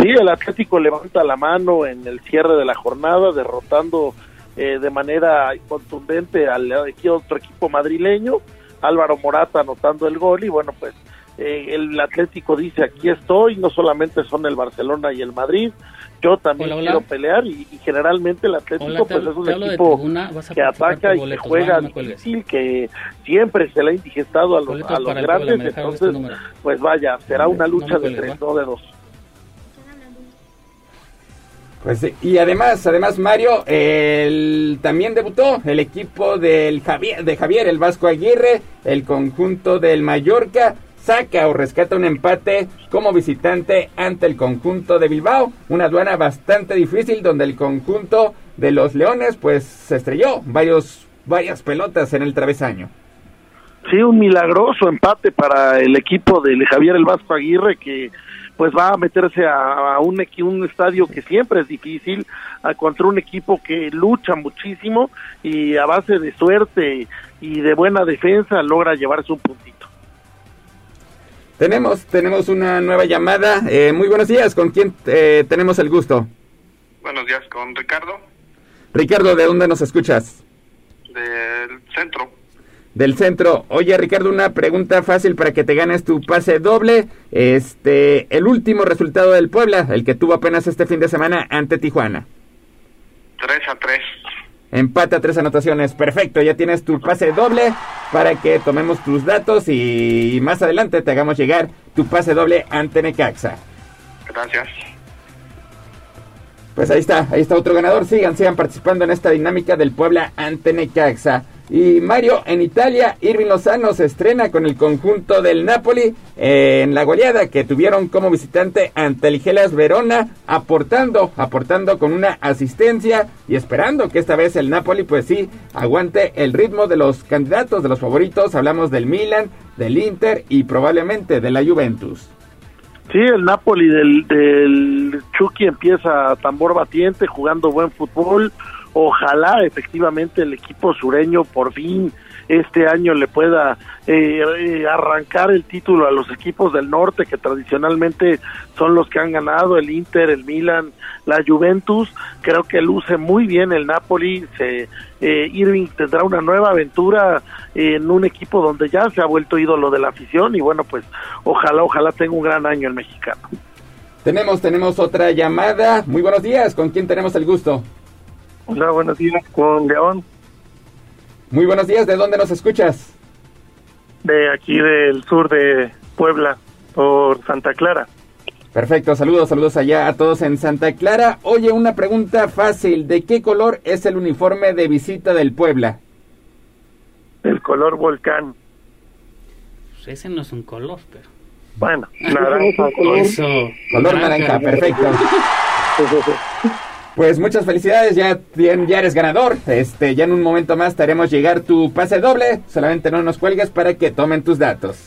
Sí, el Atlético levanta la mano en el cierre de la jornada derrotando eh, de manera contundente al otro equipo madrileño, Álvaro Morata anotando el gol y bueno, pues eh, el Atlético dice aquí estoy, no solamente son el Barcelona y el Madrid, yo también Hola, hola. quiero pelear y, y generalmente el Atlético Hola, pues es un equipo tribuna, que ataca y boletos, que juega difícil, que siempre se le ha indigestado a los, a los grandes, este entonces pues vaya, será una No lucha de tres, no de dos. Pues y además, además Mario, el, también debutó el equipo del Javier, de Javier, el Vasco Aguirre, el conjunto del Mallorca, saca o rescata un empate como visitante ante el conjunto de Bilbao, una aduana bastante difícil donde el conjunto de los Leones pues se estrelló varios, varias pelotas en el travesaño. Sí, un milagroso empate para el equipo de Javier El Vasco Aguirre que pues va a meterse a, a un, un estadio que siempre es difícil, a, contra un equipo que lucha muchísimo y a base de suerte y de buena defensa logra llevarse un puntito. Tenemos, tenemos una nueva llamada. Eh, muy buenos días, ¿con quién eh, tenemos el gusto? Buenos días con Ricardo. Ricardo, ¿de dónde nos escuchas? Del centro. Del centro. Oye, Ricardo, una pregunta fácil para que te ganes tu pase doble. Este, el último resultado del Puebla, el que tuvo apenas este fin de semana ante Tijuana. 3 a 3. Empate a tres anotaciones. Perfecto, ya tienes tu pase doble para que tomemos tus datos y más adelante te hagamos llegar tu pase doble ante Necaxa. Gracias. Pues ahí está, ahí está otro ganador. Sigan, sigan participando en esta dinámica del Puebla ante Necaxa. Y Mario, en Italia, Irving Lozano se estrena con el conjunto del Napoli en la goleada que tuvieron como visitante ante el Gelas Verona, aportando, aportando con una asistencia y esperando que esta vez el Napoli, pues sí, aguante el ritmo de los candidatos, de los favoritos. Hablamos del Milan, del Inter y probablemente de la Juventus. Sí, el Napoli del, del Chucky empieza tambor batiente, jugando buen fútbol. Ojalá efectivamente el equipo sureño por fin este año le pueda eh, eh, arrancar el título a los equipos del norte que tradicionalmente son los que han ganado, el Inter, el Milan, la Juventus. Creo que luce muy bien el Napoli. Eh, Irving tendrá una nueva aventura en un equipo donde ya se ha vuelto ídolo de la afición y bueno, pues ojalá, ojalá tenga un gran año el mexicano. Tenemos, tenemos otra llamada. Muy buenos días. ¿Con quién tenemos el gusto? Hola, buenos días, con León. Muy buenos días, ¿de dónde nos escuchas? De aquí del sur de Puebla, por Santa Clara. Perfecto, saludos, saludos allá a todos en Santa Clara. Oye, una pregunta fácil, ¿de qué color es el uniforme de visita del Puebla? El color volcán. Pues ese no es un color, pero... Bueno, naranja. Eso, color naranja, perfecto. [LAUGHS] Pues muchas felicidades, ya, ya eres ganador. Este, ya en un momento más te haremos llegar tu pase doble. Solamente no nos cuelgues para que tomen tus datos.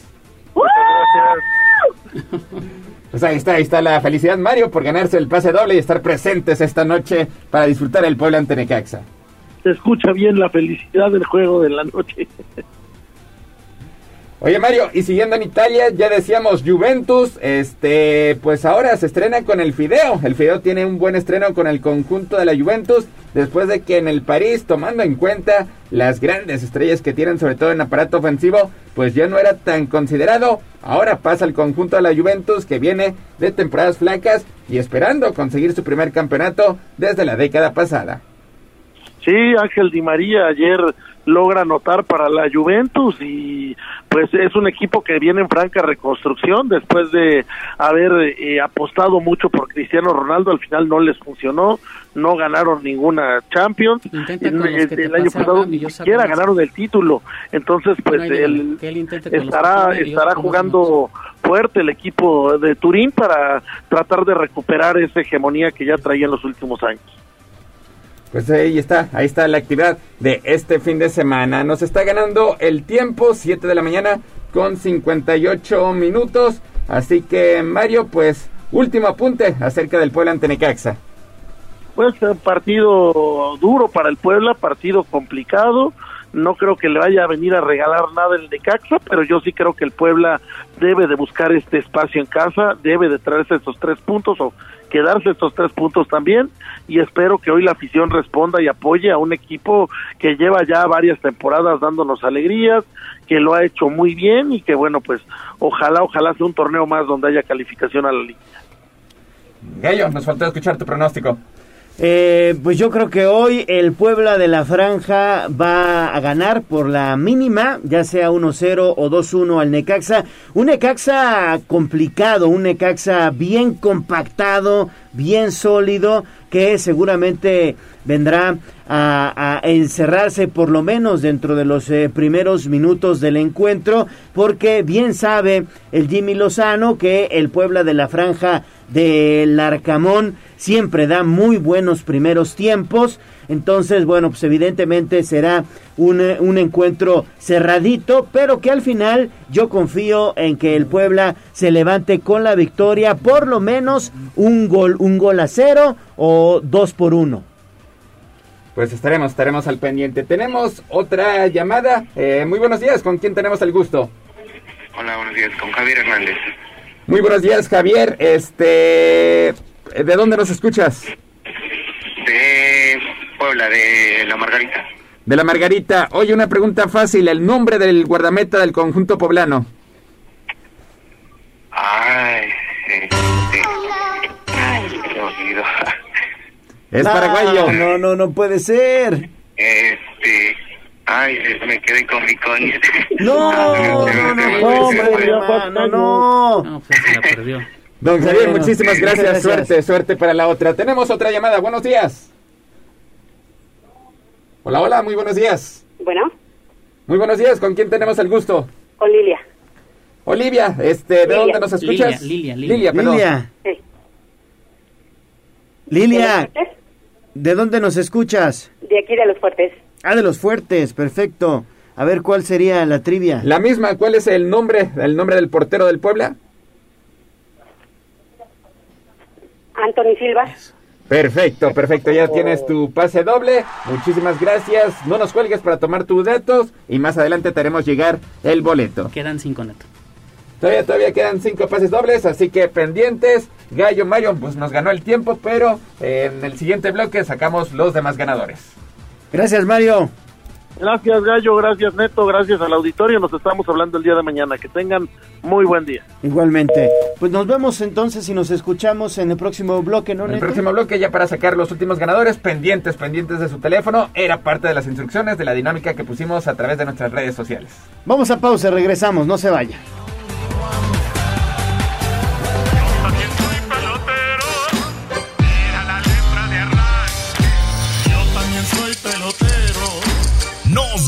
Pues ahí está, ahí está la felicidad Mario por ganarse el pase doble y estar presentes esta noche para disfrutar el pueblo ante Necaxa. Se escucha bien la felicidad del juego de la noche. Oye Mario, y siguiendo en Italia, ya decíamos Juventus, este, pues ahora se estrena con el Fideo. El Fideo tiene un buen estreno con el conjunto de la Juventus, después de que en el París, tomando en cuenta las grandes estrellas que tienen, sobre todo en aparato ofensivo, pues ya no era tan considerado. Ahora pasa el conjunto de la Juventus que viene de temporadas flacas y esperando conseguir su primer campeonato desde la década pasada. Sí, Ángel Di María ayer logra anotar para la Juventus y pues es un equipo que viene en franca reconstrucción después de haber eh, apostado mucho por Cristiano Ronaldo, al final no les funcionó, no ganaron ninguna Champions, el, el año pasado ni siquiera ganaron el título, entonces pues él estará estará jugando fuerte el equipo de Turín para tratar de recuperar esa hegemonía que ya traía en los últimos años. Pues ahí está, ahí está la actividad de este fin de semana. Nos está ganando el tiempo, 7 de la mañana con 58 minutos. Así que Mario, pues último apunte acerca del Puebla ante Necaxa. Pues partido duro para el Puebla, partido complicado. No creo que le vaya a venir a regalar nada el Necaxa, pero yo sí creo que el Puebla debe de buscar este espacio en casa, debe de traerse estos tres puntos o quedarse estos tres puntos también y espero que hoy la afición responda y apoye a un equipo que lleva ya varias temporadas dándonos alegrías, que lo ha hecho muy bien y que bueno, pues ojalá, ojalá sea un torneo más donde haya calificación a la liga. Gallo, nos falta escuchar tu pronóstico. Eh, pues yo creo que hoy el Puebla de la Franja va a ganar por la mínima, ya sea 1-0 o 2-1 al Necaxa. Un Necaxa complicado, un Necaxa bien compactado, bien sólido, que seguramente vendrá a, encerrarse por lo menos dentro de los eh, primeros minutos del encuentro, porque bien sabe el Jimmy Lozano que el Puebla de la Franja del Arcamón siempre da muy buenos primeros tiempos. Entonces, bueno, pues evidentemente será un, un, encuentro cerradito, pero que al final yo confío en que el Puebla se levante con la victoria, por lo menos un gol, un gol a cero o dos por uno. Pues estaremos, estaremos al pendiente. Tenemos otra llamada. Eh, muy buenos días, ¿con quién tenemos el gusto? Hola, buenos días, con Javier Hernández. Muy buenos días, Javier. Este, ¿de dónde nos escuchas? De Puebla. la de la Margarita. De la Margarita. Oye, una pregunta fácil. El nombre del guardameta del conjunto poblano. Ay, este... Ay, me olvido. Es No, paraguayo. No, no, no puede ser. Este... Ay, me quedé con mi coño. [LAUGHS] No, no, no, no, hombre, hermano, no. No, pues se la perdió. Don Javier, muchísimas gracias. Suerte, suerte para la otra. Tenemos otra llamada. Buenos días. Hola, hola, muy buenos días. Bueno, Muy buenos días. ¿Con quién tenemos el gusto? con Lilia. Olivia, este, ¿de Lilia. dónde nos escuchas? Lilia, Lilia, Lilia, perdón. Lilia, Sí. Lilia, ¿de dónde nos escuchas? De aquí de los fuertes. Ah, de los fuertes, perfecto. A ver, ¿cuál sería la trivia? La misma, ¿cuál es el nombre, el nombre del portero del Puebla? Anthony Silva. Perfecto, perfecto. Ya tienes tu pase doble. Muchísimas gracias. No nos cuelgues para tomar tus datos y más adelante te haremos llegar el boleto. Quedan cinco netos. Todavía, todavía quedan cinco pases dobles, así que pendientes. Gallo Mario pues nos ganó el tiempo, pero eh, en el siguiente bloque sacamos los demás ganadores. Gracias, Mario. Gracias, Gallo. Gracias, Neto. Gracias al auditorio. Nos estamos hablando el día de mañana. Que tengan muy buen día. Igualmente. Pues nos vemos entonces y nos escuchamos en el próximo bloque, ¿no, En el próximo bloque, ya para sacar los últimos ganadores, pendientes, pendientes de su teléfono, era parte de las instrucciones de la dinámica que pusimos a través de nuestras redes sociales. Vamos a pausa, regresamos, no se vaya.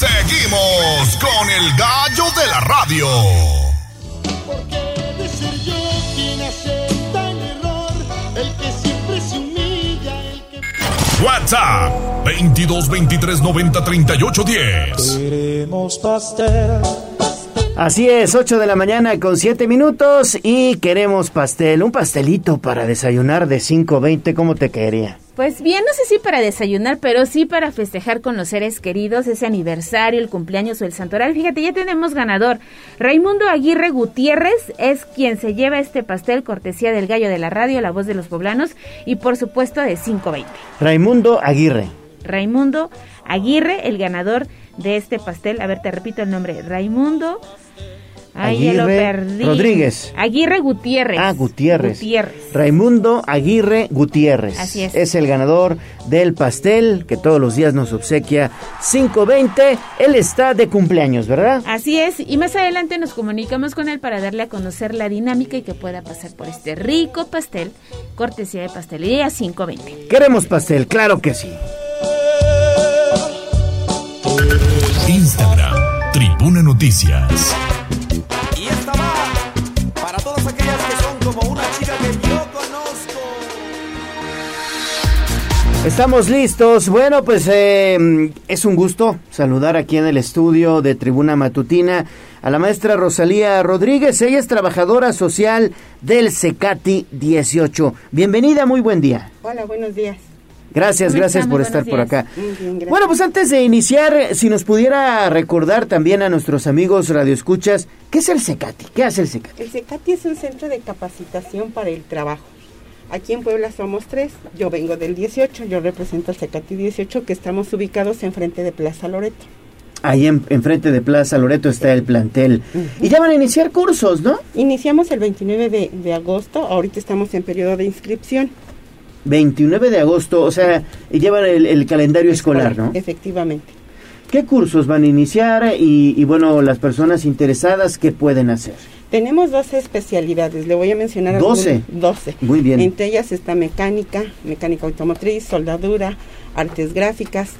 Seguimos con el gallo de la radio. De ser yo quien acepta el error, el que siempre se humilla, el que WhatsApp 22 23 90 38 10. queremos pastel. Así es, 8 de la mañana con 7 minutos y queremos pastel, un pastelito para desayunar de 5.20, ¿cómo te quedaría? Pues bien, no sé si para desayunar, pero sí para festejar con los seres queridos ese aniversario, el cumpleaños o el santoral. Fíjate, ya tenemos ganador. Raimundo Aguirre Gutiérrez es quien se lleva este pastel, cortesía del gallo de la radio, la voz de los poblanos y por supuesto de 520. Raimundo Aguirre. Raimundo Aguirre, el ganador de este pastel. A ver, te repito el nombre. Raimundo. Ay, ya lo Aguirre perdí. Rodríguez. Aguirre Gutiérrez. Ah, Gutiérrez. Gutiérrez. Raimundo Aguirre Gutiérrez. Así es. Es el ganador del pastel que todos los días nos obsequia 520. Él está de cumpleaños, ¿verdad? Así es, y más adelante nos comunicamos con él para darle a conocer la dinámica y que pueda pasar por este rico pastel, cortesía de pastelería 520. Queremos pastel, claro que sí. Instagram, Tribuna Noticias. Y esta va para todas aquellas que son como una chica que yo conozco. Estamos listos. Bueno, pues eh, es un gusto saludar aquí en el estudio de Tribuna Matutina a la maestra Rosalía Rodríguez. Ella es trabajadora social del Secati 18. Bienvenida, muy buen día. Hola, buenos días. Gracias, ¿Cómo gracias por estar por acá. Bueno, pues antes de iniciar, si nos pudiera recordar también a nuestros amigos radioescuchas, ¿qué es el Secati? ¿Qué hace el Secati? El CECATI es un centro de capacitación para el trabajo. Aquí en Puebla somos tres. Yo vengo del 18, yo represento al CECATI 18, que estamos ubicados enfrente de Plaza Loreto. Ahí en, enfrente de Plaza Loreto está el plantel. Y ya van a iniciar cursos, ¿no? Iniciamos el 29 de, de agosto, ahorita estamos en periodo de inscripción. 29 de agosto, o sea, llevan el, el calendario escolar, ¿no? Efectivamente. ¿Qué cursos van a iniciar y, y, bueno, las personas interesadas, qué pueden hacer? Tenemos 12 especialidades, le voy a mencionar 12. algunas. 12. Muy bien. Entre ellas está mecánica, mecánica automotriz, soldadura, artes gráficas,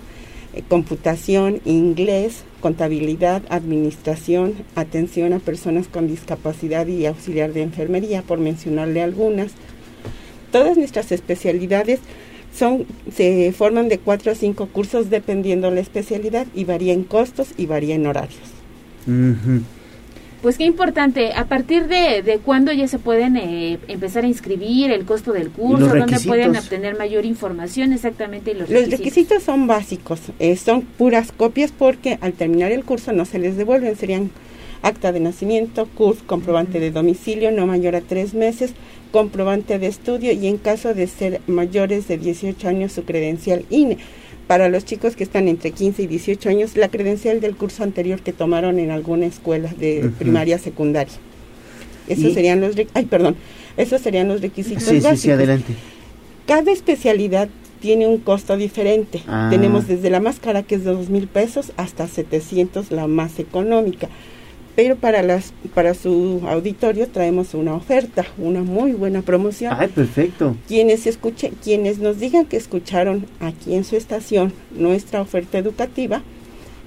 eh, computación, inglés, contabilidad, administración, atención a personas con discapacidad y auxiliar de enfermería, por mencionarle algunas. Todas nuestras especialidades Son, se forman de cuatro a cinco cursos dependiendo la especialidad y varía en costos y varía en horarios. Pues qué importante, ¿a partir de, de cuándo ya se pueden eh, empezar a inscribir, el costo del curso, dónde pueden obtener mayor información exactamente y los, Los requisitos son básicos, eh, son puras copias porque al terminar el curso no se les devuelven, serían acta de nacimiento, CURS, comprobante de domicilio no mayor a tres meses, comprobante de estudio y en caso de ser mayores de 18 años su credencial INE. Para los chicos que están entre 15 y 18 años, la credencial del curso anterior que tomaron en alguna escuela de Ujú. primaria secundaria. Esos Y- serían los re- ay, perdón, esos serían los requisitos Sí, sí, básicos. sí, adelante. Cada especialidad tiene un costo diferente. Ah. Tenemos desde la más cara, que es de dos mil pesos, hasta 700, la más económica. Pero para, las, para su auditorio traemos una oferta, una muy buena promoción. Ay, perfecto. Quienes, escuchen, quienes nos digan que escucharon aquí en su estación nuestra oferta educativa,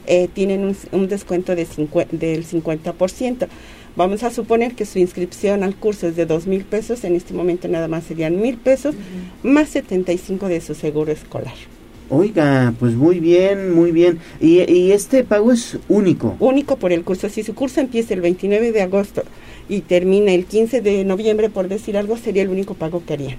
eh, tienen un, un descuento de cincue- del 50%. Vamos a suponer que su inscripción al curso es de dos mil pesos, en este momento nada más serían mil pesos, más 75 de su seguro escolar. Oiga, pues muy bien, muy bien. Y, y este pago es único. Único por el curso. Si su curso empieza el 29 de agosto y termina el 15 de noviembre, por decir algo, sería el único pago que harían.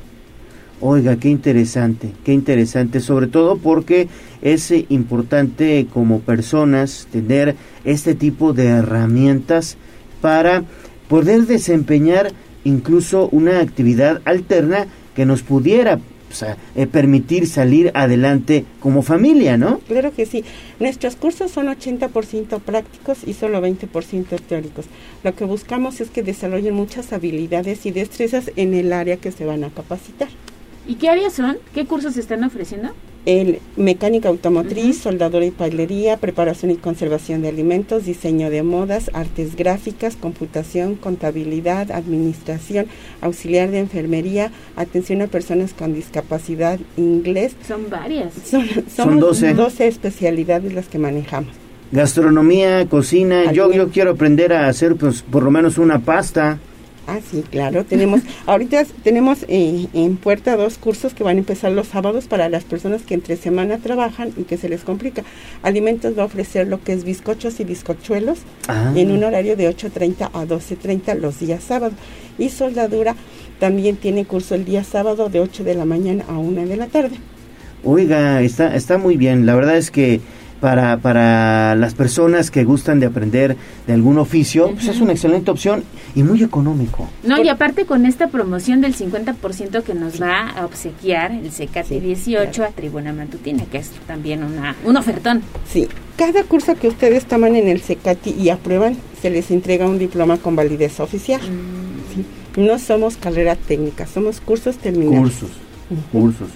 Oiga, qué interesante, qué interesante, sobre todo porque es eh, importante como personas tener este tipo de herramientas para poder desempeñar incluso una actividad alterna que nos pudiera o sea, eh, permitir salir adelante como familia, ¿no? Claro que sí. Nuestros cursos son 80% prácticos y solo 20% teóricos. Lo que buscamos es que desarrollen muchas habilidades y destrezas en el área que se van a capacitar. ¿Y qué áreas son? ¿Qué cursos se están ofreciendo? El mecánica automotriz, soldadura y pailería, preparación y conservación de alimentos, diseño de modas, artes gráficas, computación, contabilidad, administración, auxiliar de enfermería, atención a personas con discapacidad, inglés. Son varias. [LAUGHS] Son, Son somos 12. 12 especialidades las que manejamos. Gastronomía, cocina, yo, yo quiero aprender a hacer pues por lo menos una pasta. Ah, sí, claro. Tenemos, [LAUGHS] ahorita tenemos eh, en puerta dos cursos que van a empezar los sábados para las personas que entre semana trabajan y que se les complica. Alimentos va a ofrecer lo que es bizcochos y bizcochuelos Ah. en un horario de 8.30 a 12.30 los días sábados. Y soldadura también tiene curso el día sábado de 8 de la mañana a 1 de la tarde. Oiga, está, está muy bien. La verdad es que para, para las personas que gustan de aprender de algún oficio, pues es una excelente opción y muy económico. No, y aparte con esta promoción del 50% que nos va a obsequiar el CKT 18 a Tribuna Matutina, que es también una, un ofertón. Sí, cada curso que ustedes toman en el CECATI y aprueban, se les entrega un diploma con validez oficial. Sí. No somos carrera técnica, somos cursos terminados. Cursos, cursos.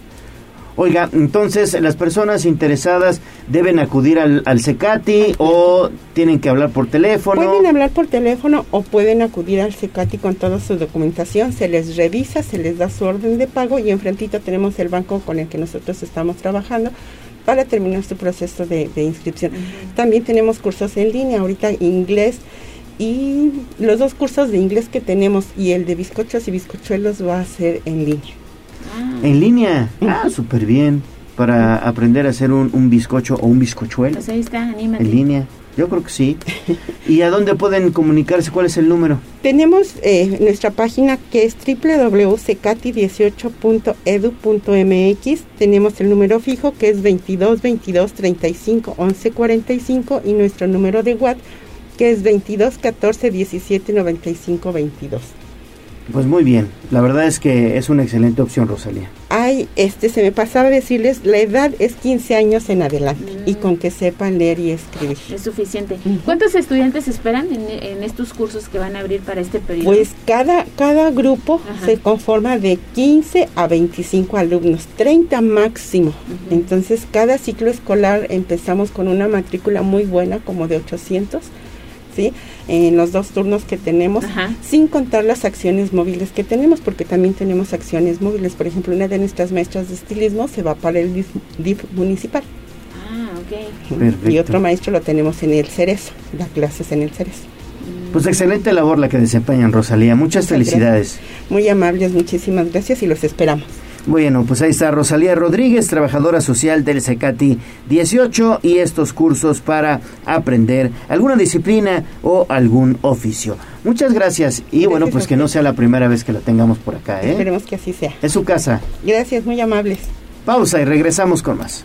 Oiga, entonces las personas interesadas deben acudir al, al CECATI o tienen que hablar por teléfono. Pueden hablar por teléfono o pueden acudir al CECATI con toda su documentación, se les revisa, se les da su orden de pago y enfrentito tenemos el banco con el que nosotros estamos trabajando para terminar su proceso de, de inscripción. También tenemos cursos en línea, ahorita inglés y los dos cursos de inglés que tenemos y el de bizcochos y bizcochuelos va a ser en línea. En línea. Ah, súper bien. Para aprender a hacer un, un bizcocho o un bizcochuelo Pues ahí está, anímate. en línea. Yo creo que sí. [LAUGHS] ¿Y a dónde pueden comunicarse? ¿Cuál es el número? Tenemos eh, nuestra página que es www.secati18.edu.mx. Tenemos el número fijo que es 22 22 35 11 45 y nuestro número de WhatsApp que es 22 14 17 95 22. Pues muy bien. La verdad es que es una excelente opción, Rosalía. Ay, este, se me pasaba a decirles, la edad es 15 años en adelante y con que sepan leer y escribir. Es suficiente. ¿Cuántos estudiantes esperan en, en estos cursos que van a abrir para este periodo? Pues cada, cada grupo Ajá. se conforma de 15 a 25 alumnos, 30 máximo. Entonces cada ciclo escolar empezamos con una matrícula muy buena, como de 800, ¿sí? En los dos turnos que tenemos, sin contar las acciones móviles que tenemos, porque también tenemos acciones móviles. Por ejemplo, una de nuestras maestras de estilismo se va para el DIF, DIF municipal. Ah, ok. Perfecto. Y otro maestro lo tenemos en el Cerezo, da clases en el Cerezo. Pues excelente labor la que desempeñan, Rosalía. Muchas Muchas felicidades. Muy amables, muchísimas gracias y los esperamos. Bueno, pues ahí está Rosalía Rodríguez, trabajadora social del Secati 18 y estos cursos para aprender alguna disciplina o algún oficio. Muchas gracias y bueno, pues que no sea la primera vez que la tengamos por acá, ¿eh? Esperemos que así sea. Es su casa. Gracias, muy amables. Pausa y regresamos con más.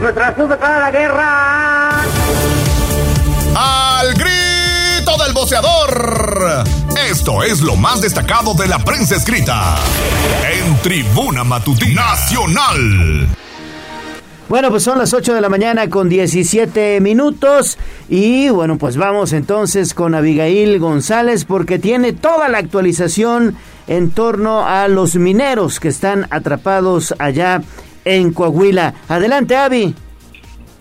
Nuestra sub para la guerra. Al grito del boceador. Esto es lo más destacado de la prensa escrita. En Tribuna Matutina Nacional. Bueno, pues son las 8 de la mañana con 17 minutos y bueno, pues vamos entonces con Abigail González porque tiene toda la actualización en torno a los mineros que están atrapados allá en Coahuila. Adelante, Avi.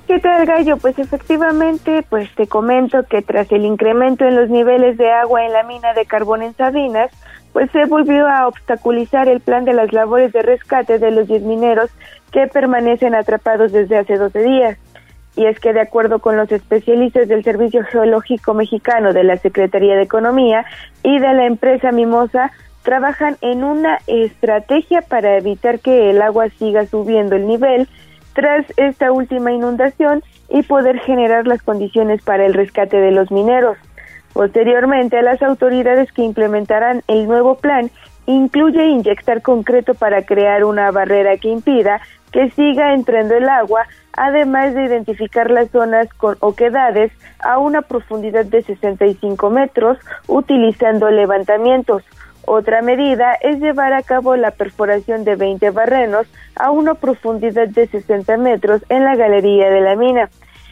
¿Qué tal, Gallo? Pues efectivamente, pues te comento que tras el incremento en los niveles de agua en la mina de carbón en Sabinas, pues se volvió a obstaculizar el plan de las labores de rescate de los 10 mineros que permanecen atrapados desde hace 12 días. Y es que de acuerdo con los especialistas del Servicio Geológico Mexicano de la Secretaría de Economía y de la empresa Mimosa, trabajan en una estrategia para evitar que el agua siga subiendo el nivel tras esta última inundación y poder generar las condiciones para el rescate de los mineros. Posteriormente, las autoridades que implementarán el nuevo plan incluye inyectar concreto para crear una barrera que impida que siga entrando el agua, además de identificar las zonas con oquedades a una profundidad de 65 metros utilizando levantamientos. Otra medida es llevar a cabo la perforación de 20 barrenos a una profundidad de 60 metros en la galería de la mina.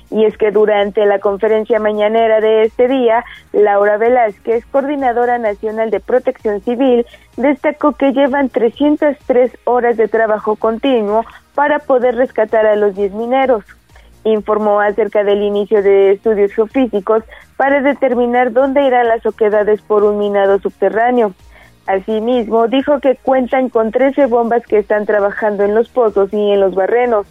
Y es que durante la conferencia mañanera de este día, Laura Velázquez, coordinadora nacional de protección civil, destacó que llevan 303 horas de trabajo continuo para poder rescatar a los 10 mineros. Informó acerca del inicio de estudios geofísicos para determinar dónde irán las oquedades por un minado subterráneo. Asimismo, dijo que cuentan con 13 bombas que están trabajando en los pozos y en los barrenos.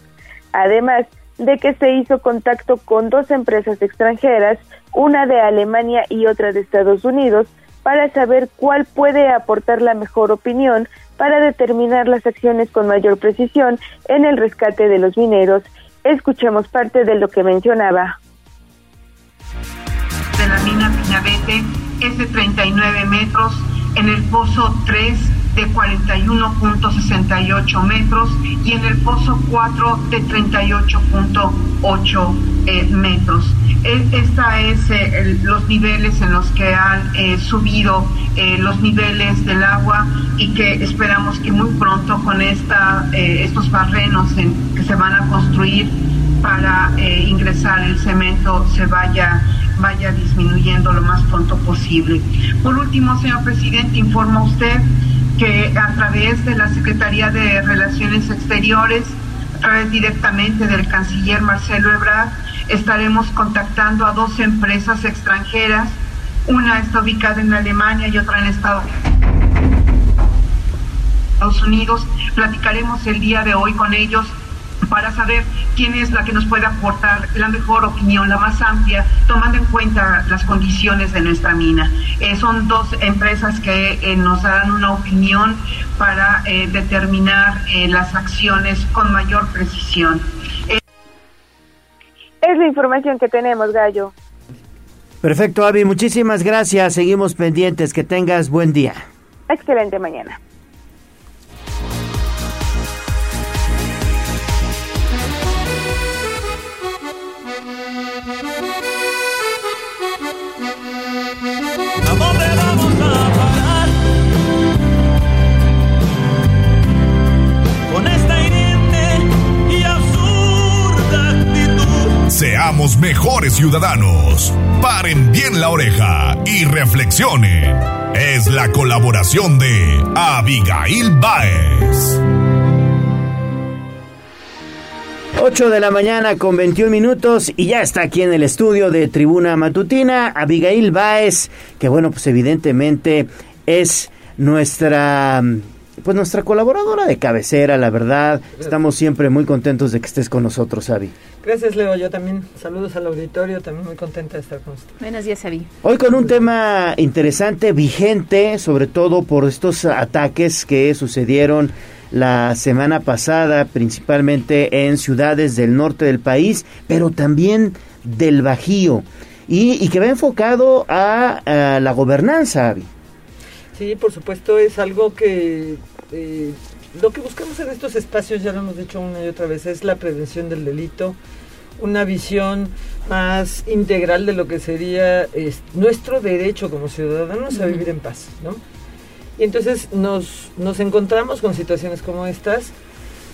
Además de que se hizo contacto con dos empresas extranjeras, una de Alemania y otra de Estados Unidos, para saber cuál puede aportar la mejor opinión para determinar las acciones con mayor precisión en el rescate de los mineros. Escuchemos parte de lo que mencionaba. De la mina Piñavete es de 39 metros en el pozo 3 de 41.68 metros y en el pozo 4 de 38.8 eh, metros. Esta es eh, los niveles en los que han eh, subido eh, los niveles del agua y que esperamos que muy pronto con esta, estos barrenos en, que se van a construir para eh, ingresar el cemento se vaya vaya disminuyendo lo más pronto posible. Por último, señor presidente, informa usted que a través de la Secretaría de Relaciones Exteriores, a través directamente del canciller Marcelo Ebrard, estaremos contactando a dos empresas extranjeras. Una está ubicada en Alemania y otra en Estados Unidos. Platicaremos el día de hoy con ellos para saber quién es la que nos puede aportar la mejor opinión, la más amplia, tomando en cuenta las condiciones de nuestra mina. Eh, son dos empresas que eh, nos dan una opinión para eh, determinar eh, las acciones con mayor precisión. Eh, Es la información que tenemos, Gallo. Perfecto, Avi, muchísimas gracias. Seguimos pendientes. Que tengas buen día. Excelente mañana. Seamos mejores ciudadanos. Paren bien la oreja y reflexionen. Es la colaboración de Abigail Baez. 8 de la mañana con 21 minutos y ya está aquí en el estudio de Tribuna Matutina Abigail Baez, que bueno, pues evidentemente es nuestra pues nuestra colaboradora de cabecera, la verdad. Estamos siempre muy contentos de que estés con nosotros, Avi. Gracias, Leo. Yo también saludos al auditorio, también muy contenta de estar con usted. Buenos días, Avi. Hoy con un tema interesante, vigente, sobre todo por estos ataques que sucedieron la semana pasada, principalmente en ciudades del norte del país, pero también del Bajío, y, y que va enfocado a, a la gobernanza, Avi. Sí, por supuesto, es algo que eh, lo que buscamos en estos espacios, ya lo hemos dicho una y otra vez, es la prevención del delito, una visión más integral de lo que sería es, nuestro derecho como ciudadanos a vivir en paz, ¿no? Y entonces nos, nos encontramos con situaciones como estas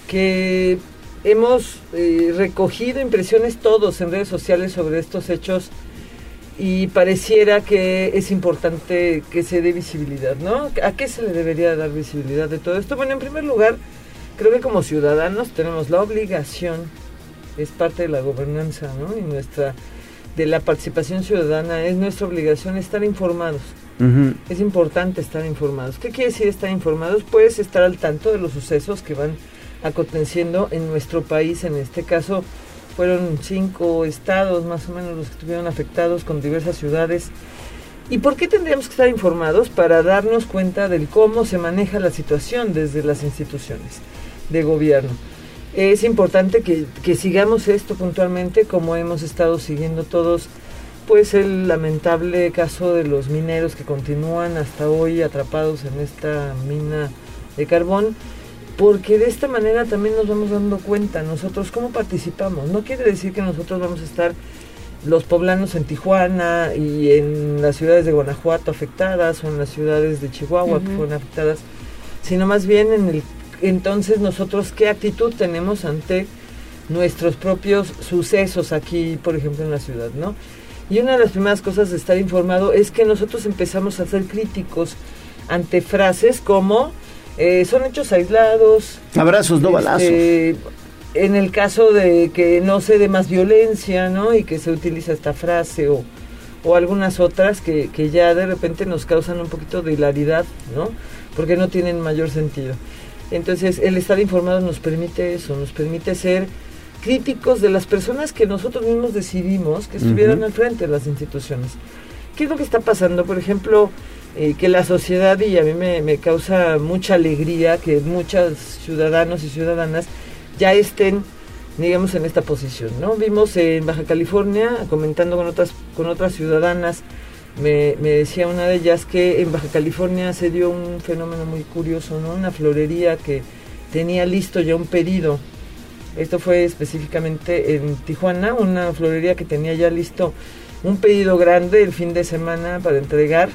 que hemos eh, recogido impresiones todos en redes sociales sobre estos hechos y pareciera que es importante que se dé visibilidad, ¿no? ¿A qué se le debería dar visibilidad de todo esto? Bueno, en primer lugar, creo que como ciudadanos tenemos la obligación, es parte de la gobernanza, ¿no? Y nuestra, de la participación ciudadana, es nuestra obligación estar informados. Es importante estar informados. ¿Qué quiere decir estar informados? Pues estar al tanto de los sucesos que van aconteciendo en nuestro país, en este caso fueron cinco estados más o menos los que estuvieron afectados con diversas ciudades. ¿Y por qué tendríamos que estar informados? Para darnos cuenta del cómo se maneja la situación desde las instituciones de gobierno. Es importante que, que sigamos esto puntualmente como hemos estado siguiendo todos pues el lamentable caso de los mineros que continúan hasta hoy atrapados en esta mina de carbón porque de esta manera también nos vamos dando cuenta nosotros cómo participamos. No quiere decir que nosotros vamos a estar los poblanos en Tijuana y en las ciudades de Guanajuato afectadas o en las ciudades de Chihuahua que fueron afectadas, sino más bien en el entonces nosotros qué actitud tenemos ante nuestros propios sucesos aquí, por ejemplo, en la ciudad, ¿no? Y una de las primeras cosas de estar informado es que nosotros empezamos a ser críticos ante frases como eh, son hechos aislados. Abrazos, no balazos. este, En el caso de que no se dé más violencia, ¿no? Y que se utiliza esta frase o, o algunas otras que, que ya de repente nos causan un poquito de hilaridad, ¿no? Porque no tienen mayor sentido. Entonces, el estar informado nos permite eso, nos permite ser críticos de las personas que nosotros mismos decidimos que estuvieran al frente de las instituciones. ¿Qué es lo que está pasando? Por ejemplo, eh, que la sociedad, y a mí me, me causa mucha alegría que muchos ciudadanos y ciudadanas ya estén, digamos, en esta posición, ¿no? Vimos en Baja California, comentando con otras, con otras ciudadanas, me, me decía una de ellas que en Baja California se dio un fenómeno muy curioso, ¿no? Una florería que tenía listo ya un pedido. Esto fue específicamente en Tijuana, una florería que tenía ya listo un pedido grande el fin de semana para entregar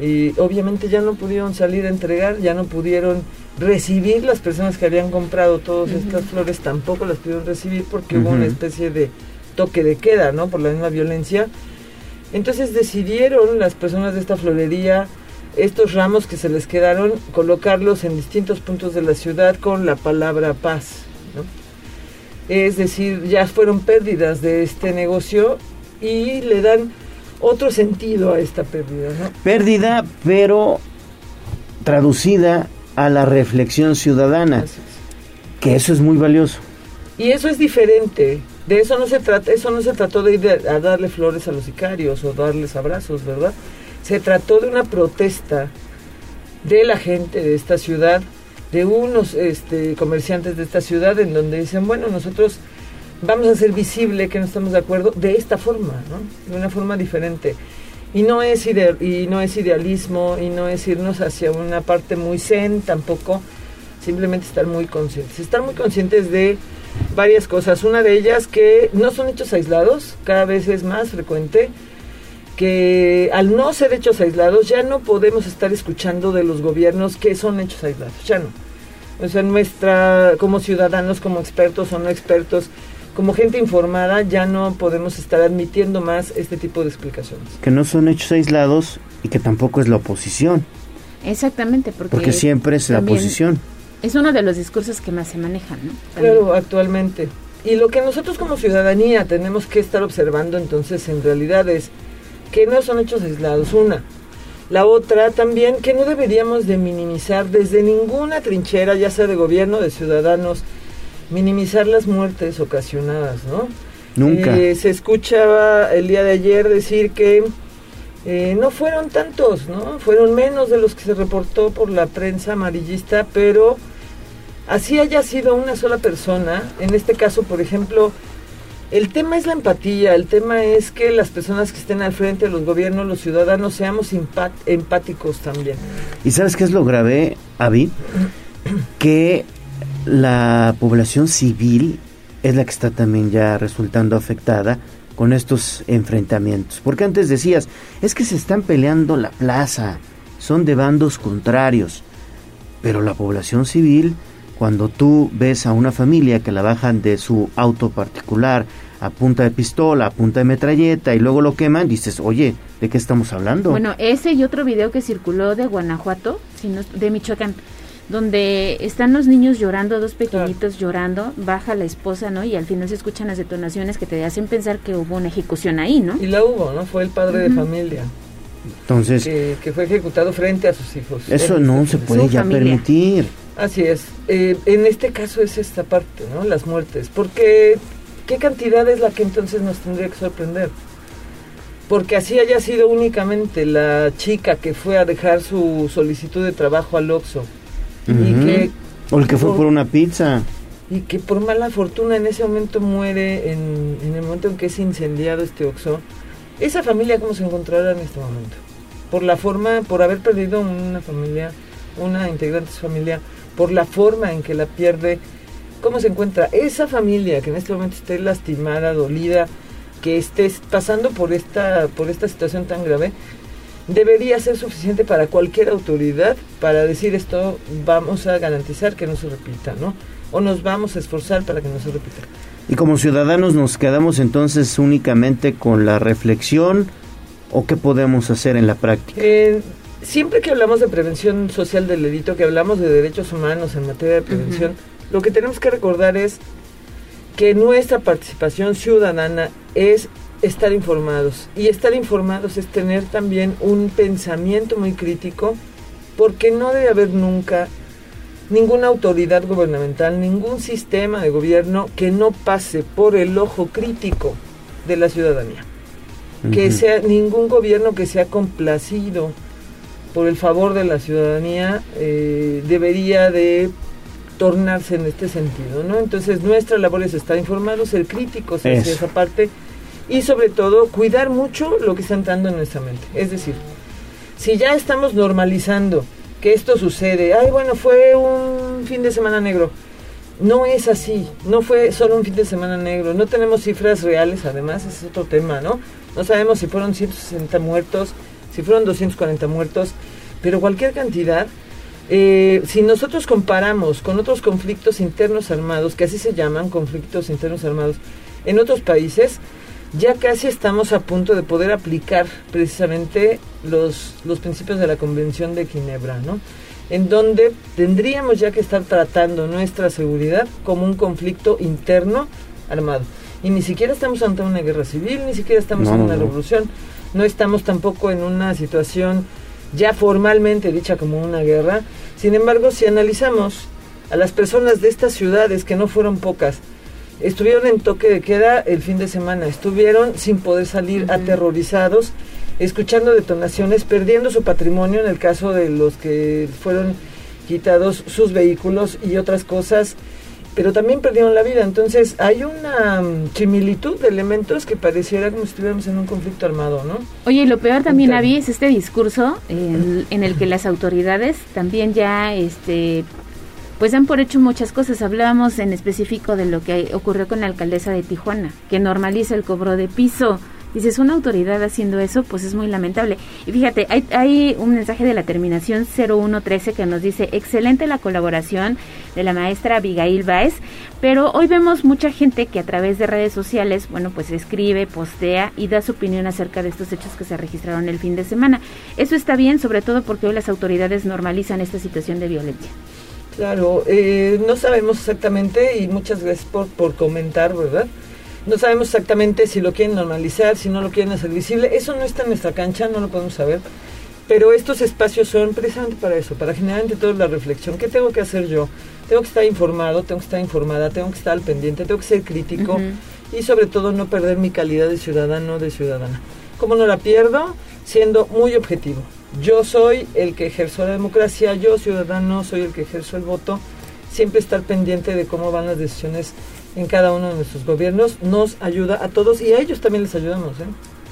y obviamente ya no pudieron salir a entregar, ya no pudieron recibir las personas que habían comprado todas estas flores, tampoco las pudieron recibir porque hubo una especie de toque de queda, ¿no? Por la misma violencia. Entonces decidieron las personas de esta florería estos ramos que se les quedaron colocarlos en distintos puntos de la ciudad con la palabra paz, ¿no? Es decir, ya fueron pérdidas de este negocio y le dan otro sentido a esta pérdida, ¿no? Pérdida, pero traducida a la reflexión ciudadana, que eso es muy valioso. Y eso es diferente. De eso no se trata, eso no se trató de ir a darle flores a los sicarios o darles abrazos, ¿verdad? Se trató de una protesta de la gente de esta ciudad, de unos este, comerciantes de esta ciudad, en donde dicen, bueno, nosotros vamos a hacer visible que no estamos de acuerdo de esta forma. De una forma diferente. Y no es, ide- y no es idealismo, y no es irnos hacia una parte muy zen tampoco, simplemente estar muy conscientes. Estar muy conscientes de varias cosas. Una de ellas que no son hechos aislados, cada vez es más frecuente, que al no ser hechos aislados ya no podemos estar escuchando de los gobiernos que son hechos aislados, ya no. O sea, nuestra, como ciudadanos, como expertos o no expertos, como gente informada ya no podemos estar admitiendo más este tipo de explicaciones. Que no son hechos aislados y que tampoco es la oposición. Exactamente, porque, Porque siempre es la oposición. Es uno de los discursos que más se manejan, ¿no? Claro, actualmente. Y lo que nosotros como ciudadanía tenemos que estar observando entonces en realidad es que no son hechos aislados, una. La otra también que no deberíamos de minimizar desde ninguna trinchera, ya sea de gobierno, de ciudadanos, minimizar las muertes ocasionadas, ¿no? Nunca. Eh, se escuchaba el día de ayer decir que eh, no fueron tantos, ¿no? Fueron menos de los que se reportó por la prensa amarillista, pero así haya sido una sola persona, en este caso, por ejemplo, el tema es la empatía, el tema es que las personas que estén al frente de los gobiernos, los ciudadanos, seamos empáticos también. ¿Y sabes qué es lo grave, Avi? Que la población civil es la que está también ya resultando afectada con estos enfrentamientos. Porque antes decías, es que se están peleando la plaza, son de bandos contrarios. Pero la población civil, cuando tú ves a una familia que la bajan de su auto particular a punta de pistola, a punta de metralleta y luego lo queman, dices, oye, ¿de qué estamos hablando? Bueno, ese y otro video que circuló de Guanajuato, de Michoacán, donde están los niños llorando, dos pequeñitos llorando, baja la esposa, ¿no? Y al final se escuchan las detonaciones que te hacen pensar que hubo una ejecución ahí, ¿no? Y la hubo, ¿no? Fue el padre de familia Entonces, que, que fue ejecutado frente a sus hijos. eso no se puede ya permitir. Así es. Eh, en este caso es esta parte, ¿no? Las muertes. Porque, ¿qué cantidad es la que entonces nos tendría que sorprender? Porque así haya sido únicamente la chica que fue a dejar su solicitud de trabajo al Y que O el que fue por una pizza. y que por mala fortuna en ese momento muere en, en el momento en que es incendiado este Oxxo, esa familia cómo se encontrará en este momento. Por la forma, por haber perdido una familia, una integrante de su familia, por la forma en que la pierde, cómo se encuentra esa familia que en este momento esté lastimada, dolida, que esté pasando por esta, por esta situación tan grave, debería ser suficiente para cualquier autoridad para decir esto vamos a garantizar que no se repita, ¿no? O nos vamos a esforzar para que no se repita. Y como ciudadanos nos quedamos entonces únicamente con la reflexión o qué podemos hacer en la práctica. Eh, siempre que hablamos de prevención social del delito, que hablamos de derechos humanos en materia de prevención, lo que tenemos que recordar es que nuestra participación ciudadana es estar informados. Y estar informados es tener también un pensamiento muy crítico, porque no debe haber nunca ninguna autoridad gubernamental, ningún sistema de gobierno que no pase por el ojo crítico de la ciudadanía. Que sea ningún gobierno que sea complacido por el favor de la ciudadanía eh, debería de tornarse en este sentido, ¿no? Entonces nuestra labor es estar informados, ser críticos hacia esa parte y sobre todo cuidar mucho lo que está entrando en nuestra mente. Es decir, si ya estamos normalizando que esto sucede, ay bueno, fue un fin de semana negro. No es así, no fue solo un fin de semana negro, no tenemos cifras reales, además, es otro tema, ¿no? No sabemos si fueron 160 muertos, si fueron 240 muertos, pero cualquier cantidad, eh, si nosotros comparamos con otros conflictos internos armados, que así se llaman, conflictos internos armados, en otros países, ya casi estamos a punto de poder aplicar precisamente los, los principios de la Convención de Ginebra, ¿no? En donde tendríamos ya que estar tratando nuestra seguridad como un conflicto interno armado. Y ni siquiera estamos ante una guerra civil, ni siquiera estamos No, en una no. revolución, no estamos tampoco en una situación ya formalmente dicha como una guerra. Sin embargo, si analizamos a las personas de estas ciudades, que no fueron pocas, estuvieron en toque de queda el fin de semana, estuvieron sin poder salir, aterrorizados, escuchando detonaciones, perdiendo su patrimonio en el caso de los que fueron quitados sus vehículos y otras cosas, pero también perdieron la vida. Entonces hay una mm, similitud de elementos que pareciera como si estuviéramos en un conflicto armado, ¿no? Oye, y lo peor también. Avi, es este discurso en, en el que las autoridades también ya, este, pues dan por hecho muchas cosas. Hablábamos en específico de lo que ocurrió con la alcaldesa de Tijuana, que normaliza el cobro de piso, dices, una autoridad haciendo eso, pues es muy lamentable. Y fíjate, hay, hay un mensaje de la terminación 0113 que nos dice, excelente la colaboración de la maestra Abigail Baez, pero hoy vemos mucha gente que a través de redes sociales, bueno, pues escribe, postea y da su opinión acerca de estos hechos que se registraron el fin de semana. Eso está bien, sobre todo porque hoy las autoridades normalizan esta situación de violencia. Claro, eh, no sabemos exactamente y muchas gracias por, por comentar, ¿verdad? No sabemos exactamente si lo quieren normalizar, si no lo quieren hacer visible. Eso no está en nuestra cancha, no lo podemos saber. Pero estos espacios son precisamente para eso, para generar ante todo la reflexión. ¿Qué tengo que hacer yo? Tengo que estar informado, tengo que estar informada, tengo que estar al pendiente, tengo que ser crítico y sobre todo no perder mi calidad de ciudadano, de ciudadana. ¿Cómo no la pierdo? Siendo muy objetivo. Yo soy el que ejerzo la democracia, yo ciudadano soy el que ejerzo el voto. Siempre estar pendiente de cómo van las decisiones en cada uno de nuestros gobiernos nos ayuda a todos y a ellos también les ayudamos. ¿eh?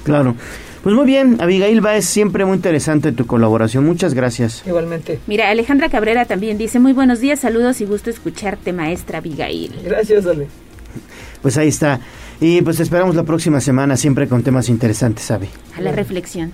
Claro. Pues muy bien, Abigail es siempre muy interesante tu colaboración. Muchas gracias. Igualmente. Mira, Alejandra Cabrera también dice, muy buenos días, saludos y gusto escucharte, maestra Abigail. Gracias, Ale. Pues ahí está. Y pues esperamos la próxima semana siempre con temas interesantes, Abby. A la reflexión.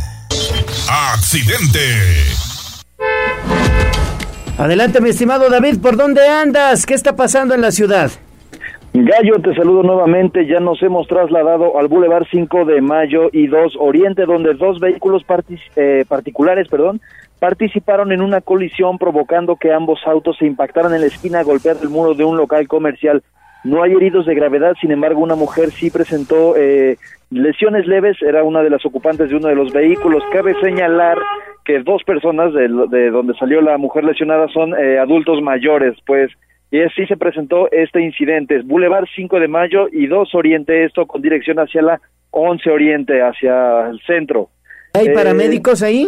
Accidente. Adelante, mi estimado David, ¿por dónde andas? ¿Qué está pasando en la ciudad? Gallo, te saludo nuevamente. Ya nos hemos trasladado al Boulevard 5 de Mayo y 2 Oriente, donde dos vehículos eh, particulares perdón, participaron en una colisión provocando que ambos autos se impactaran en la esquina golpear el muro de un local comercial. No hay heridos de gravedad, sin embargo, una mujer sí presentó eh, lesiones leves, era una de las ocupantes de uno de los vehículos. Cabe señalar que dos personas de, donde salió la mujer lesionada son eh, adultos mayores, pues y así se presentó este incidente. Boulevard 5 de Mayo y 2 Oriente, esto con dirección hacia la 11 Oriente, hacia el centro. ¿Hay eh, paramédicos ahí?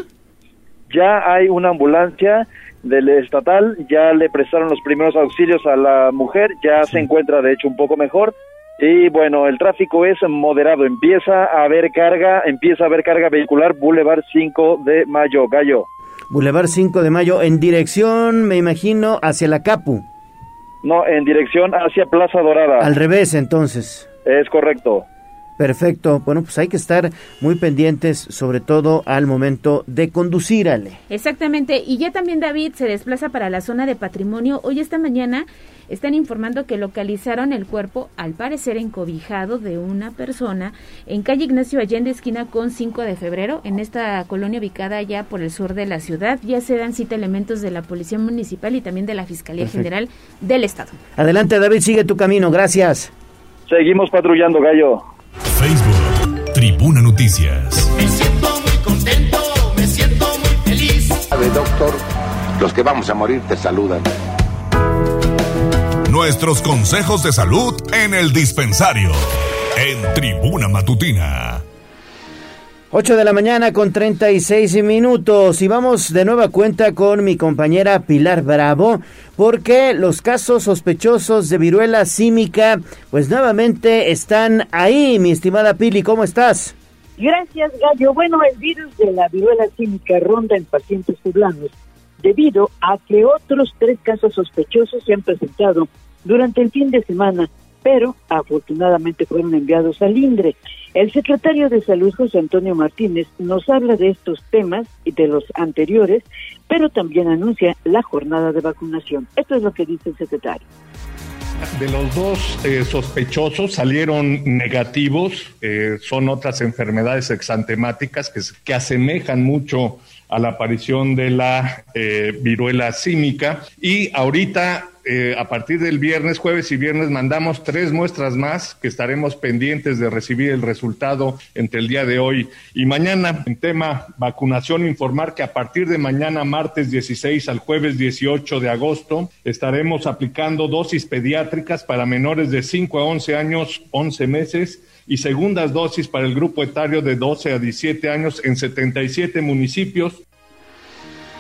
Ya hay una ambulancia del estatal, ya le prestaron los primeros auxilios a la mujer, ya se encuentra de hecho un poco mejor. Y bueno, el tráfico es moderado, empieza a haber carga, empieza a haber carga vehicular Boulevard 5 de Mayo, Gallo. Boulevard 5 de Mayo en dirección, me imagino, hacia la Capu. No, en dirección hacia Plaza Dorada. Al revés, entonces. Es correcto. Perfecto. Bueno, pues hay que estar muy pendientes, sobre todo al momento de conducir, Ale. Exactamente. Y ya también David se desplaza para la zona de patrimonio. Hoy esta mañana están informando que localizaron el cuerpo, al parecer encobijado, de una persona en calle Ignacio Allende, esquina con 5 de febrero, en esta colonia ubicada ya por el sur de la ciudad. Ya se dan cita elementos de la Policía Municipal y también de la Fiscalía General del Estado. Adelante, David, sigue tu camino. Gracias. Seguimos patrullando, Gallo. Facebook, Tribuna Noticias. Me siento muy contento, me siento muy feliz. Sabe, doctor, los que vamos a morir te saludan. Nuestros consejos de salud en el dispensario. En Tribuna Matutina. 8 de la mañana con 36 minutos y vamos de nueva cuenta con mi compañera Pilar Bravo porque los casos sospechosos de viruela símica pues nuevamente están ahí, mi estimada Pili, ¿cómo estás? Gracias, Gallo. Bueno, el virus de la viruela símica ronda en pacientes poblanos debido a que otros tres casos sospechosos se han presentado durante el fin de semana, pero afortunadamente fueron enviados al INDRE. El secretario de Salud, José Antonio Martínez, nos habla de estos temas y de los anteriores, pero también anuncia la jornada de vacunación. Esto es lo que dice el secretario. De los dos eh, sospechosos salieron negativos, eh, son otras enfermedades exantemáticas que, que asemejan mucho a la aparición de la eh, viruela símica y ahorita eh, a partir del viernes, jueves y viernes mandamos tres muestras más que estaremos pendientes de recibir el resultado entre el día de hoy y mañana. En tema vacunación, informar que a partir de mañana, martes 16 al jueves 18 de agosto, estaremos aplicando dosis pediátricas para menores de 5 a 11 años, 11 meses y segundas dosis para el grupo etario de 12 a 17 años en 77 municipios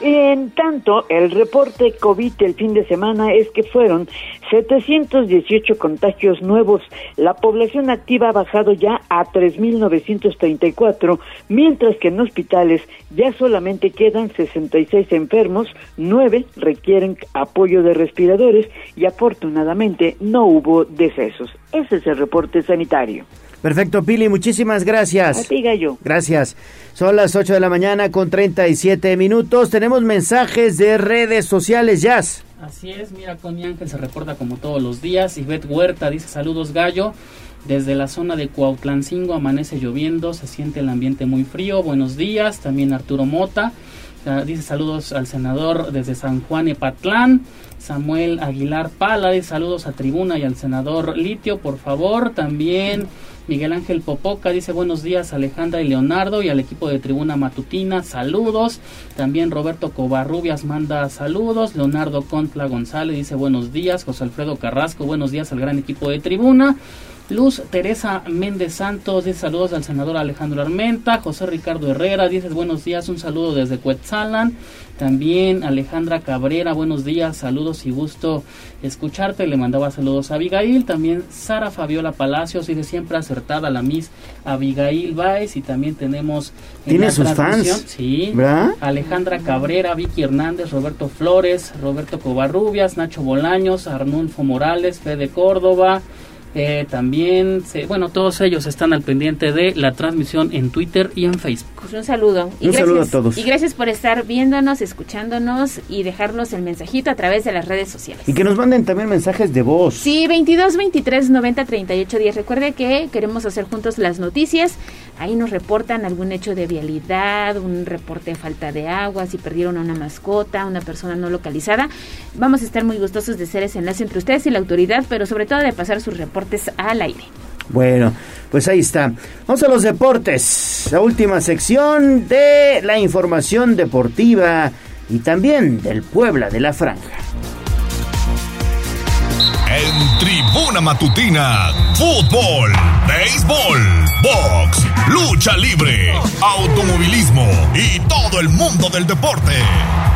en tanto, el reporte COVID el fin de semana es que fueron 718 contagios nuevos. La población activa ha bajado ya a 3.934, mientras que en hospitales ya solamente quedan 66 enfermos, 9 requieren apoyo de respiradores y afortunadamente no hubo decesos. Ese es el reporte sanitario. Perfecto, Pili, muchísimas gracias. A ti, Gallo. Gracias. Son las 8 de la mañana con 37 minutos. Tenemos mensajes de redes sociales, Jazz. Así es, mira, Connie Ángel se reporta como todos los días. Ivette Huerta dice saludos, Gallo. Desde la zona de Cuautlancingo amanece lloviendo, se siente el ambiente muy frío. Buenos días. También Arturo Mota dice saludos al senador desde San Juan Epatlán. Samuel Aguilar Pala dice saludos a Tribuna y al senador Litio, por favor. También Miguel Ángel Popoca dice buenos días Alejandra y Leonardo y al equipo de Tribuna Matutina, saludos. También Roberto Covarrubias manda saludos. Leonardo Contla González dice buenos días. José Alfredo Carrasco, buenos días al gran equipo de Tribuna. Luz Teresa Méndez Santos dice saludos al senador Alejandro Armenta. José Ricardo Herrera dice buenos días, un saludo desde Cuetzalan. También Alejandra Cabrera, buenos días, saludos y gusto escucharte. Le mandaba saludos a Abigail. También Sara Fabiola Palacios dice siempre acertada la Miss Abigail Baez. Y también tenemos. ¿Tiene sus fans? Sí. Alejandra Cabrera, Vicky Hernández, Roberto Flores, Roberto Covarrubias, Nacho Bolaños, Arnulfo Morales, Fede Córdoba. Eh, también, bueno, todos ellos están al pendiente de la transmisión en Twitter y en Facebook. Pues un saludo. Y un gracias, saludo a todos. Y gracias por estar viéndonos, escuchándonos y dejarnos el mensajito a través de las redes sociales. Y que nos manden también mensajes de voz. Sí, 22 23 90 38 10. Recuerde que queremos hacer juntos las noticias. Ahí nos reportan algún hecho de vialidad, un reporte de falta de agua, si perdieron a una mascota, una persona no localizada. Vamos a estar muy gustosos de ser ese enlace entre ustedes y la autoridad, pero sobre todo de pasar sus reportes al aire. Bueno, pues ahí está. Vamos a los deportes. La última sección de la información deportiva y también del Puebla de la Franja. En Tribuna Matutina, fútbol, béisbol, box, lucha libre, automovilismo y todo el mundo del deporte.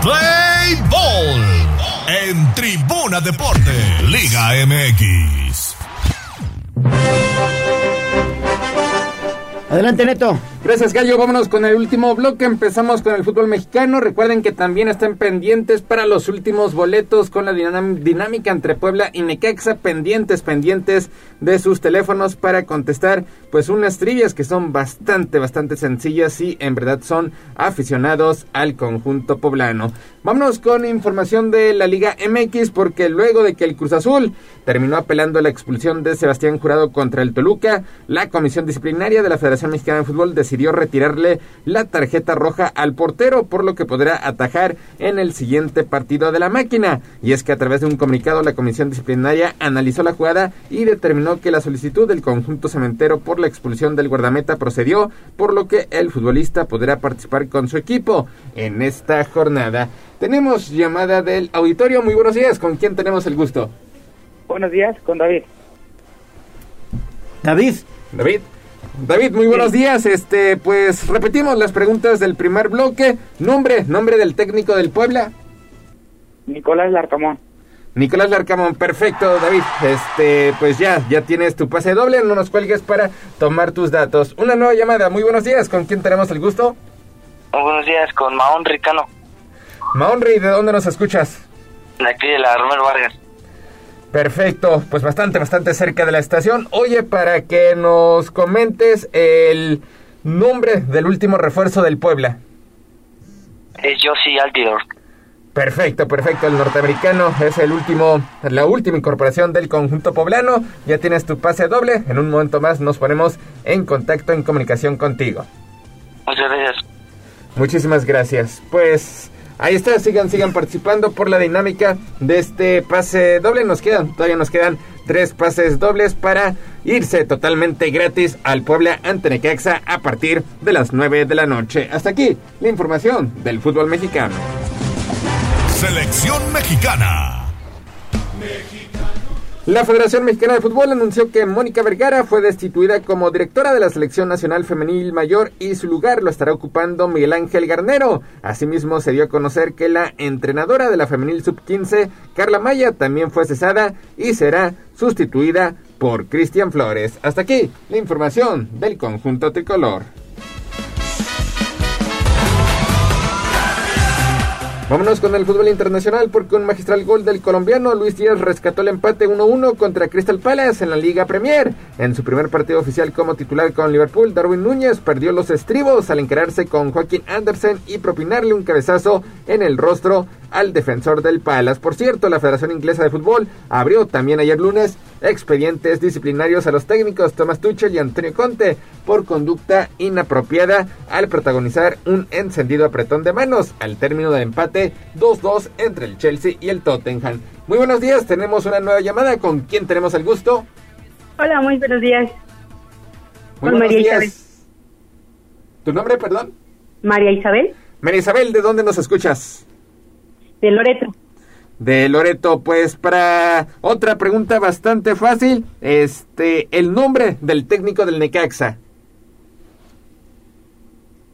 Play Ball. En Tribuna Deporte, Liga MX. Adelante, Neto. Gracias, Gallo. Vámonos con el último bloque. Empezamos con el fútbol mexicano. Recuerden que también están pendientes para los últimos boletos con la dinámica entre Puebla y Necaxa. Pendientes, pendientes de sus teléfonos para contestar, pues, unas trivias que son bastante, bastante sencillas y en verdad son aficionados al conjunto poblano. Vámonos con información de la Liga MX porque luego de que el Cruz Azul terminó apelando la expulsión de Sebastián Jurado contra el Toluca, la Comisión Disciplinaria de la Federación Mexicana de Fútbol decidió retirarle la tarjeta roja al portero, por lo que podrá atajar en el siguiente partido de la máquina. Y es que a través de un comunicado la Comisión Disciplinaria analizó la jugada y determinó que la solicitud del conjunto cementero por la expulsión del guardameta procedió, por lo que el futbolista podrá participar con su equipo en esta jornada. Tenemos llamada del auditorio. Muy buenos días. ¿Con quién tenemos el gusto? Buenos días, con David. David. David. David, muy buenos días. Este, pues repetimos las preguntas del primer bloque. Nombre, nombre del técnico del Puebla. Nicolás Larcamón. Nicolás Larcamón, perfecto, David. Este, pues ya, ya tienes tu pase doble, no nos cuelgues para tomar tus datos. Una nueva llamada, muy buenos días, ¿con quién tenemos el gusto? buenos días, con Maón Ricano. Maonri, ¿de dónde nos escuchas? De aquí de la Romero Vargas. Perfecto, pues bastante, bastante cerca de la estación. Oye, para que nos comentes el nombre del último refuerzo del Puebla. Es Josie Altidor. Perfecto, perfecto. El norteamericano es el último, la última incorporación del conjunto poblano. Ya tienes tu pase doble. En un momento más nos ponemos en contacto, en comunicación contigo. Muchas gracias. Muchísimas gracias. Pues Ahí está, sigan, sigan participando por la dinámica de este pase doble. Nos quedan, todavía nos quedan tres pases dobles para irse totalmente gratis al Puebla ante Necaxa a partir de las 9 de la noche. Hasta aquí la información del fútbol mexicano. Selección mexicana. La Federación Mexicana de Fútbol anunció que Mónica Vergara fue destituida como directora de la Selección Nacional Femenil Mayor y su lugar lo estará ocupando Miguel Ángel Garnero. Asimismo, se dio a conocer que la entrenadora de la Femenil Sub-15, Carla Maya, también fue cesada y será sustituida por Cristian Flores. Hasta aquí la información del conjunto tricolor. Vámonos con el fútbol internacional porque un magistral gol del colombiano Luis Díaz rescató el empate 1-1 contra Crystal Palace en la Liga Premier. En su primer partido oficial como titular con Liverpool, Darwin Núñez perdió los estribos al encararse con Joaquín Andersen y propinarle un cabezazo en el rostro al defensor del Palace. Por cierto, la Federación Inglesa de Fútbol abrió también ayer lunes expedientes disciplinarios a los técnicos Thomas Tuchel y Antonio Conte por conducta inapropiada al protagonizar un encendido apretón de manos al término del empate 2-2 entre el Chelsea y el Tottenham. Muy buenos días, tenemos una nueva llamada. ¿Con quién tenemos el gusto? Hola, muy buenos días. Muy Con buenos María días. Isabel. ¿Tu nombre, perdón? María Isabel, María Isabel, ¿de dónde nos escuchas? de Loreto. De Loreto. Pues para otra pregunta bastante fácil, este, el nombre del técnico del Necaxa.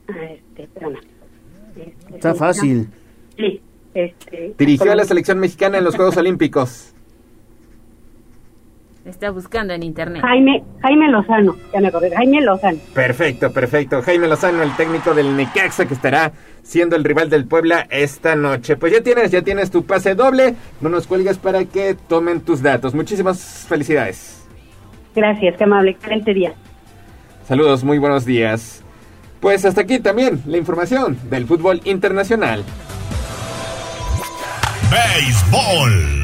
Ah, Este. Este, Está fácil. Sí, este. Dirigió a la selección mexicana en los Juegos Olímpicos. Está buscando en internet. Jaime, Jaime Lozano, ya me acordé, Jaime Lozano. Perfecto, perfecto. Jaime Lozano, el técnico del Necaxa, que estará siendo el rival del Puebla esta noche. Pues ya tienes, ya tienes tu pase doble. No nos cuelgues para que tomen tus datos. Muchísimas felicidades. Gracias, qué amable, excelente día. Saludos, muy buenos días. Pues hasta aquí también la información del fútbol internacional. Béisbol.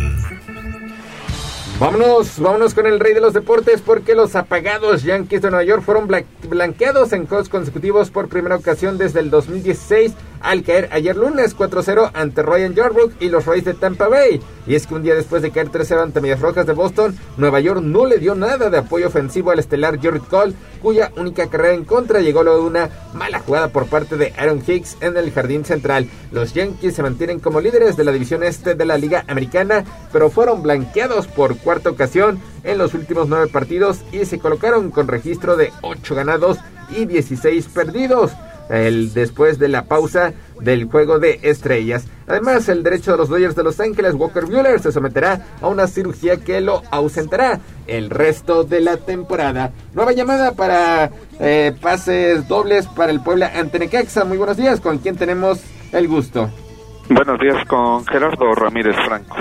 Vámonos, vámonos con el rey de los deportes porque los apagados Yankees de Nueva York fueron bla- blanqueados en juegos consecutivos por primera ocasión desde el 2016 al caer ayer lunes 4-0 ante Ryan Yarbrough y los Rays de Tampa Bay. Y es que un día después de caer 3-0 ante Medias Rojas de Boston, Nueva York no le dio nada de apoyo ofensivo al estelar Jared Cole, cuya única carrera en contra llegó luego de una mala jugada por parte de Aaron Hicks en el jardín central. Los Yankees se mantienen como líderes de la división este de la Liga Americana, pero fueron blanqueados por cuarta ocasión en los últimos nueve partidos y se colocaron con registro de 8 ganados y 16 perdidos. El, después de la pausa del juego de estrellas. Además, el derecho de los Dodgers de Los Ángeles, Walker Buehler, se someterá a una cirugía que lo ausentará el resto de la temporada. Nueva llamada para eh, pases dobles para el Puebla ante Necaxa. Muy buenos días, ¿con quién tenemos el gusto? Buenos días con Gerardo Ramírez Franco,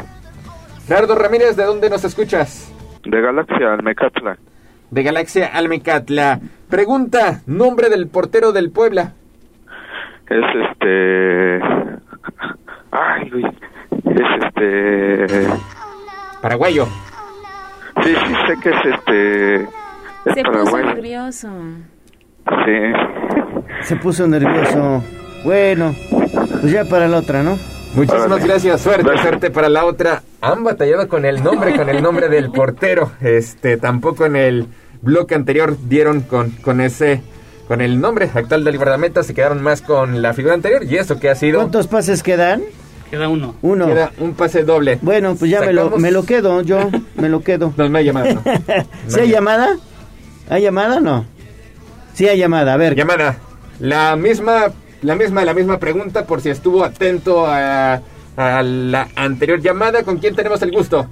Gerardo Ramírez, ¿de dónde nos escuchas? de Galaxia Almecatla. De Galaxia Almecatla. Pregunta, nombre del portero del Puebla. Es este... Ay, güey. Es este... Paraguayo. Sí, sí, sé que es este... Es Se puso nervioso. Sí. Se puso nervioso. Bueno, pues ya para la otra, ¿no? Muchísimas gracias, suerte, suerte para la otra. Han batallado con el nombre, con el nombre del portero. Este, tampoco en el bloque anterior dieron con, con ese, con el nombre actual del guardameta, se quedaron más con la figura anterior y eso que ha sido. ¿Cuántos pases quedan? Queda uno. Uno. Queda un pase doble. Bueno, pues ya me lo, me lo quedo, yo me lo quedo. No, no hay llamada. No. [LAUGHS] ¿Sí hay llamada? ¿Hay llamada o no? Sí hay llamada, a ver. Llamada. La misma, la misma, la misma pregunta por si estuvo atento a, a la anterior llamada. ¿Con quién tenemos el gusto?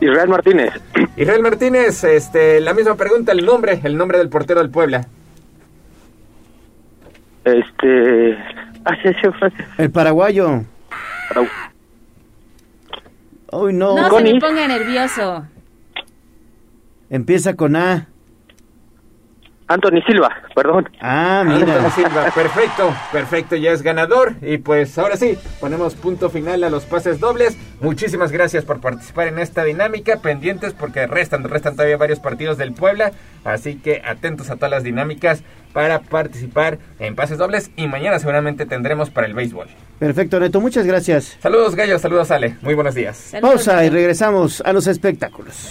Israel Martínez. [CLEARS THROAT] Israel Martínez, este, la misma pregunta, el nombre, el nombre del portero del Puebla. Este. El paraguayo. Uy, no. No se me ponga nervioso. Empieza con A. Anthony Silva, perdón. Ah, Antonio mira. Silva, perfecto, perfecto, ya es ganador. Y pues ahora sí, ponemos punto final a los pases dobles. Muchísimas gracias por participar en esta dinámica. Pendientes porque restan, restan todavía varios partidos del Puebla. Así que atentos a todas las dinámicas para participar en pases dobles. Y mañana seguramente tendremos para el béisbol. Perfecto, Neto, muchas gracias. Saludos, Gallo, saludos, Ale. Muy buenos días. Pausa y regresamos a los espectáculos.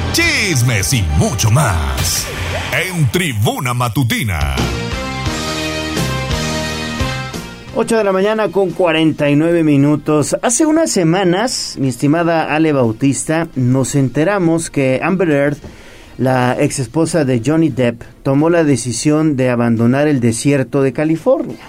chismes y mucho más. En Tribuna Matutina. 8 de la mañana con 49 minutos. Hace unas semanas, mi estimada Ale Bautista, nos enteramos que Amber Heard, la ex esposa de Johnny Depp, tomó la decisión de abandonar el desierto de California.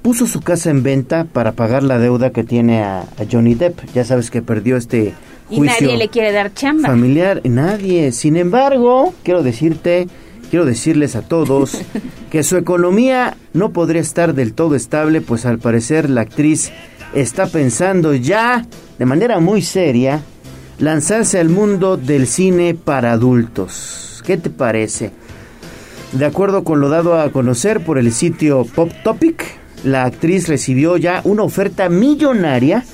Puso su casa en venta para pagar la deuda que tiene a, a Johnny Depp. Ya sabes que perdió este Y juicio nadie le quiere dar chamba. familiar. Nadie. Sin embargo, quiero decirte, quiero decirles a todos [LAUGHS] que su economía no podría estar del todo estable, pues al parecer la actriz está pensando ya, de manera muy seria, lanzarse al mundo del cine para adultos. ¿Qué te parece? De acuerdo con lo dado a conocer por el sitio Pop Topic, la actriz recibió ya una oferta millonaria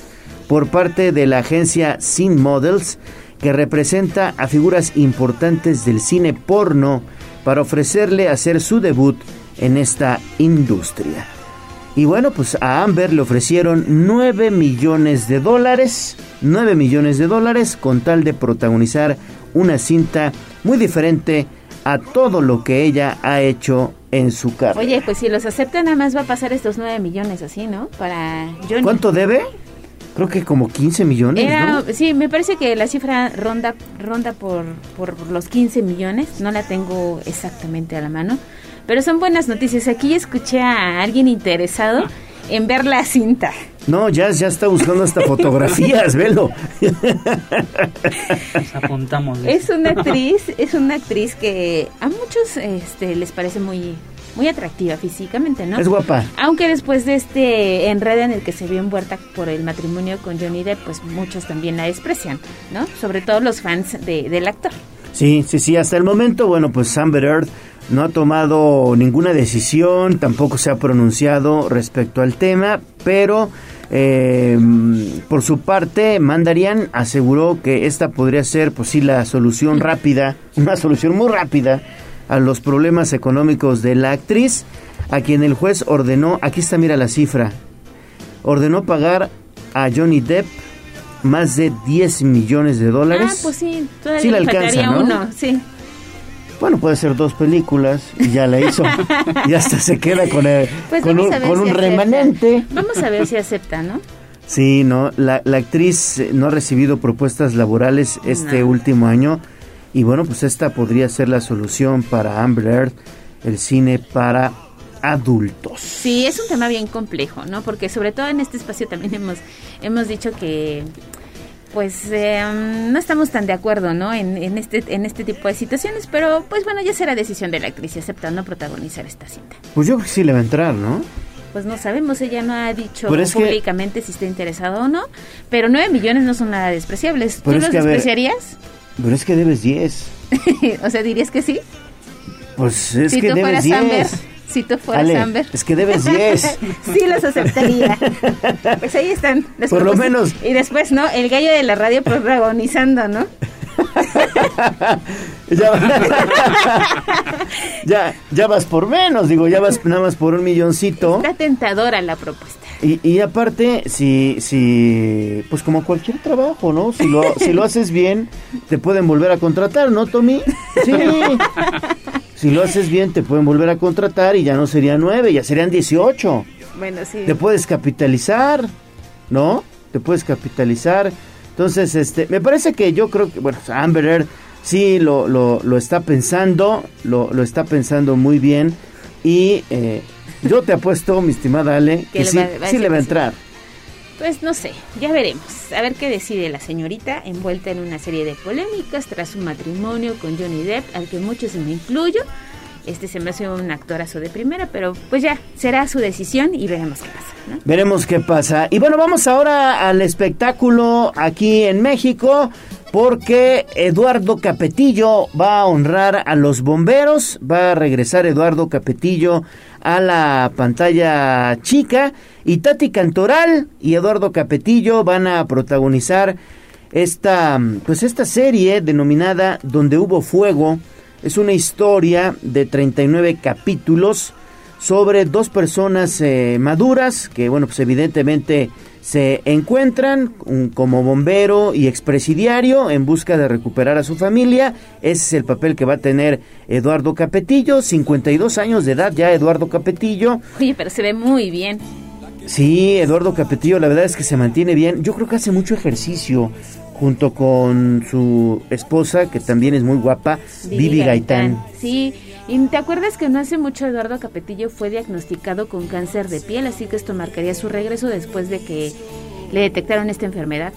por parte de la agencia Scene Models que representa a figuras importantes del cine porno para ofrecerle hacer su debut en esta industria. Y bueno, pues a Amber le ofrecieron 9 millones de dólares, 9 millones de dólares con tal de protagonizar una cinta muy diferente a todo lo que ella ha hecho en su carrera. Oye, pues si los aceptan, nada más va a pasar estos 9 millones así, ¿no? Para Johnny. ¿Cuánto debe? Creo que como 15 millones, Era, ¿no? Sí, me parece que la cifra ronda ronda por, por los 15 millones, no la tengo exactamente a la mano, pero son buenas noticias. Aquí escuché a alguien interesado en ver la cinta. No, ya, ya está buscando hasta fotografías, [LAUGHS] velo. apuntamos. Es una [LAUGHS] actriz, es una actriz que a muchos este, les parece muy muy atractiva físicamente, ¿no? Es guapa. Aunque después de este enredo en el que se vio envuelta por el matrimonio con Johnny Depp, pues muchos también la desprecian, ¿no? Sobre todo los fans de, del actor. Sí, sí, sí, hasta el momento, bueno, pues Amber Heard no ha tomado ninguna decisión, tampoco se ha pronunciado respecto al tema, pero eh, por su parte, Mandarian aseguró que esta podría ser, pues sí, la solución [LAUGHS] rápida, una solución muy rápida a los problemas económicos de la actriz, a quien el juez ordenó, aquí está, mira la cifra, ordenó pagar a Johnny Depp más de 10 millones de dólares. Ah, pues sí, todavía Sí le alcanza, ¿no? uno, sí. Bueno, puede ser dos películas y ya la hizo. [LAUGHS] y hasta se queda con, el- Pues con un, con si un remanente. Vamos a ver si acepta, ¿no? Sí, no, la, la actriz no ha recibido propuestas laborales este No. último año y bueno, pues esta podría ser la solución para Amber Heard, el cine para adultos. Sí, es un tema bien complejo, ¿no? Porque sobre todo en este espacio también [LAUGHS] hemos, hemos dicho que pues eh, no estamos tan de acuerdo, ¿no? En, en este en este tipo de situaciones, pero pues bueno, ya será decisión de la actriz si acepta o no protagonizar esta cinta. Pues yo creo que sí le va a entrar, ¿no? Pues no sabemos, ella no ha dicho que- públicamente si está interesado o no, pero nueve millones no son nada despreciables. ¿Tú Pero los ver- despreciarías? Pero es que debes 10. [LAUGHS] o sea, dirías que sí. Pues es si que tú debes fueras Amber, 10. si tú fueras Ale, Amber. es que debes 10. [LAUGHS] sí los aceptaría. Pues ahí están. las Por lo propuestas. menos. Y después, ¿no? El gallo de la radio [LAUGHS] protagonizando, ¿no? [LAUGHS] ya, [LAUGHS] ya, ya vas por menos, digo, ya vas nada más por un milloncito. Está tentadora la propuesta. Y, y aparte, si, si, pues como cualquier trabajo, ¿no? Si lo, si lo haces bien, te pueden volver a contratar, ¿no, Tommy? Sí. Si lo haces bien, te pueden volver a contratar y ya no serían nueve, ya serían 18. Bueno, sí. Te puedes capitalizar, ¿no? Te puedes capitalizar. Entonces, este, me parece que yo creo que, bueno, Amber Heard sí lo, lo, lo está pensando, lo, lo está pensando muy bien. Y eh, yo te apuesto, mi estimada Ale, Que que le sí, va- sí le va a sí. entrar. Pues no sé, ya veremos. A ver qué decide la señorita, envuelta en una serie de polémicas tras su matrimonio con Johnny Depp, al que muchos me incluyo. Este se me hace un actorazo de primera, pero pues ya, será su decisión y veremos qué pasa. Veremos qué pasa. Y bueno, vamos ahora al espectáculo aquí en México. Porque Eduardo Capetillo va a honrar a los bomberos, va a regresar Eduardo Capetillo a la pantalla chica y Tati Cantoral y Eduardo Capetillo van a protagonizar esta pues esta serie denominada Donde hubo fuego. Es una historia de 39 capítulos sobre dos personas eh, maduras que bueno, pues evidentemente se encuentran un- como bombero y expresidiario en busca de recuperar a su familia. Ese es el papel que va a tener Eduardo Capetillo, 52 años de edad ya Eduardo Capetillo. Oye, pero se ve muy bien. Sí, Eduardo Capetillo, la verdad es que se mantiene bien. Yo creo que hace mucho ejercicio junto con su esposa, que también es muy guapa, Vivi, Gaitán. Sí, y te acuerdas que no hace mucho Eduardo Capetillo fue diagnosticado con cáncer de piel, así que esto marcaría su regreso después de que le detectaron esta enfermedad.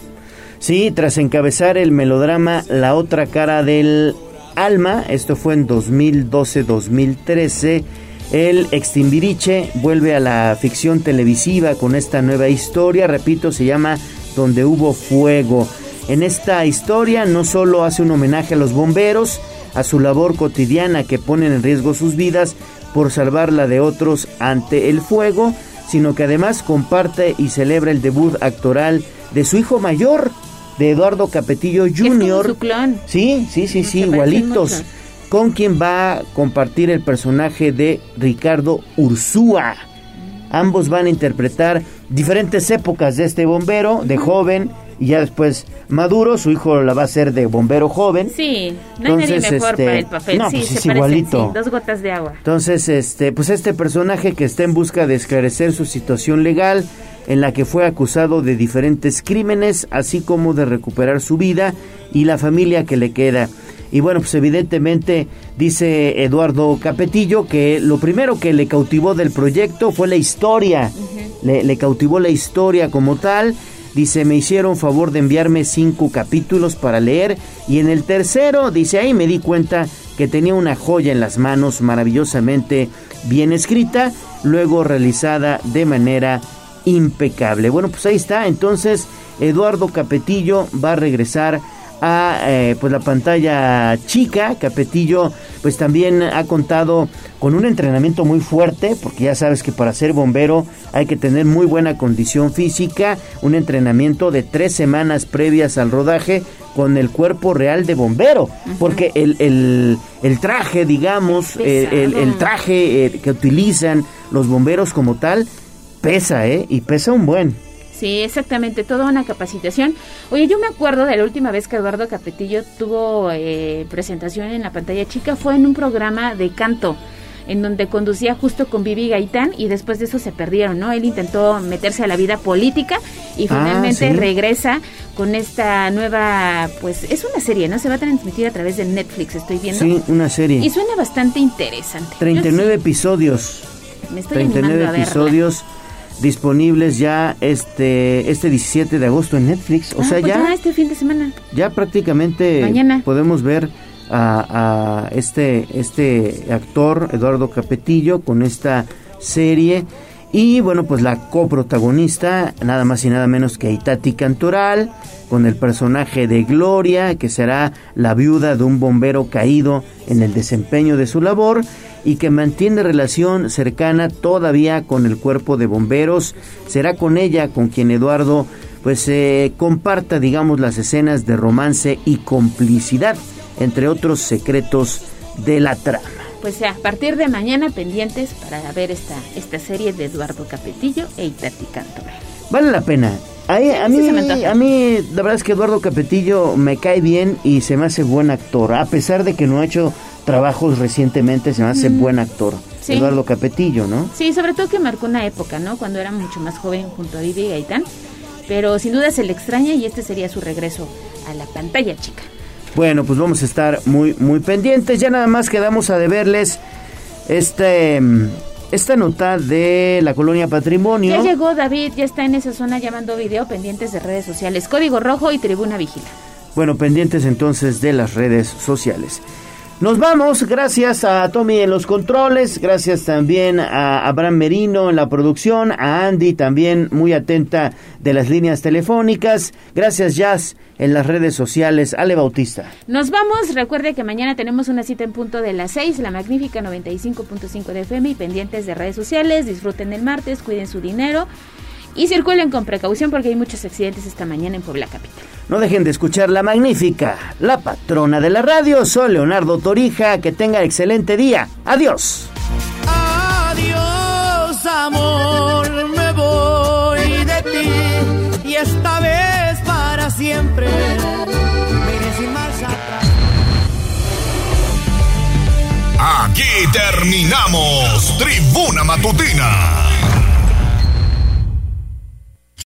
Sí, tras encabezar el melodrama La otra cara del alma, esto fue en 2012-2013, el extimbiriche vuelve a la ficción televisiva con esta nueva historia, repito, se llama Donde hubo fuego. En esta historia no solo hace un homenaje a los bomberos, a su labor cotidiana que ponen en riesgo sus vidas por salvar la de otros ante el fuego, sino que además comparte y celebra el debut actoral de su hijo mayor, de Eduardo Capetillo Jr. su clon. Sí, sí, sí, sí, Se igualitos. Con quien va a compartir el personaje de Ricardo Ursúa. Ambos van a interpretar diferentes épocas de este bombero, de joven y ya después maduro. Su hijo la va a hacer de bombero joven. Sí, no hay nadie Entonces, mejor este, para el papel. no, sí, pues se es parecen, igualito. sí, dos gotas de agua. Entonces, este, pues este personaje que está en busca de esclarecer su situación legal, en la que fue acusado de diferentes crímenes, así como de recuperar su vida y la familia que le queda. Y bueno, pues evidentemente dice Eduardo Capetillo que lo primero que le cautivó del proyecto fue la historia. le, le cautivó la historia como tal. Dice, me hicieron favor de enviarme cinco capítulos para leer y en el tercero, dice, ahí me di cuenta que tenía una joya en las manos maravillosamente bien escrita, luego realizada de manera impecable. Bueno, pues ahí está, entonces Eduardo Capetillo va a regresar a eh, pues la pantalla chica. Capetillo pues también ha contado con un entrenamiento muy fuerte, porque ya sabes que para ser bombero hay que tener muy buena condición física, un entrenamiento de tres semanas previas al rodaje con el cuerpo real de bombero, porque el, el, el traje, digamos, el, el- el traje eh, que utilizan los bomberos como tal, pesa, ¿eh? Y pesa un buen. Sí, exactamente, toda una capacitación. Oye, yo me acuerdo de la última vez que Eduardo Capetillo tuvo eh, presentación en la pantalla chica, fue en un programa de canto, en donde conducía justo con Vivi Gaitán y después de eso se perdieron, ¿no? Él intentó meterse a la vida política y Ah, finalmente sí. regresa con esta nueva, pues es una serie, ¿no? Se va a transmitir a través de Netflix, estoy viendo. Sí, una serie. Y suena bastante interesante. Yo 39 episodios. sí me estoy 39 animando a verla. Disponibles ya este este 17 de agosto en Netflix. O Ah, sea, pues ya este fin de semana. ya prácticamente Mañana. podemos ver a, a este este actor Eduardo Capetillo con esta serie y bueno pues la coprotagonista nada más y nada menos que Itati Cantoral con el personaje de Gloria que será la viuda de un bombero caído en el desempeño de su labor y que mantiene relación cercana todavía con el cuerpo de bomberos será con ella con quien Eduardo pues eh, comparta digamos las escenas de romance y complicidad entre otros secretos de la trama. Pues a partir de mañana pendientes para ver esta, esta serie de Eduardo Capetillo e Itati Cantoral. Vale la pena. A, a mí, a mí, la verdad es que Eduardo Capetillo me cae bien y se me hace buen actor. A pesar de que no ha hecho trabajos recientemente, se me hace Mm. buen actor. Sí. Eduardo Capetillo, ¿no? Sí, sobre todo que marcó una época, ¿no? Cuando era mucho más joven junto a Vivi Gaitán. Pero sin duda se le extraña y este sería su regreso a la pantalla chica. Bueno, pues vamos a estar muy, muy pendientes. Ya nada más quedamos a deberles este, mm, esta nota de la colonia Patrimonio. Ya llegó David, ya está en esa zona llamando video pendientes de redes sociales. Código Rojo y Tribuna Vigila. Bueno, pendientes entonces de las redes sociales. Nos vamos, gracias a Tommy en los controles, gracias también a Abraham Merino en la producción, a Andy también muy atenta de las líneas telefónicas, gracias Jazz en las redes sociales, Ale Bautista. Nos vamos, recuerde que mañana tenemos una cita en punto de las 6, la magnífica 95.5 de FM y pendientes de redes sociales, disfruten el martes, cuiden su dinero y circulen con precaución porque hay muchos accidentes esta mañana en Puebla Capital. No dejen de escuchar la magnífica, la patrona de la radio, soy Leonardo Torija, que tenga excelente día. Adiós. Adiós, amor, me voy de ti y esta vez para siempre. Aquí terminamos Tribuna Matutina